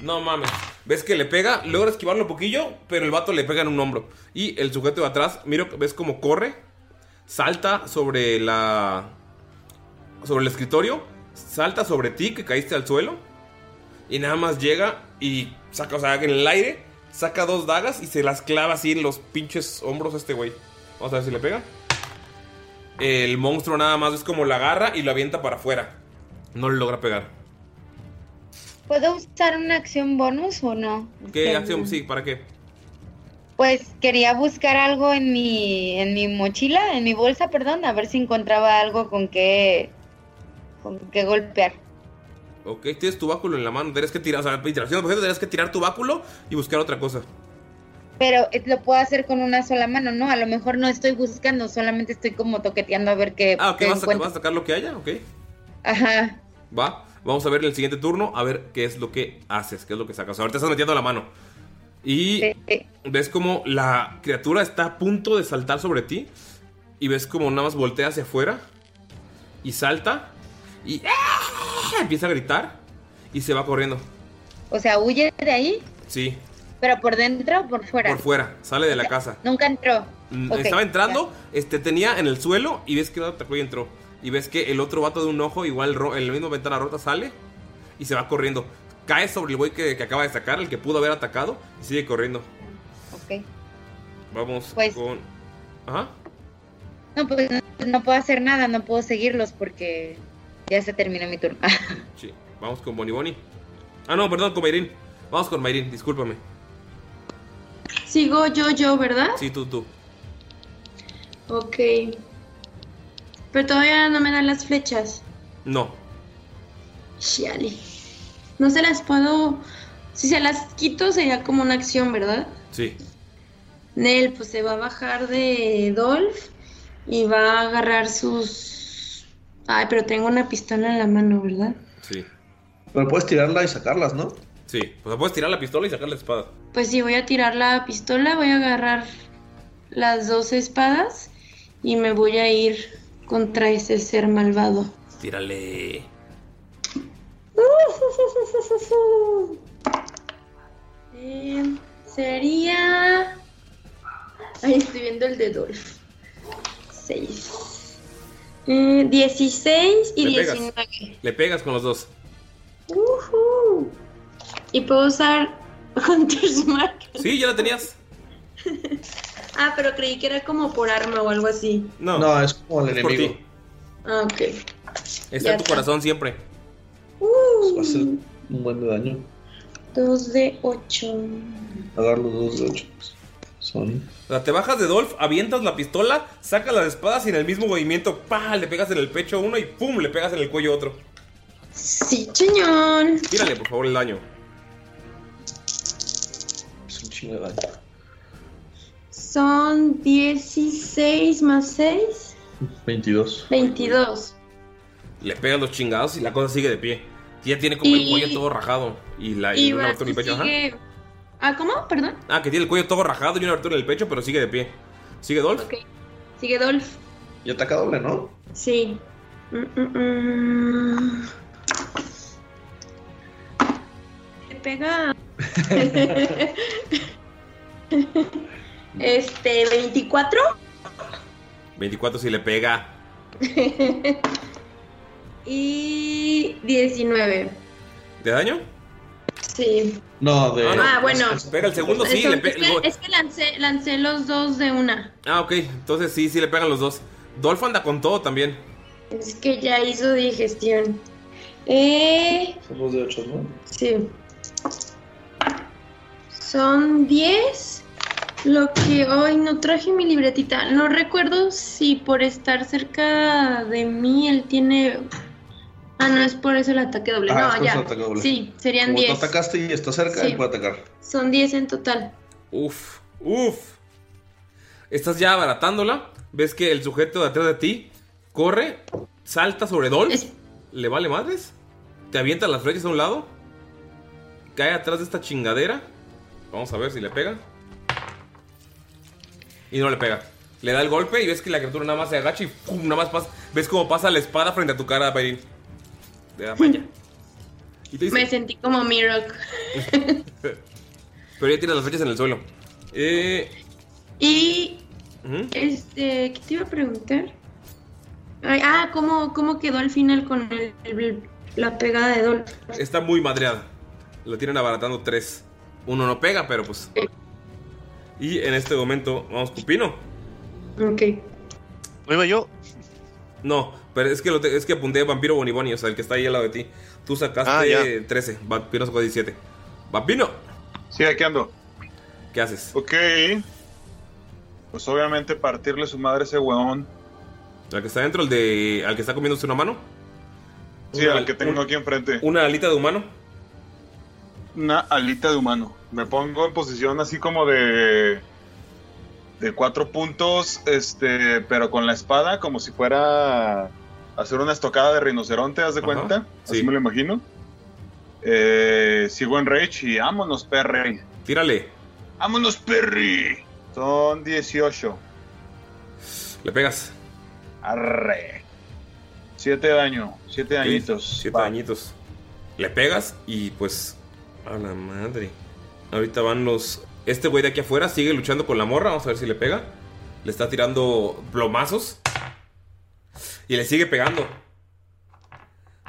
No mames. ¿Ves que le pega? Logra esquivarlo un poquillo, pero el vato le pega en un hombro. Y el sujeto de atrás, mira, ves cómo corre, salta sobre la. sobre el escritorio, salta sobre ti, que caíste al suelo. Y nada más llega y saca, o sea, en el aire, saca dos dagas y se las clava así en los pinches hombros a este güey. Vamos a ver si le pega. El monstruo nada más es como la agarra y lo avienta para afuera. No le logra pegar. ¿Puedo usar una acción bonus o no? ¿Qué acción? Sí, ¿para qué? Pues quería buscar algo en mi, en mi mochila, en mi bolsa, perdón, a ver si encontraba algo con que, con que golpear. Ok, tienes tu báculo en la mano. Tienes que tirar, o sea, tienes que tirar tu báculo y buscar otra cosa. Pero eh, lo puedo hacer con una sola mano, ¿no? A lo mejor no estoy buscando, solamente estoy como toqueteando a ver qué, Ah, ok, qué vas a, vas a sacar lo que haya, ok. Ajá. Va, vamos a ver en el siguiente turno, a ver qué es lo que haces, qué es lo que sacas. Ahorita estás metiendo la mano. Y ves como la criatura está a punto de saltar sobre ti. Y ves como nada más voltea hacia afuera. Y salta. Y ¡ah! empieza a gritar. Y se va corriendo. O sea, huye de ahí, Sí, pero por dentro o por fuera. por fuera, sale de la casa. Nunca entró. Estaba entrando, este tenía en el suelo y ves que no atacó y entró. Y ves que el otro vato de un ojo, igual ro- en la misma ventana rota, sale y se va corriendo. Cae sobre el güey que, que acaba de sacar, el que pudo haber atacado, y sigue corriendo. Ok. Vamos Pues- con. Ajá. No, pues no, no puedo hacer nada, no puedo seguirlos porque ya se terminó mi turno. Sí. Vamos con Bonnie Bonnie. Ah, no, perdón, con Mayrin. Vamos con Mayrin, discúlpame. Sigo yo, yo, ¿verdad? Sí, tú, tú. Ok. Pero todavía no me dan las flechas. No. Chale. No se las puedo. Si se las quito sería como una acción, ¿verdad? Sí. Nel, pues se va a bajar de Dolph y va a agarrar sus. Ay, pero tengo una pistola en la mano, ¿verdad? Sí. Pero puedes tirarla y sacarlas, ¿no? Sí. Pues puedes tirar la pistola y sacar la espada. Pues sí, voy a tirar la pistola, voy a agarrar las dos espadas y me voy a ir contra ese ser malvado. Tírale. Eh, sería. Ahí estoy viendo el de Dolph. 6. 16 y Le pegas. 19. Le pegas con los dos. Ujú. Y puedo usar Hunter's Mark. Sí, ya la tenías. Ah, pero creí que era como por arma o algo así. No. No, es como el Es por enemigo. ti. Ah, ok. Está Ya en tu está. corazón siempre. Uh, Va a hacer un buen de daño. 2 de 8. Agarrar los dos de 8. Son. O sea, te bajas de Dolph, avientas la pistola, sacas las espadas y en el mismo movimiento, ¡pah! Le pegas en el pecho a uno y ¡pum! Le pegas en el cuello a otro. Sí, cheñón. Tírale, por favor, el daño. Es un chingo de daño. Son 16 más 6. 22. 22. Le pegas los chingados y la cosa sigue de pie. Ya tiene como el cuello todo rajado. Y, la, y Y una abertura en el pecho. ajá. Ah, ¿cómo? Perdón. Ah, que tiene el cuello todo rajado y una abertura en el pecho, pero sigue de pie. ¿Sigue Dolph? Ok. Sigue Dolph. Y ataca doble, ¿no? Sí. Mm, mm, mm. Le pega. este, 24. 24 si le pega. y 19. ¿De daño? Sí. No, de. Ah, bueno. Pega el segundo, sí. Le es que, es que lancé, lancé los dos de una. Ah, ok. Entonces sí, sí le pegan los dos. Dolph anda con todo también. Es que ya hizo digestión. Eh, Son dos de 8, ¿no? sí. Son 10. Lo que hoy no traje mi libretita. No recuerdo si por estar cerca de mí él tiene. Ah, no, es por eso el ataque doble. Ah, es no, por eso ya. el ataque doble. Sí, serían Como tú 10. atacaste y está cerca, Sí. él puede atacar. Son 10 en total. Uf, uf. Estás ya abaratándola. Ves que el sujeto de atrás de ti corre, salta sobre Dolph. ¿Le vale madres? Te avienta las flechas a un lado. Cae atrás de esta chingadera. Vamos a ver si le pega. Y no le pega. Le da el golpe y ves que la criatura nada más se agacha y ¡pum! Nada más pasa. Ves cómo pasa la espada frente a tu cara, Pairin. De la malla. Y te dice, Me sentí como Mirok. pero ya tiene las flechas en el suelo. Eh, Y. Este, ¿qué te iba a preguntar? Ay, ah, ¿cómo, ¿cómo quedó al final con el- el- la pegada de Dolph? Está muy madreada. Lo tienen abaratando tres. Uno no pega, pero pues. Y en este momento, vamos con Pino. Ok. ¿No iba yo? No, pero es que, lo te- es que apunté Vampiro Boniboni, o sea, el que está ahí al lado de ti. Tú sacaste Ah, ya. 13, Vampiro sacó 17. Vampino. Sí, aquí ando. ¿Qué haces? Ok. Pues obviamente partirle su madre a ese weón. ¿Al que está dentro? ¿El de. al que está comiéndose una mano? Sí, Una- al que tengo un- aquí enfrente. ¿Una alita de humano? Una alita de humano. Me pongo en posición así como de. de cuatro puntos, este, pero con la espada, como si fuera hacer una estocada de rinoceronte, ¿haz de Ajá, cuenta? Así sí. me lo imagino. Eh, sigo en Rage y vámonos, Perry. Tírale. ¡Vámonos, Perry! Son 18. Le pegas. Arre. 7 de daño. 7 Ok, añitos. Siete Va. añitos. Le pegas y pues. A la madre. Ahorita van los. Este güey de aquí afuera sigue luchando con la morra. Vamos a ver si le pega. Le está tirando plomazos. Y le sigue pegando.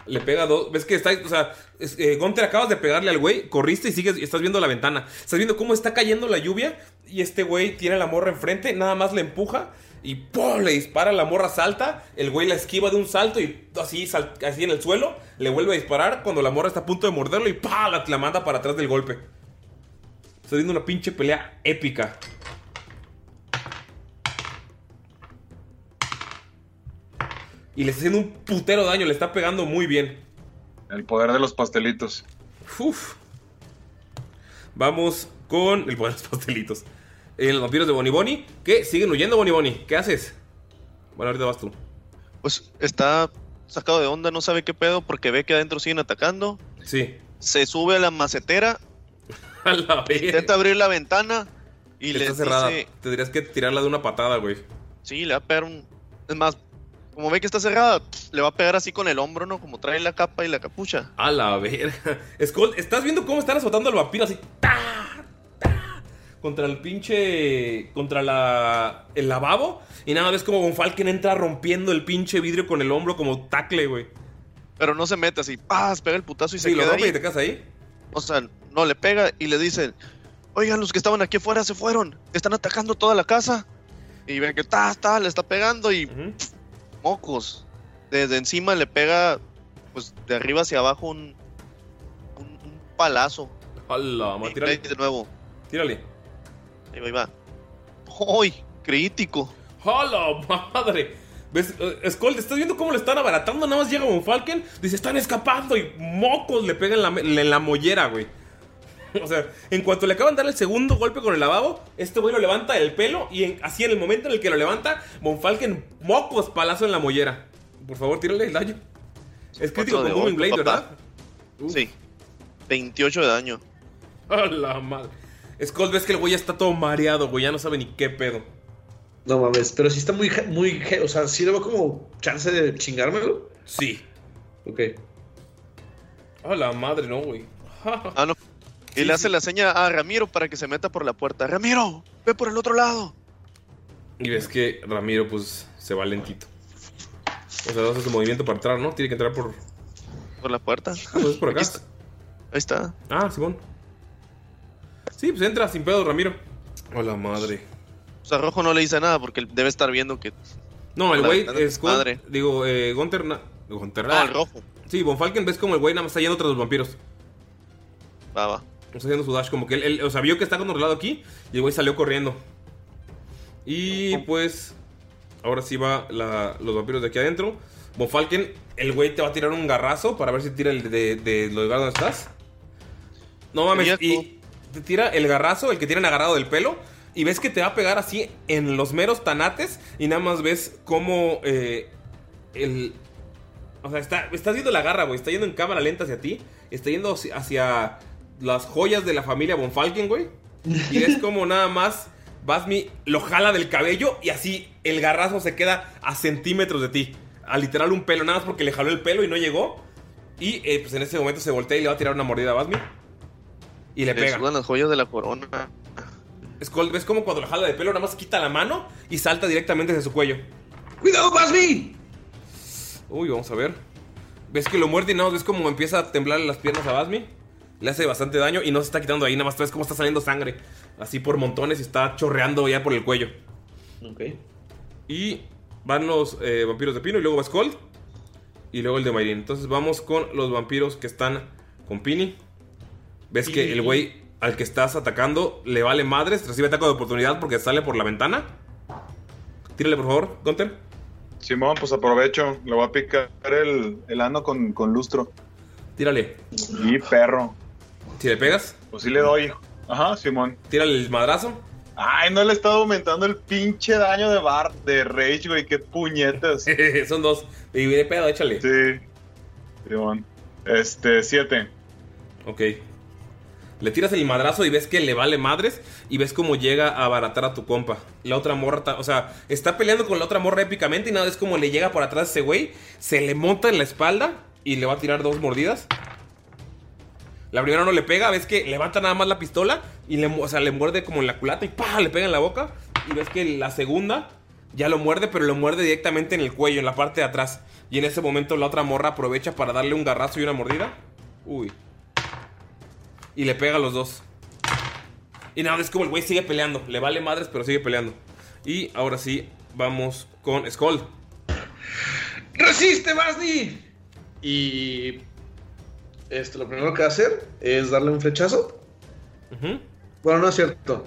Le pega dos. ¿Ves que está.? O sea, es- eh, Gunter, acabas de pegarle al güey. Corriste y sigues. y estás viendo la ventana. Estás viendo cómo está cayendo la lluvia. Y este güey tiene a la morra enfrente. Nada más le empuja. Y ¡pum! Le dispara. La morra salta. El güey la esquiva de un salto. Y así, así en el suelo. Le vuelve a disparar. Cuando la morra está a punto de morderlo. Y ¡pah! La manda para atrás del golpe. Está viendo una pinche pelea épica. Y le está haciendo un putero daño. Le está pegando muy bien. El poder de los pastelitos. Uf. Vamos con el poder de los pastelitos. Eh, los vampiros de Bonnie Bonnie. Que siguen huyendo, Bonnie Bonnie. ¿Qué haces? Bueno, ahorita vas tú. Pues está sacado de onda, no sabe qué pedo porque ve que adentro siguen atacando. Sí. Se sube a la macetera, A la vez. intenta abrir la ventana y le Está cerrada. dice, Tendrías que tirarla de una patada, güey. sí, le va a pegar un... Es más, como ve que está cerrada, le va a pegar así con el hombro, ¿no? Como trae la capa y la capucha. A la verga. Skull, ¿estás viendo cómo están azotando al vampiro así? ¡Ta! ¡Ta! Contra el pinche. Contra la. El lavabo. Y nada, ves como Von Falken entra rompiendo el pinche vidrio con el hombro como tacle, güey. Pero no se mete así, ¡paz! Pega el putazo y se Sí, lo queda y ahí. te quedas ahí. O sea, no le pega y le dicen, oigan, los que estaban aquí afuera se fueron, están atacando toda la casa. Y ven que ta, ta, le está pegando y pf, mocos. Desde encima le pega, pues de arriba hacia abajo un, un, un palazo. Y ma, tírale. de nuevo. Tírale. Ahí va, ahí va. ¡Uy! Crítico. ¡Hola, madre! ¿Ves? Eh, Skull, ¿estás viendo cómo le están abaratando? Nada más llega Falken, dice, están escapando y mocos le pegan en la, en la mollera, güey. O sea, en cuanto le acaban de dar el segundo golpe con el lavabo, este güey lo levanta del pelo y en- así en el momento en el que lo levanta, Von Falken, mocos, palazo en la mollera. Por favor, tírale el daño. Es crítico con Booming Blade. ¿verdad? Sí. 28 de daño. A la madre. Skull, ves que el güey ya está todo mareado, güey, ya no sabe ni qué pedo. No mames, pero sí está muy, muy, o sea, sí le va como chance de chingármelo. Sí. Ok. A la madre, no, güey. Ah, no. Y le hace la seña a Ramiro para que se meta por la puerta. Ramiro, ve por el otro lado. Y ves que Ramiro, pues, se va lentito. O sea, hace su movimiento para entrar, ¿no? Tiene que entrar por. Por la puerta. Ah, pues es por acá. Está. Ahí está. Ah, Simón. Sí, pues entra sin pedo, Ramiro. Hola, madre. O sea, Rojo no le dice nada porque él debe estar viendo que. No, el güey es. madre. Digo, eh, Gunter. Gunter. No, el rojo. Sí, Von Falken, ves como el güey nada más está yendo tras los vampiros. Va, va. Está haciendo su dash, como que él, él- o sea, vio que está controlado aquí y el güey salió corriendo. Y pues, ahora sí va la- los vampiros de aquí adentro. Von Falken, el güey te va a tirar un garrazo para ver si tira el de, de, los lugar donde estás. No mames, y te tira el garrazo, el que tienen agarrado del pelo. Y ves que te va a pegar así en los meros tanates. Y nada más ves cómo eh, el, o sea, está, estás viendo la garra, güey. Está yendo en cámara lenta hacia ti. Está yendo hacia, las joyas de la familia Von Falken, güey. Y es como nada más. Basmi lo jala del cabello y así el garrazo se queda a centímetros de ti. A literal un pelo, nada más porque le jaló el pelo y no llegó. Y eh, pues en ese momento se voltea y le va a tirar una mordida a Basmi. Y le Le pega. las joyas de la corona. Skull, ¿ves como cuando le jala de pelo nada más quita la mano y salta directamente hacia su cuello? ¡Cuidado, Basmi! Uy, vamos a ver. ¿Ves que lo muerde y nada más ves como empieza a temblar las piernas a Basmi? Le hace bastante daño y no se está quitando ahí, nada más ves cómo está saliendo sangre. Así por montones y está chorreando ya por el cuello. Ok. Y van los eh, vampiros de Pino y luego va Skull. Y luego el de Mayrin. Entonces vamos con los vampiros que están con Pini. Ves que el güey al que estás atacando le vale madres, recibe ataque de oportunidad porque sale por la ventana. Tírale, por favor, Gunter. Simón, pues aprovecho. Le voy a picar el, el ano con, con lustro. Tírale. Y perro. Si le pegas, Pues sí le doy. Ajá, Simón. tírale el madrazo. Ay, no le he estado aumentando el pinche daño de bar de Rage, güey. Qué puñetas. Son dos. Y de pedo, échale. Sí. Simón. Este, siete. Ok. Le tiras el madrazo y ves que le vale madres y ves cómo llega a abaratar a tu compa. La otra morra, o sea, está peleando con la otra morra épicamente y nada, es como le llega por atrás ese güey, se le monta en la espalda y le va a tirar dos mordidas. La primera no le pega, ves que levanta nada más la pistola y le, o sea, le muerde como en la culata y ¡pah! le pega en la boca. Y ves que la segunda ya lo muerde, pero lo muerde directamente en el cuello, en la parte de atrás. Y en ese momento la otra morra aprovecha para darle un garrazo y una mordida. Uy. Y le pega a los dos. Y nada, es como el güey sigue peleando. Le vale madres, pero sigue peleando. Y ahora sí, vamos con Skull. ¡Resiste, Basni! Y. Esto, lo primero que va a hacer es darle un flechazo. Bueno, no es cierto.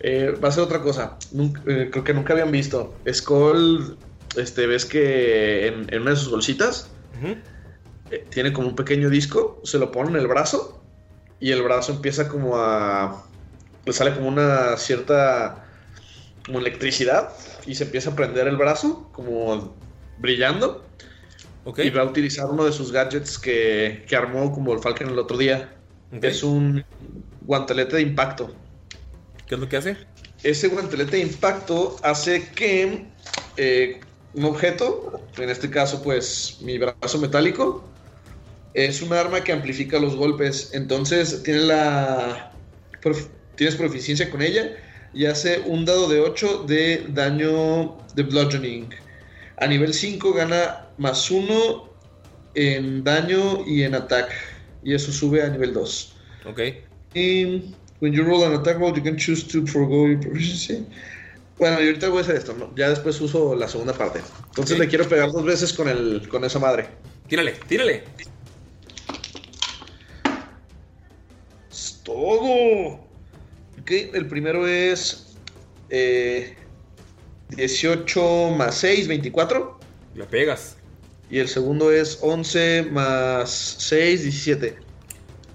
Eh, va a ser otra cosa. Nunca- eh, creo que nunca habían visto. Skull, este, ves que en, en una de sus bolsitas eh, tiene como un pequeño disco. Se lo pone en el brazo. Y el brazo empieza como a. Le sale como una cierta. Como electricidad. Y se empieza a prender el brazo. Como brillando. Y va a utilizar uno de sus gadgets que, que armó como el Falcon el otro día. Es un guantelete de impacto. ¿Qué es lo que hace? Ese guantelete de impacto hace que eh, un objeto, en este caso pues mi brazo metálico, es un arma que amplifica los golpes. Entonces tiene la prof- tienes proficiencia con ella y hace un dado de 8 de daño de bludgeoning. A nivel 5 gana más 1 en daño y en attack. Y eso sube a nivel 2. Ok. Y when you roll an attack roll, you can choose to forgo your proficiency. Bueno, y ahorita voy a hacer esto, ¿no? Ya después uso la segunda parte. Entonces le quiero pegar dos veces con, el, con esa madre. Tírale, tírale. Todo. Ok, el primero es eh, 18 más 6, 24. Le pegas. Y el segundo es 11 más 6, 17.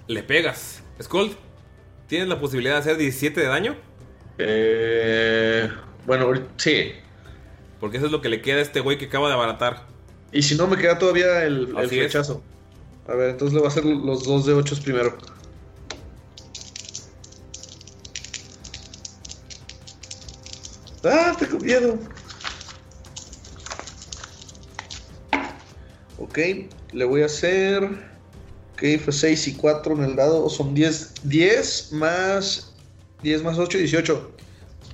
Le pegas. Skull, ¿tienes la posibilidad de hacer 17 de daño? Eh, bueno, sí. Porque eso es lo que le queda a este güey que acaba de abaratar. Y si no, me queda todavía el, el flechazo. A ver, entonces le voy a hacer los dos de 8 primero. Ah, tengo miedo. Ok, le voy a hacer. Ok, fue 6 y 4 en el dado. Son 10. 10 más. 10 más 8, 18.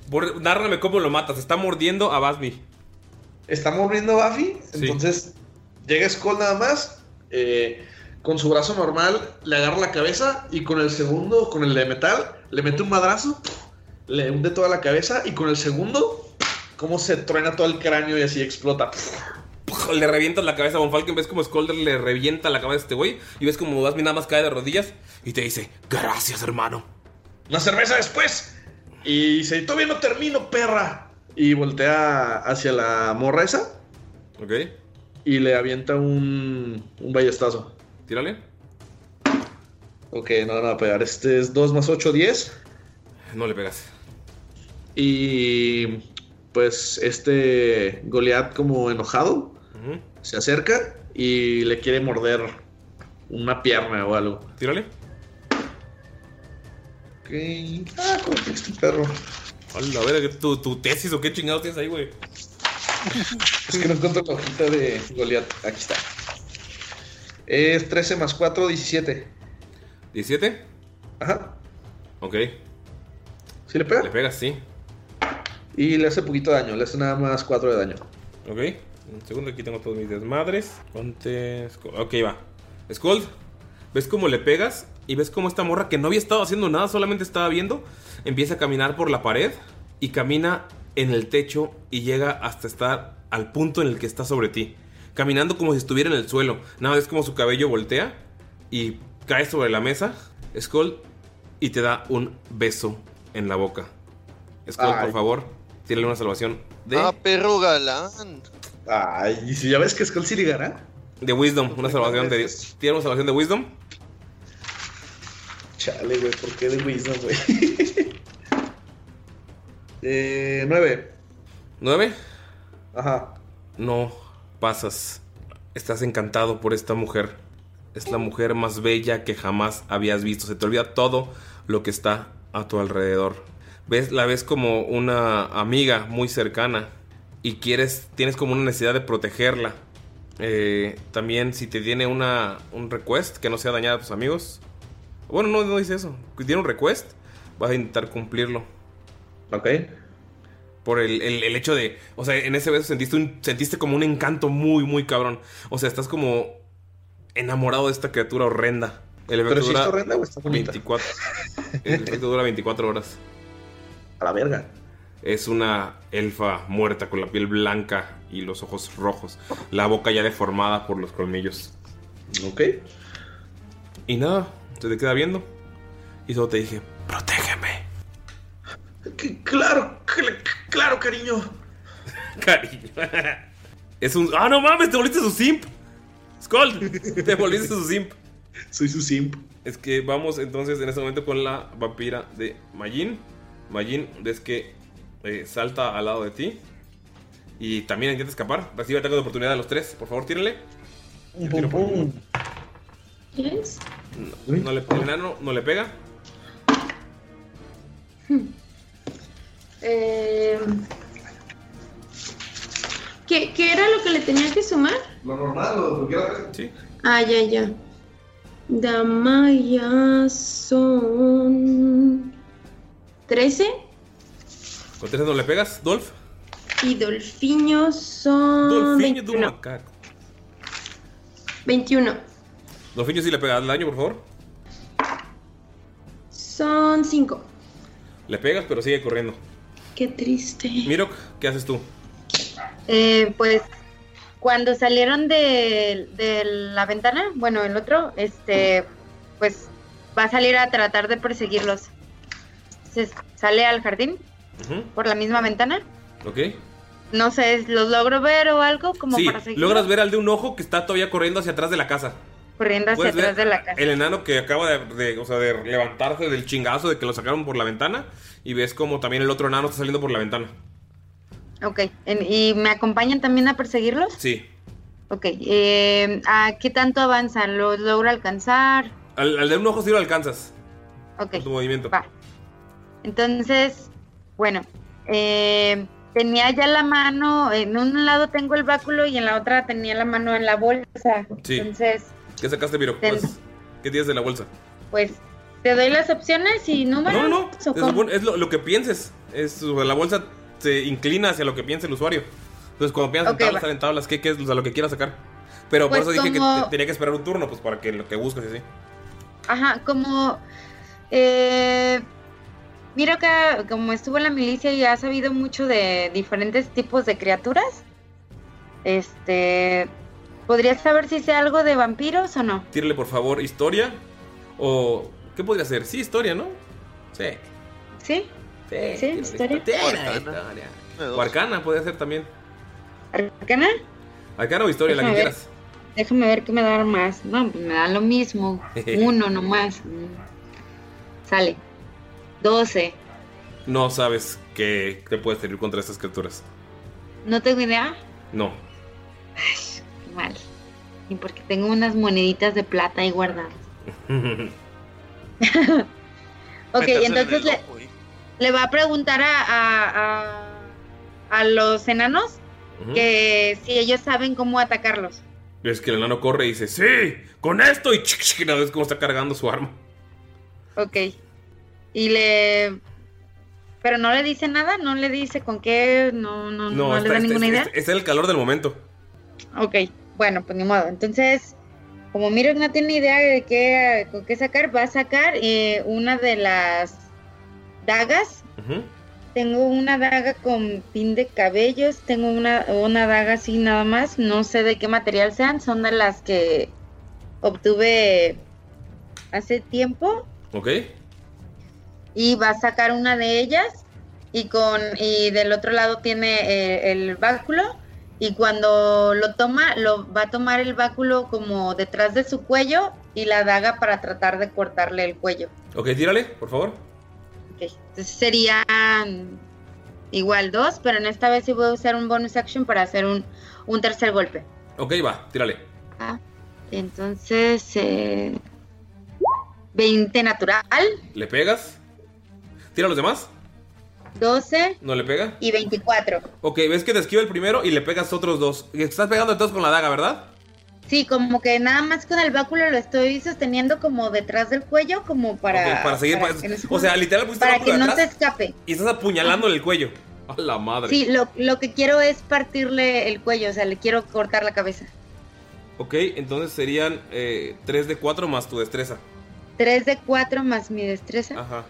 Por, nárrame cómo lo matas. Está mordiendo a Basby. Está mordiendo a Buffy. Sí. Entonces llega Skull nada más. eh, con su brazo normal le agarra la cabeza y con el segundo, con el de metal, le mete un madrazo, le hunde toda la cabeza y con el segundo, como se truena todo el cráneo y así explota. Le revientas la cabeza a Von Falken. Ves como Skolder le revienta la cabeza a este güey. Y ves como Basby nada más cae de rodillas. Y te dice: Gracias, hermano. Una cerveza después. Y dice, todavía no termino, perra. Y voltea hacia la morra esa Ok. y le avienta un, un ballestazo. Tírale. Ok, no, no va a pegar. Este es 2 más 8, 10. No le pegas. Y pues este Goliath como enojado se acerca y le quiere morder una pierna o algo. Tírale. Ok. Ah, ¿cómo que este perro? Hola, a ver, ¿tu, tu tesis o qué chingados tienes ahí, güey? Es que no encuentro la hojita de Goliath. Aquí está. Es 13 más 4, 17. ¿17? Ajá. Ok. ¿Sí le pega? Le pegas, sí. Y le hace poquito daño, le hace nada más 4 de daño. Ok. Un segundo, aquí tengo todos mis desmadres. Ponte. Ok, va. Skull, ¿ves cómo le pegas? Y ves cómo esta morra que no había estado haciendo nada, solamente estaba viendo, empieza a caminar por la pared y camina en el techo y llega hasta estar al punto en el que está sobre ti. Caminando como si estuviera en el suelo. Nada, es como su cabello voltea y cae sobre la mesa. Skull, y te da un beso en la boca. Skull, por favor, tírale una salvación de, Ah, perro galán. Ay, y si ya ves que Skull sí ligará. de Wisdom. Una salvación de 10. Tira una salvación de Wisdom. Chale, güey, ¿por qué de Wisdom, güey? eh, nueve. ¿Nueve? Ajá. No pasas. Estás encantado por esta mujer. Es la mujer más bella que jamás habías visto. Se te olvida todo lo que está a tu alrededor. Ves, la ves como una amiga muy cercana y quieres, tienes como una necesidad de protegerla. Eh, también si te tiene una, un request que no sea dañar a tus amigos. Bueno, no, no dice eso. Si tiene un request, vas a intentar cumplirlo. Ok. Por el, el- el hecho de. O sea, en ese beso sentiste, un, sentiste como un encanto muy, muy cabrón. O sea, estás como enamorado de esta criatura horrenda. El efecto Pero si dura está horrenda o está bonita. 24. El efecto dura 24 horas. A la verga. Es una elfa muerta con la piel blanca y los ojos rojos. La boca ya deformada por los colmillos. Ok. Y nada, se te queda viendo. Y solo te dije, protégeme. Claro, cl- claro, cariño. Cariño. Es un. ¡Ah, no mames! ¡Te volviste su simp! ¡Skull! Te volviste su simp. Soy su simp. Es que vamos entonces en este momento con la vampira de Majin. Majin, ves que eh, salta al lado de ti. Y también intenta escapar. Recibe ataque de oportunidad de los tres. Por favor, tírenle. Yes. No, no le, el enano no le pega. Eh, ¿qué, qué era lo que le tenía que sumar? Lo normal, lo que. Sí. Ah, ya, ya. Damaya son 13 Con tres no le pegas, Dolph. y Dolfiños son Dolfiño de un 21. macaco. 21. Dolfiño sí le pega al daño, por favor. Son 5. Le pegas, pero sigue corriendo. Qué triste. Mirok, ¿qué haces tú? Eh, pues cuando salieron de, de la ventana, bueno, el otro, este, pues va a salir a tratar de perseguirlos. Se sale al jardín por la misma ventana. Ok. No sé, los logro ver o algo como Sí, para seguirlos. logras ver al de un ojo que está todavía corriendo hacia atrás de la casa. corriendo hacia atrás de la casa. El enano que acaba de, de- o sea, de levantarse del chingazo de que lo sacaron por la ventana. Y ves como también el otro enano está saliendo por la ventana. Ok, ¿y me acompañan también a perseguirlos? Sí. Ok, eh, ¿a qué tanto avanzan? ¿Los logro alcanzar? Al, al de un ojo sí lo alcanzas. Ok, Con tu movimiento. va. Entonces, bueno, eh, tenía ya la mano, en un lado tengo el báculo y en la otra tenía la mano en la bolsa. Sí. Entonces, ¿Qué sacaste, Miro? Ten- Pues, ¿Qué tienes de la bolsa? pues, te doy las opciones y números. No, no, no. es lo, lo que pienses. Es, la bolsa se inclina hacia lo que piensa el usuario. Entonces, cuando piensas Ok, en tablas. ¿Qué, qué es? O sea, lo que quieras sacar. Pero Pues por eso dije como- que te- tenía que esperar un turno, pues para que lo que busques y así. Ajá, como eh, miro que como estuvo en la milicia y ha sabido mucho de diferentes tipos de criaturas, este, ¿podrías saber si sé algo de vampiros o no? Tírale, por favor, historia. O. ¿Qué podría ser? Sí, historia, ¿no? Sí. ¿Sí? Sí, ¿Sí? ¿Historia? Historia. De O arcana, puede ser también. ¿Arcana? Arcana o historia, la que Déjame ver. quieras. Déjame ver qué me da más. No, pues me da lo mismo. Uno nomás. Sale. 12. No sabes que te puede servir contra estas criaturas. No tengo idea. No. Qué mal. Y porque tengo unas moneditas de plata ahí guardadas. Ok, en entonces le, ojo, ¿eh? le va a preguntar a, a, a, a los enanos que si ellos saben cómo atacarlos. Es que el enano corre y dice, sí, con esto. Y chic, chic, y ves cómo está cargando su arma. Ok. Y le... Pero no le dice nada, no le dice con qué, no, no, no, No, le da está- ninguna está- idea. está- en el calor del momento. Ok, bueno, pues ni modo. Entonces, como Miro no tiene idea de qué, con qué sacar, va a sacar eh, una de las dagas. Tengo una daga con pin de cabellos, tengo una, una daga así nada más, no sé de qué material sean, son de las que obtuve hace tiempo. ¿Ok? Y va a sacar una de ellas y con y del otro lado tiene eh, el báculo y cuando lo toma lo va a tomar el báculo como detrás de su cuello y la daga para tratar de cortarle el cuello. Ok, tírale, por favor. Ok, Entonces serían igual dos, pero en esta vez sí voy a usar un bonus action para hacer un, un tercer golpe. Ok, va, tírale. Ah, entonces eh, 20 natural, ¿Le pegas? ¿Tira a los demás? 12 ¿No le pega? y 24. Ok, ves que te esquiva el primero y le pegas otros dos. Estás pegando entonces con la daga, ¿verdad? Sí, como que nada más con el báculo lo estoy sosteniendo como detrás del cuello, como para. Para seguir. para se- o sea, literal pusiste para que no se escape. y estás apuñalando el cuello. A la madre. Sí, lo, lo que quiero es partirle el cuello, o sea, le quiero cortar la cabeza. Ok, entonces serían 3 de 4 más tu destreza. 3 de 4 más mi destreza. Ajá.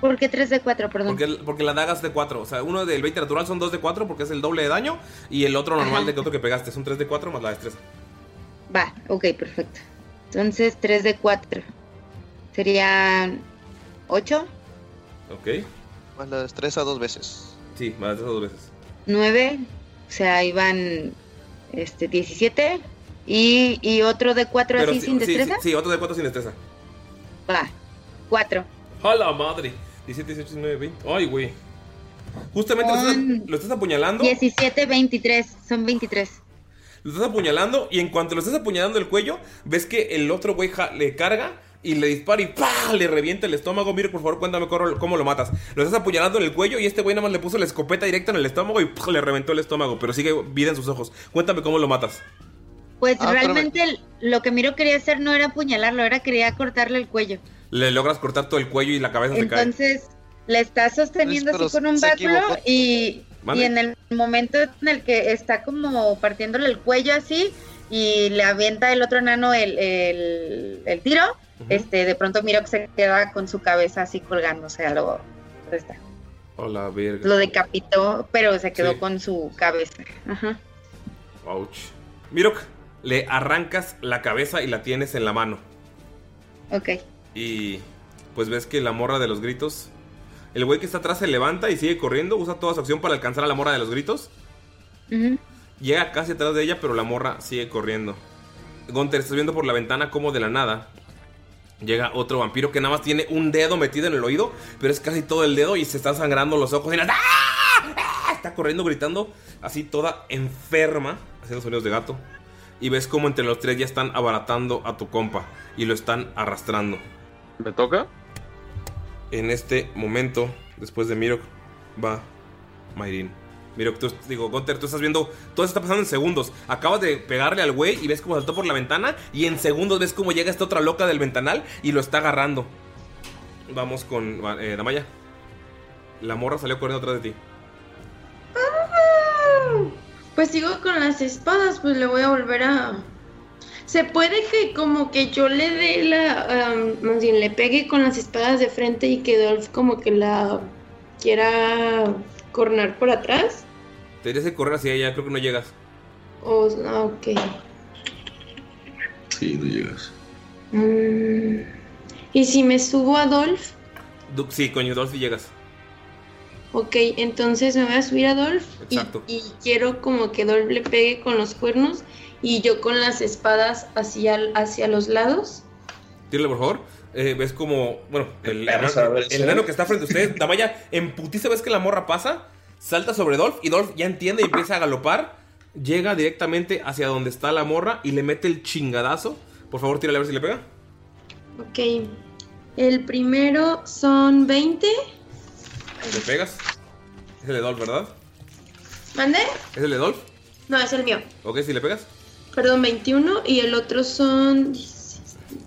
¿Por qué 3 de 4? Perdón. Porque, porque la daga es de 4. O sea, uno del 20 natural son 2 de 4 porque es el doble de daño. Y el otro normal de que otro que pegaste son 3 de 4 más la destreza. Va, ok, perfecto. Entonces 3 de 4. Serían 8, Ok. Más la destreza dos veces. Sí, más destreza dos veces. 9, o sea, iban este, 17. Y, y otro de 4 Pero así sí, sin sí, destreza. Sí, sí, otro de 4 sin destreza. Va, 4. ¡A la madre! 17, 18, 19, 20. ¡Ay, güey! Justamente lo estás, lo estás apuñalando. 17, 23. Son 23. Lo estás apuñalando y en cuanto lo estás apuñalando el cuello, ves que el otro güey ja- le carga y le dispara y ¡pah! le revienta el estómago. Mira, por favor, cuéntame cómo, cómo lo matas. Lo estás apuñalando en el cuello y este güey nada más le puso la escopeta directa en el estómago y ¡pah! le reventó el estómago, pero sigue vida en sus ojos. Cuéntame cómo lo matas. Pues Ah, realmente el- lo que Miro quería hacer no era apuñalarlo, era quería cortarle el cuello. Le logras cortar todo el cuello y la cabeza se cae. Entonces le está sosteniendo Pero así con un báculo y, y en el momento en el que está como partiéndole el cuello así y le avienta el otro enano el, el- el tiro, este de pronto Miro que se queda con su cabeza así colgando, o sea, lo, está- Hola, verga. lo decapitó, pero se quedó Sí. con su cabeza. Ajá. Ouch. Mirok, le arrancas la cabeza y la tienes en la mano. Ok. Y pues ves que la morra de los gritos. El güey que está atrás se levanta y sigue corriendo. Usa toda su acción para alcanzar a la morra de los gritos. Llega casi atrás de ella, pero la morra sigue corriendo. Gunter, estás viendo por la ventana como de la nada. Llega otro vampiro que nada más tiene un dedo metido en el oído, pero es casi todo el dedo y se están sangrando los ojos. Y ¡Ah! ¡Ah! Está corriendo, gritando, así toda enferma, haciendo sonidos de gato. Y ves como entre los tres ya están abaratando a tu compa y lo están arrastrando. ¿Me toca? En este momento, después de Mirok, va Mayrin. Mirok, tú, digo, Gunter, tú estás viendo, todo está pasando en segundos. Acabas de pegarle al güey y ves cómo saltó por la ventana. Y en segundos ves cómo llega esta otra loca del ventanal y lo está agarrando. Vamos con eh, Damaya. La morra salió corriendo atrás de ti. Pues sigo con las espadas, pues le voy a volver a... Se puede que como que yo le dé la... am, más bien le pegue con las espadas de frente y que Dolph como que la quiera cornar por atrás. Te dirías que correr hacia ella, creo que no llegas. O, ah, ok. Sí, no llegas. Mm, Y si me subo a Dolph, Du- Sí, coño, Dolphy llegas. ok, entonces me voy a subir a Dolph y, Exacto. y quiero como que Dolph le pegue con los cuernos y yo con las espadas hacia, hacia los lados. Tírale, por favor. Eh, ves como, bueno, el, enano- el enano que está frente a ustedes, Damaya, en putiza ves que la morra pasa, salta sobre Dolph y Dolph ya entiende y empieza a galopar. Llega directamente hacia donde está la morra y le mete el chingadazo. Por favor, tírale a ver si le pega. Ok, el primero son 20. ¿Le pegas? Es el de Dolph, ¿verdad? ¿Mande? ¿Es el de Dolph? No, es el mío. Ok, si le pegas. Perdón, 21 y el otro son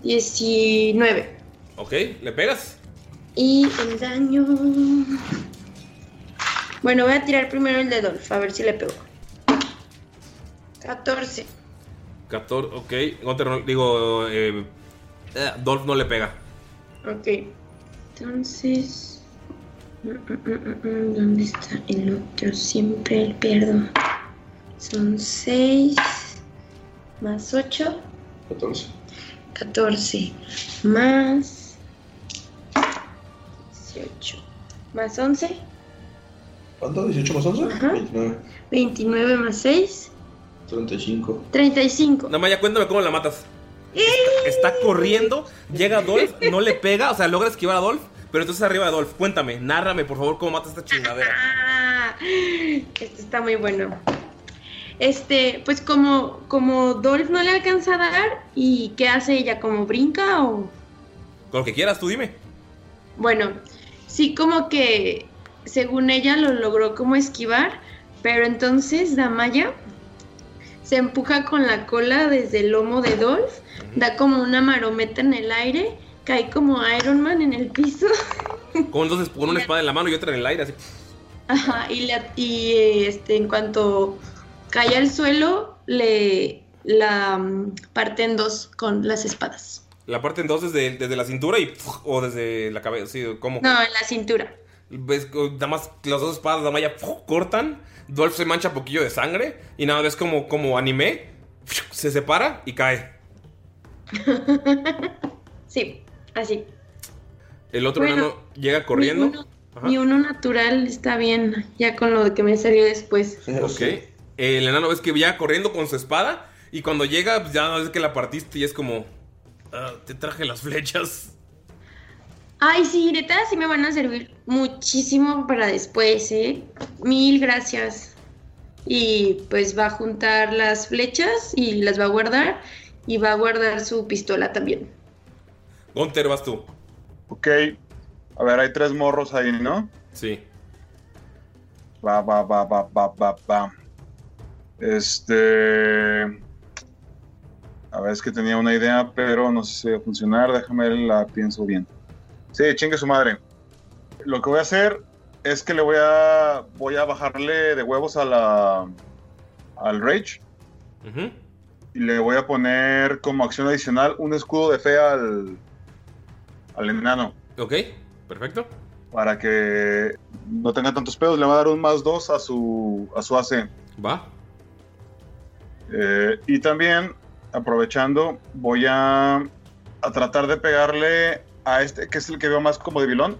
19. Ok, le pegas. Y el daño... Bueno, voy a tirar primero el de Dolph, a ver si le pego. 14. 14, ok. Gunter digo, eh, eh, Dolph no le pega. Ok. Entonces... mm, mm, mm, ¿Dónde está el otro? Siempre el pierdo. Son 6 más 8. 14. 14 más 18 más 11. ¿Cuánto? ¿18 más 11? Ajá. 29. 29 más 6. 35. 35. Damaya, cuéntame cómo la matas. Está corriendo, llega a Dolph, no le pega, o sea, logra esquivar a Dolph, pero entonces arriba de Dolph. Cuéntame, nárrame, por favor, cómo matas esta chingadera. Ah, este está muy bueno. Este, pues como, como Dolph no le alcanza a dar, ¿y qué hace ella? ¿Como brinca o...? Con lo que quieras, tú dime. Bueno, sí como que según ella lo logró como esquivar, pero entonces Damaya se empuja con la cola desde el lomo de Dolph, da como una marometa en el aire, cae como Iron Man en el piso, Con, entonces, con una espada en la mano y otra en el aire, así. ajá, y, le- y, este, en cuanto cae al suelo, le la mm, parte en dos con las espadas. La parte en dos desde, desde la cintura y. O desde la cabeza, sí, ¿cómo? No, en la cintura. Ves, nada más las dos espadas de Damaya cortan, Dolph se mancha poquillo de sangre y nada, ves como, como anime, se separa y cae. Sí, así. El otro Bueno, enano llega corriendo. Ni uno, uno natural está bien, ya con lo que me salió después. Ok. El enano ves que llega corriendo con su espada y cuando llega, pues ya ves que la partiste y es como. "Ah, te traje las flechas. Ay, sí, neta, sí me van a servir muchísimo para después, ¿eh? Mil gracias. Y pues va a juntar las flechas y las va a guardar y va a guardar su pistola también. Gunter, vas tú. Ok. A ver, hay tres morros ahí, ¿no? Sí. Va, va, va, va, va, va, va. Este. A ver, es que tenía una idea, pero no sé si va a funcionar. Déjame la pienso bien. Sí, chingue su madre. Lo que voy a hacer es que le voy a. Voy a bajarle de huevos a la. Al Rage. Y le voy a poner como acción adicional un escudo de fe al. Al enano. Ok, perfecto. Para que no tenga tantos pedos. Le va a dar un más dos a su. a su AC. Va. Eh, y también, aprovechando, voy a, a tratar de pegarle a este, que es el que veo más como de vilón.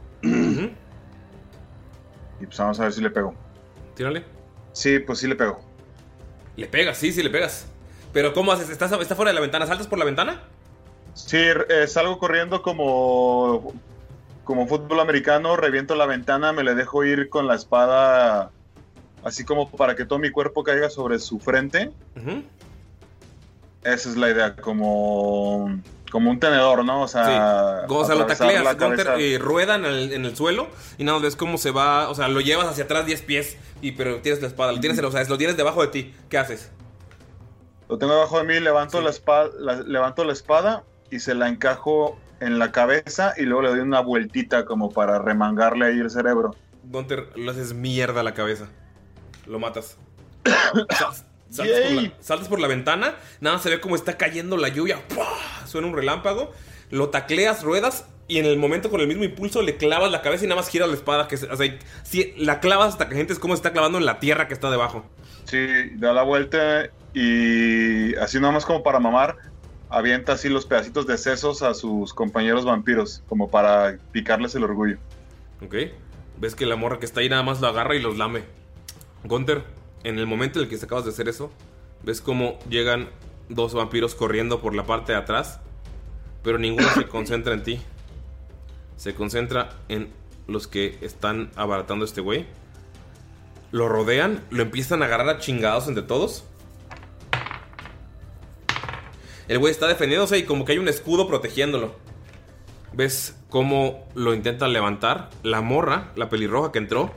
Y pues vamos a ver si le pego. Tírale. Sí, pues sí le pego. Le pegas, sí, sí le pegas. Pero ¿cómo haces? ¿Estás, ¿Está fuera de la ventana? ¿Saltas por la ventana? Sí, eh, salgo corriendo como, como fútbol americano, reviento la ventana, me le dejo ir con la espada, así como para que todo mi cuerpo caiga sobre su frente. Esa es la idea, como, como un tenedor, ¿no? O sea, O sea, lo tacleas, la Gunter eh, rueda en el, en el suelo y nada ves cómo se va, o sea, lo llevas hacia atrás 10 pies, y, pero tienes la espada, lo tienes, o sea, lo tienes debajo de ti. ¿Qué haces? Lo tengo debajo de mí, levanto, la espada, la- levanto la espada y se la encajo en la cabeza y luego le doy una vueltita como para remangarle ahí el cerebro. Gunter, lo haces mierda a la cabeza. Lo matas. Sal- saltas, por la, saltas por la ventana, nada más se ve cómo está cayendo la lluvia. Suena un relámpago. Lo tacleas, ruedas y en el momento con el mismo impulso le clavas la cabeza y nada más giras la espada. Que se- o sea, si la clavas hasta que sientes cómo se está clavando en la tierra que está debajo. Sí, da la vuelta y así nada más como para mamar, avienta así los pedacitos de sesos a sus compañeros vampiros, como para picarles el orgullo. ¿Ok? Ves que la morra que está ahí nada más lo agarra y los lame. Gunter, en el momento en el que se acabas de hacer eso, ves cómo llegan dos vampiros corriendo por la parte de atrás, pero ninguno se concentra en ti. Se concentra en los que están abaratando a este güey. Lo rodean, lo empiezan a agarrar a chingados entre todos. El güey está defendiéndose y como que hay un escudo protegiéndolo. ¿Ves cómo lo intentan levantar? La morra, la pelirroja que entró,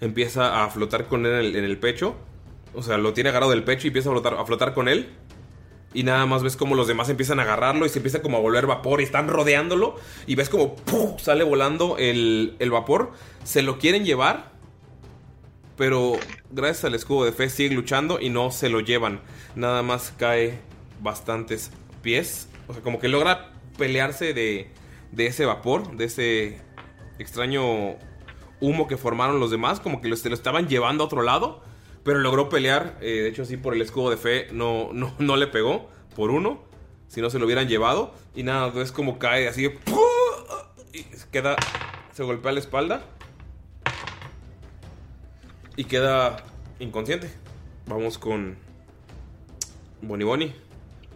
empieza a flotar con él en el, pecho. O sea, lo tiene agarrado del pecho y empieza a flotar, a flotar con él. Y nada más ves como los demás empiezan a agarrarlo y se empieza como a volver vapor y están rodeándolo. Y ves como ¡puf! sale volando el, el vapor. Se lo quieren llevar. Pero gracias al escudo de fe siguen luchando y no se lo llevan. Nada más cae bastantes pies. O sea, como que logra pelearse de, de ese vapor, de ese extraño humo que formaron los demás. Como que se lo estaban llevando a otro lado. Pero logró pelear. eh, de hecho, sí, por el escudo de fe no, no, no le pegó. Por uno. Si no se lo hubieran llevado. Y nada, es como cae así. Y queda, se golpea la espalda y queda inconsciente. Vamos con Bonnie Bonnie.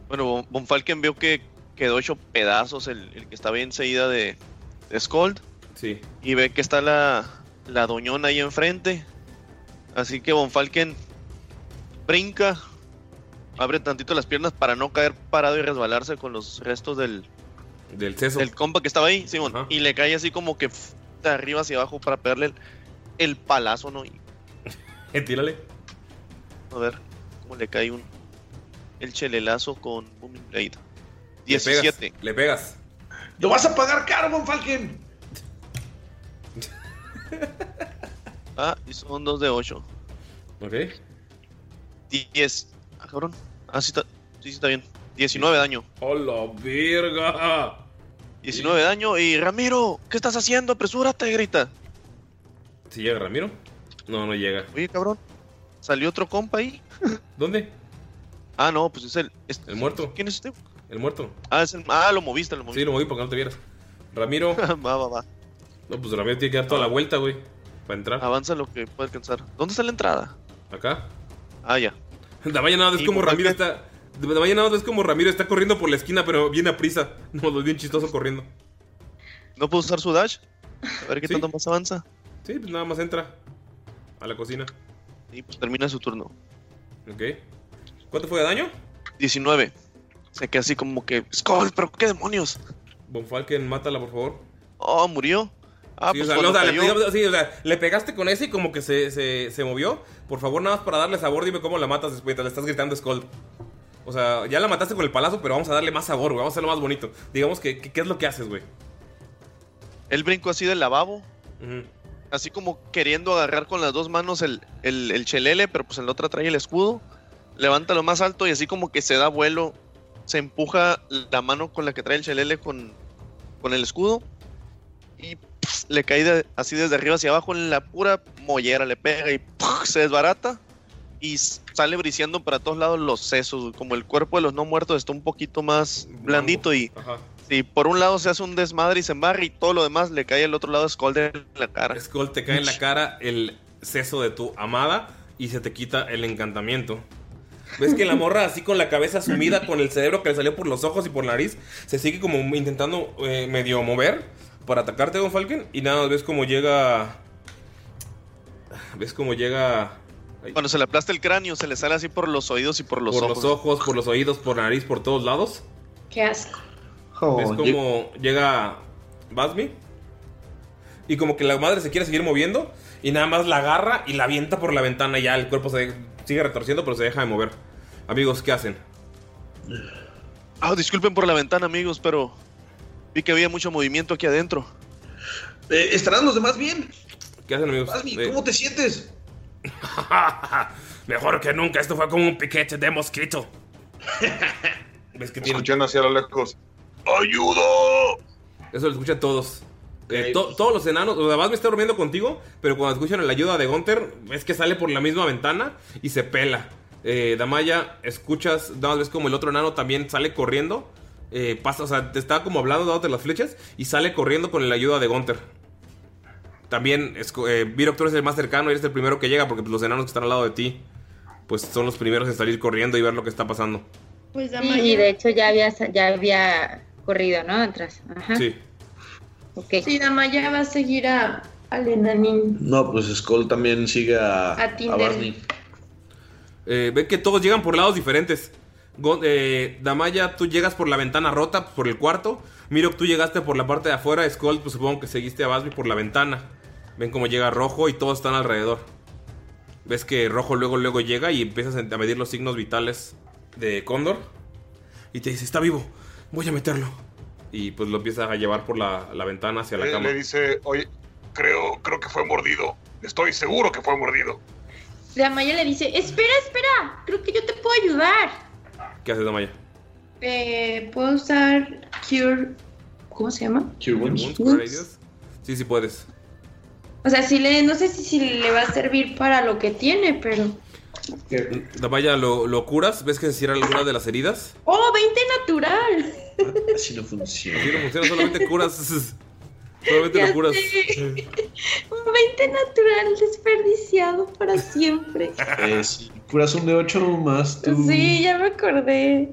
Bueno, Von- Falken vio que quedó hecho pedazos el, que estaba enseguida de, de Skold. Sí. Y ve que está la, la doñona ahí enfrente. Así que Von Falken brinca, abre tantito las piernas para no caer parado y resbalarse con los restos del, Del seso. del compa que estaba ahí, Simón. Y le cae así como que de arriba hacia abajo para pegarle el, el palazo, ¿no? Y, Tírale. a ver cómo le cae un el chelelazo con Booming Blade. Le pegas, 17. Le pegas. ¡Lo vas a pagar caro, Von Falken! Ah, y son dos de 8. Ok. 10. Ah, cabrón. Ah, sí está, sí, está bien. 19 de daño. ¡Hola, verga! 19 de daño. Y Ramiro, ¿qué estás haciendo? Apresúrate, grita. ¿Si llega Ramiro? No, no llega. Oye, cabrón. Salió otro compa ahí. ¿Dónde? Ah, no, pues es el. es- El muerto. ¿Quién es este? El muerto. Ah, es el, ah, lo moviste, lo moviste. Sí, lo moví porque no te vieras. Ramiro. va, va, va. No, pues Ramiro tiene que dar toda la vuelta, güey. Para entrar. Avanza lo que puede alcanzar. ¿Dónde está la entrada? Acá. Ah, ya. Damaya nada, es como Ramiro está. Damaya nada, es como Ramiro está corriendo por la esquina, pero viene a prisa. No, lo bien chistoso corriendo. ¿No puedo usar su dash? A ver qué Sí. tanto más avanza. Sí, pues nada más entra a la cocina. Y pues termina su turno. Ok. ¿Cuánto fue de daño? 19. Se queda así como que. Skull, pero qué demonios. Von Falken, mátala, por favor. Oh, murió. Ah, sí, pues o sea, cuando no, o sea, le, cayó- digamos, sí, o sea, le pegaste con ese y como que se, se, se movió. Por favor, nada más para darle sabor, dime cómo la matas después. Le estás gritando Skull. O sea, ya la mataste con el palazo, pero vamos a darle más sabor, güey. Vamos a hacerlo más bonito. Digamos que, que- ¿qué es lo que haces, güey? Él brincó así del lavabo. Así como queriendo agarrar con las dos manos el, el, el chelele, pero pues en la otra trae el escudo. Levanta lo más alto y así como que se da vuelo. Se empuja la mano con la que trae el chelele con, con el escudo. Y pf, le cae de- así desde arriba hacia abajo en la pura mollera. Le pega y pf, se desbarata. Y sale briseando para todos lados los sesos. Como el cuerpo de los no muertos está un poquito más blandito y Ajá. Sí, por un lado se hace un desmadre y se embarra y todo lo demás le cae al otro lado Skull en la cara. Skull, te cae en la cara el seso de tu amada y se te quita el encantamiento. ¿Ves que la morra así con la cabeza sumida, con el cerebro que le salió por los ojos y por la nariz, se sigue como intentando eh, medio mover para atacarte con Falcon? Y nada, ves como llega... ¿Ves como llega... ay, Cuando se le aplasta el cráneo se le sale así por los oídos y por los por ojos. los ojos, por los oídos, por la nariz, por todos lados? Qué asco. ¿Ves cómo llega Basmi? Y como que la madre se quiere seguir moviendo y nada más la agarra y la avienta por la ventana y ya el cuerpo se sigue retorciendo pero se deja de mover. Amigos, ¿qué hacen? Ah, disculpen por la ventana, amigos, pero vi que había mucho movimiento aquí adentro. Eh, ¿Estarán los demás bien? ¿Qué hacen, amigos? Basmi, Eh, ¿cómo te sientes? Mejor que nunca, esto fue como un piquete de mosquito. ¿Ves que tiene? Hacia lo lejos. ¡Ayuda! Eso lo escuchan todos. Eh, to- todos los enanos, o sea, Basmi está durmiendo contigo, pero cuando escuchan la ayuda de Gunter, ves que sale por la misma ventana y se pela. Eh, Damaya, escuchas, nada más ves como el otro enano también sale corriendo. Eh, pasa, o sea, te está como hablando, dándote las flechas y sale corriendo con la ayuda de Gunter. También, esco- eh, Virok, tú eres el más cercano y eres el primero que llega porque pues, los enanos que están al lado de ti, pues son los primeros en salir corriendo y ver lo que está pasando. Pues Sí, y de hecho ya había, ya había corrido, ¿no? Atrás. Ajá. Sí. Ok. Sí, Damaya va a seguir a, al enanín. No, pues Skull también sigue a, A Tinder. Barney. Eh, ven que todos llegan por lados diferentes. Eh, Damaya, tú llegas por la ventana rota, por el cuarto. Mirok, tú llegaste por la parte de afuera. Skull, pues supongo que seguiste a Basby por la ventana. Ven cómo llega Rojo y todos están alrededor. Ves que Rojo luego, luego llega y empiezas a medir los signos vitales de Cóndor. Y te dice, está vivo, voy a meterlo. Y pues lo empieza a llevar por la, la ventana hacia la Le, cama. le dice, oye, creo, creo que fue mordido. Estoy seguro que fue mordido. Damaya le dice, espera, espera, creo que yo te puedo ayudar. ¿Qué haces, Damaya? Eh, puedo usar Cure... ¿Cómo se llama? Cure Wounds. ¿Wounds? Sí, sí puedes. O sea, sí le, no sé si, si le va a servir para lo que tiene, pero... Damaya, lo, lo curas. ¿Ves que se cierra alguna de las heridas? ¡Oh, 20 natural! Así no funciona. Así no funciona, solamente curas. Solamente Ya sé. Un 20 natural desperdiciado para siempre. Eh, sí, curas un de 8 más tú. Sí, ya me acordé.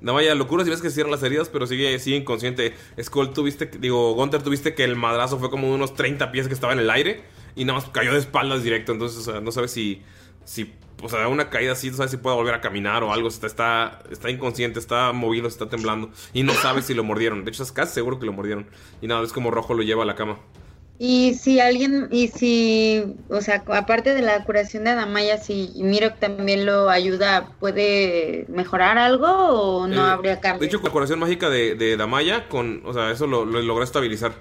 No vaya, locuras y ves que se cierran las heridas, pero sigue, sigue inconsciente. Skull, tuviste, digo, Gunter, tuviste que el madrazo fue como de unos 30 pies que estaba en el aire y nada más cayó de espaldas directo. Entonces, o sea, no sabes si, si, o sea, una caída así, no sabes si puede volver a caminar o algo. Está, está, está inconsciente, está movido, está temblando y no sabes si lo mordieron. De hecho, estás casi seguro que lo mordieron. Y nada, es como rojo lo lleva a la cama. Y si alguien, y si, o sea, aparte de la curación de Adamaya, si Mirok también lo ayuda, ¿puede mejorar algo o no Eh, habría De cambio? hecho, con la curación mágica de, de Damaya, con, o sea, eso lo, lo logró estabilizar.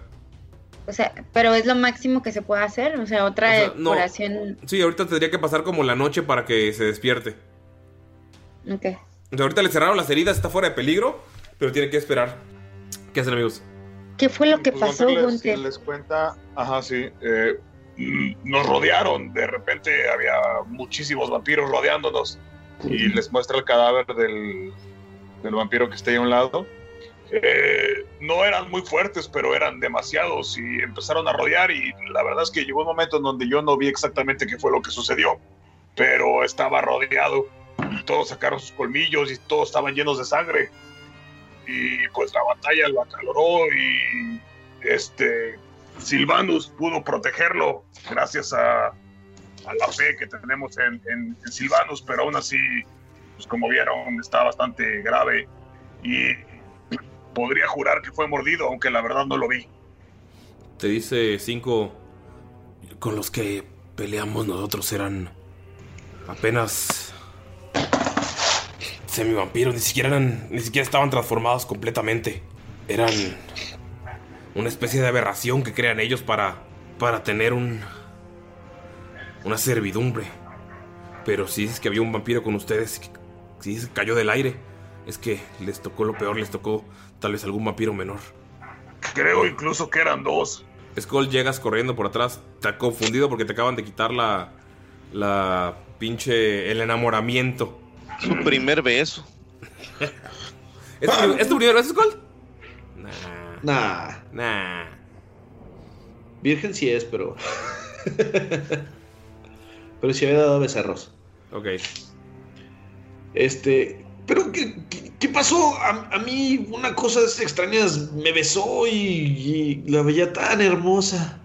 O sea, pero es lo máximo que se puede hacer, o sea, otra O sea, no. curación. Sí, ahorita tendría que pasar como la noche para que se despierte. Ok. O sea, ahorita le cerraron las heridas, está fuera de peligro, pero tiene que esperar. ¿Qué hacen, amigos? ¿Qué fue lo que Pues pasó, Gunter les, cuenta, ajá, sí, eh, Nos rodearon, de repente había muchísimos vampiros rodeándonos. y les muestra el cadáver del, del vampiro que está ahí a un lado. Eh, no eran muy fuertes, pero eran demasiados y empezaron a rodear y la verdad es que llegó un momento en donde yo no vi exactamente qué fue lo que sucedió, pero estaba rodeado y todos sacaron sus colmillos y todos estaban llenos de sangre y pues la batalla lo acaloró y este Silvanus pudo protegerlo gracias a, a la fe que tenemos en, en, en Silvanus, pero aún así, pues como vieron, está bastante grave y podría jurar que fue mordido, aunque la verdad no lo vi. Te dice cinco. Con los que peleamos nosotros eran apenas semivampiros, ni siquiera eran, ni siquiera estaban transformados completamente. Eran una especie de aberración que crean ellos para para tener un una servidumbre. Pero si dices que había un vampiro con ustedes, si dices que cayó del aire, es que les tocó lo peor, les tocó tal vez algún vampiro menor. Creo incluso que eran dos. Skull, llegas corriendo por atrás. Está confundido porque te acaban de quitar la. La pinche. El enamoramiento. Su primer beso. ¿Es tu, ¿es tu primer beso, Skull? Nah. Nah. Virgen sí es, pero. pero sí había dado becerros. Ok. Este. Pero, ¿qué, qué, qué pasó? A, a mí, una cosa de esas extrañas me besó y, y la veía tan hermosa.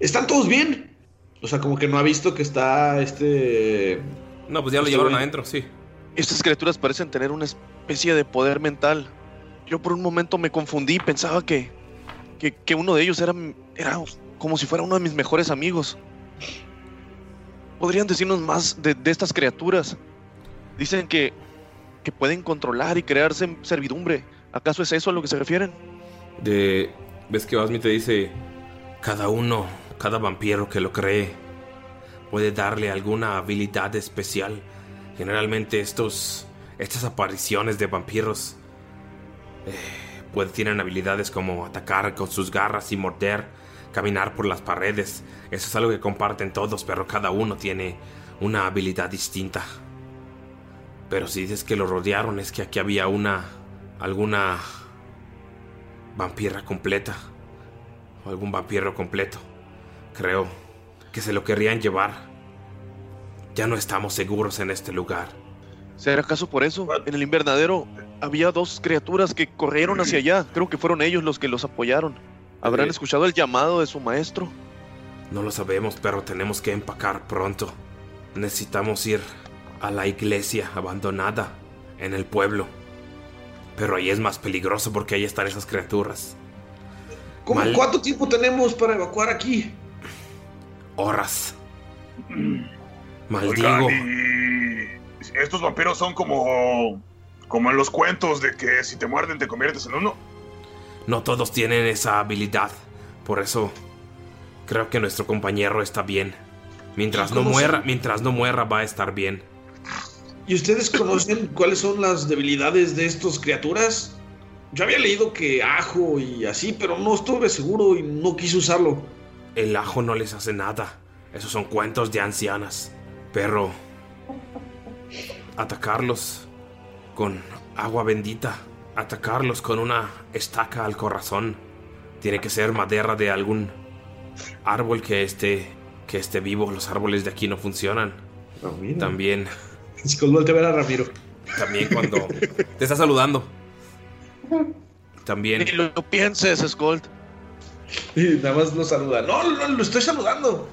¿Están todos bien? O sea, como que no ha visto que está este. No, pues ya lo llevaron adentro, sí. Estas criaturas parecen tener una especie de poder mental. Yo por un momento me confundí, pensaba que, que, uno de ellos era, era como si fuera uno de mis mejores amigos. ¿Podrían decirnos más de, estas criaturas? Dicen que, que pueden controlar y crearse servidumbre. ¿Acaso es eso a lo que se refieren? De. Ves que Osmi te dice. Cada uno, cada vampiro que lo cree, puede darle alguna habilidad especial. Generalmente estos. Estas apariciones de vampiros. eh, pues tienen habilidades como atacar con sus garras y morder, caminar por las paredes. Eso es algo que comparten todos, pero cada uno tiene una habilidad distinta. Pero si dices que lo rodearon, es que aquí había una. alguna. vampira completa. O algún vampiro completo. Creo que se lo querrían llevar. Ya no estamos seguros en este lugar. ¿Será acaso por eso? En el invernadero había dos criaturas que corrieron hacia allá. Creo que fueron ellos los que los apoyaron. ¿Habrán Eh. escuchado el llamado de su maestro? No lo sabemos, pero tenemos que empacar pronto. Necesitamos ir a la iglesia abandonada en el pueblo. Pero ahí es más peligroso porque ahí están esas criaturas. ¿Cómo, Mal- ¿Cuánto tiempo tenemos para evacuar aquí? Horas. Oigan, Maldigo. y estos vampiros son como como en los cuentos de que si te muerden te conviertes en uno. No todos tienen esa habilidad. Por eso creo que nuestro compañero está bien. Mientras no ¿Cómo muera, son? mientras no muera va a estar bien. ¿Y ustedes conocen cuáles son las debilidades de estas criaturas? Yo había leído que ajo y así, pero no estuve seguro y no quise usarlo. El ajo no les hace nada. Esos son cuentos de ancianas. Pero atacarlos con agua bendita, atacarlos con una estaca al corazón, Tiene que ser madera de algún árbol que esté, que esté vivo. Los árboles de aquí no funcionan. También. Skull voltea a ver a Ramiro. También cuando te está saludando. También. Ni lo pienses, Skull. Y nada más lo saluda. No, no, lo estoy saludando.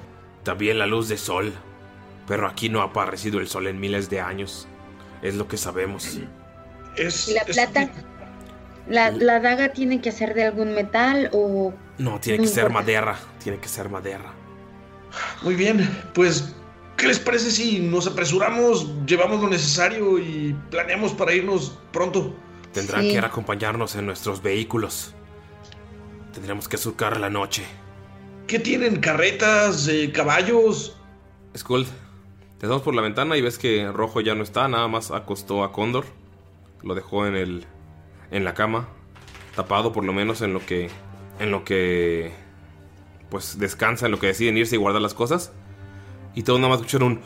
También la luz de sol. Pero aquí no ha aparecido el sol en miles de años. Es lo que sabemos. Es, ¿Y la plata? ¿La, ¿La daga tiene que ser de algún metal o...? No, tiene que No ser importa. madera. Tiene que ser madera. Muy bien, pues, ¿qué les parece si nos apresuramos, llevamos lo necesario y planeamos para irnos pronto? Tendrán Sí. que ir a acompañarnos en nuestros vehículos. Tendremos que surcar la noche. ¿Qué tienen? ¿Carretas? eh, ¿Caballos? Skull, te damos por la ventana y ves que Rojo ya no está, nada más acostó a Cóndor. Lo dejó en el en la cama, tapado por lo menos en lo que en lo que pues descansa, en lo que deciden irse y guardar las cosas. Y todos nada más escucharon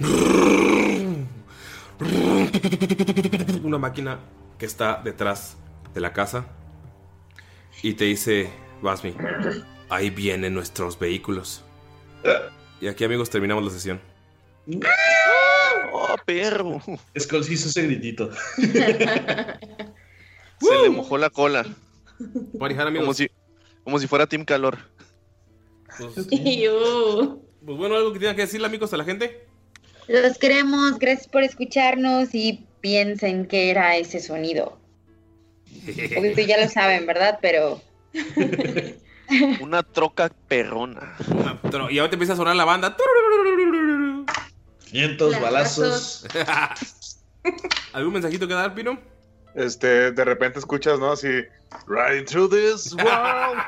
un una máquina que está detrás de la casa y te dice, Basmi, ahí vienen nuestros vehículos. Y aquí amigos terminamos la sesión. ¡Oh, perro! Skull hizo ese gritito. Se le mojó la cola. Marijar, amigos. Como si, como si fuera Team Calor. Pues, pues bueno, algo que tengan que decirle amigos a la gente. Los queremos, gracias por escucharnos y piensen qué era ese sonido. Obvio ya lo saben, ¿verdad? Pero Una troca perrona. Y ahora te empieza a sonar la banda. 500 balazos. ¿Algún mensajito que dar, Pino? Este, de repente escuchas, ¿no? Así, riding through this world.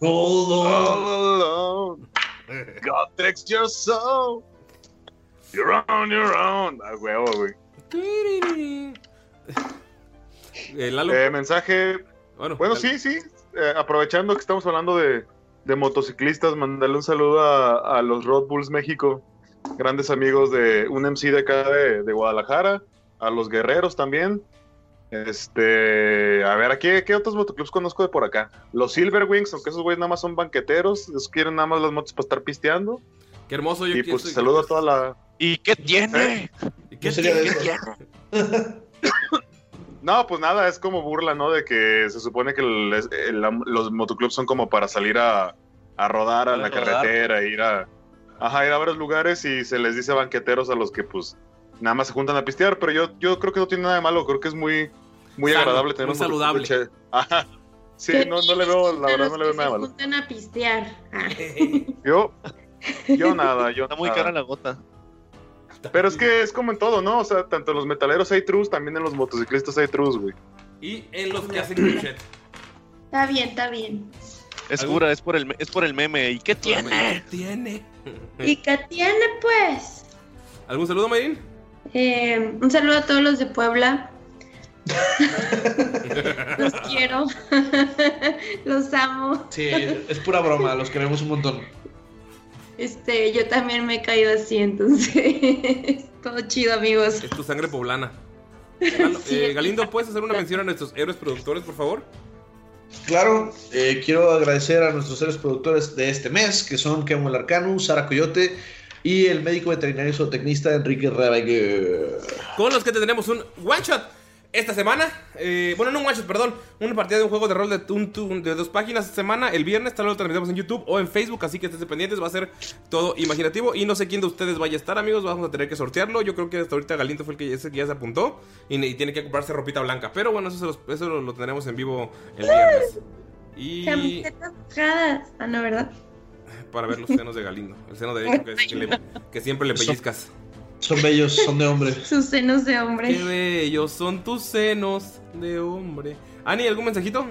Hold on. all alone. God takes your soul. You're on your own. A huevo, güey. Eh, Lalo. Eh, mensaje. bueno, Bueno, dale. sí, sí. Eh, aprovechando que estamos hablando de, de motociclistas, mandarle un saludo a, a los Road Bulls México, grandes amigos de un MC de acá de, de Guadalajara, a los guerreros también. Este, a ver, ¿a qué, qué otros motoclubs conozco de por acá? Los Silver Wings, aunque esos güeyes nada más son banqueteros, quieren nada más las motos para estar pisteando. Qué hermoso. Yo Y pues saludo a toda la, ¿Y qué tiene? ¿Y qué sería de tiene? No, pues nada, es como burla, ¿no? De que se supone que el- los motoclubs son como para salir a, a rodar a la rodar. carretera, ir a, ajá, ir a varios lugares y se les dice banqueteros a los que pues nada más se juntan a pistear, pero yo, yo creo que no tiene nada de malo, creo que es muy, muy Sano, agradable tener muy un saludable. Ajá. Sí, ¿Qué no, no le veo, la verdad no le veo nada se malo. juntan a pistear. Yo, yo nada, yo Está muy nada. cara la gota. Pero es que es como en todo, ¿no? O sea, tanto en los metaleros hay trus, también en los motociclistas hay trus, güey. Y en los que hacen crochet. Está bien, está bien. Es ¿Algún- cura, es por el, es por el meme. ¿Y qué tiene? ¿Qué tiene? ¿Y qué tiene, pues? ¿Algún saludo, Mayrin? Eh, un saludo a todos los de Puebla. los quiero. los amo. Sí, es pura broma, los queremos un montón. Este, yo también me he caído así, entonces. Todo chido, amigos. Es tu sangre poblana. Galo- eh, Galindo, ¿puedes hacer una mención a nuestros héroes productores, por favor? Claro, eh, quiero agradecer a nuestros seres productores de este mes, que son Kemuel Arcanu, Sara Coyote y el médico veterinario zootecnista Enrique Rebegue. Con los que te tenemos un one shot esta semana. Eh, bueno, no un one shot, perdón. Una partida de un juego de rol de, un- un- de dos páginas esta semana. El viernes tal vez lo transmitimos en YouTube o en Facebook. Así que estén pendientes. Va a ser todo imaginativo. Y no sé quién de ustedes vaya a estar, amigos. Vamos a tener que sortearlo. Yo creo que hasta ahorita Galindo fue el que, ese que ya se apuntó. Y, y tiene que comprarse ropita blanca. Pero bueno, eso, se los- eso lo, lo tendremos en vivo el viernes. Y Camisetas mojadas. Ah, no, ¿verdad? para ver los senos de Galindo. El seno derecho que, que le- que siempre le pellizcas. Son bellos, son de hombre. Sus senos de Qué hombre. bellos son tus senos de hombre. Ani, ¿algún mensajito?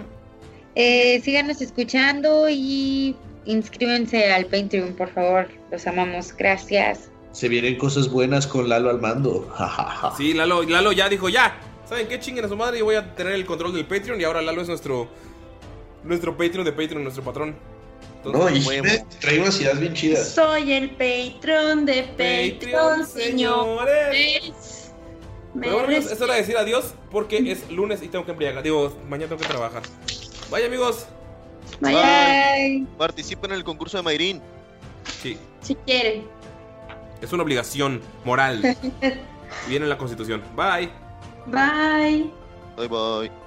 eh, síganos escuchando y inscríbanse al Patreon, por favor. Los amamos. Gracias. Se vienen cosas buenas con Lalo al mando. Sí, Lalo, Lalo ya dijo, ya. ¿Saben qué? Chinguen a su madre. Yo voy a tener el control del Patreon. Y ahora Lalo es nuestro. Nuestro Patreon de Patreon, nuestro patrón. No, y trae unas ideas bien chidas. Soy el patrón de Patreon, señores. Pero bueno, amigos, es hora de decir adiós porque es lunes y tengo que embriagar. Digo, mañana tengo que trabajar. Bye, amigos. Bye. Participen en el concurso de Mayrin. Sí, Si quiere. es una obligación moral. viene en la constitución. Bye. Bye. Bye bye.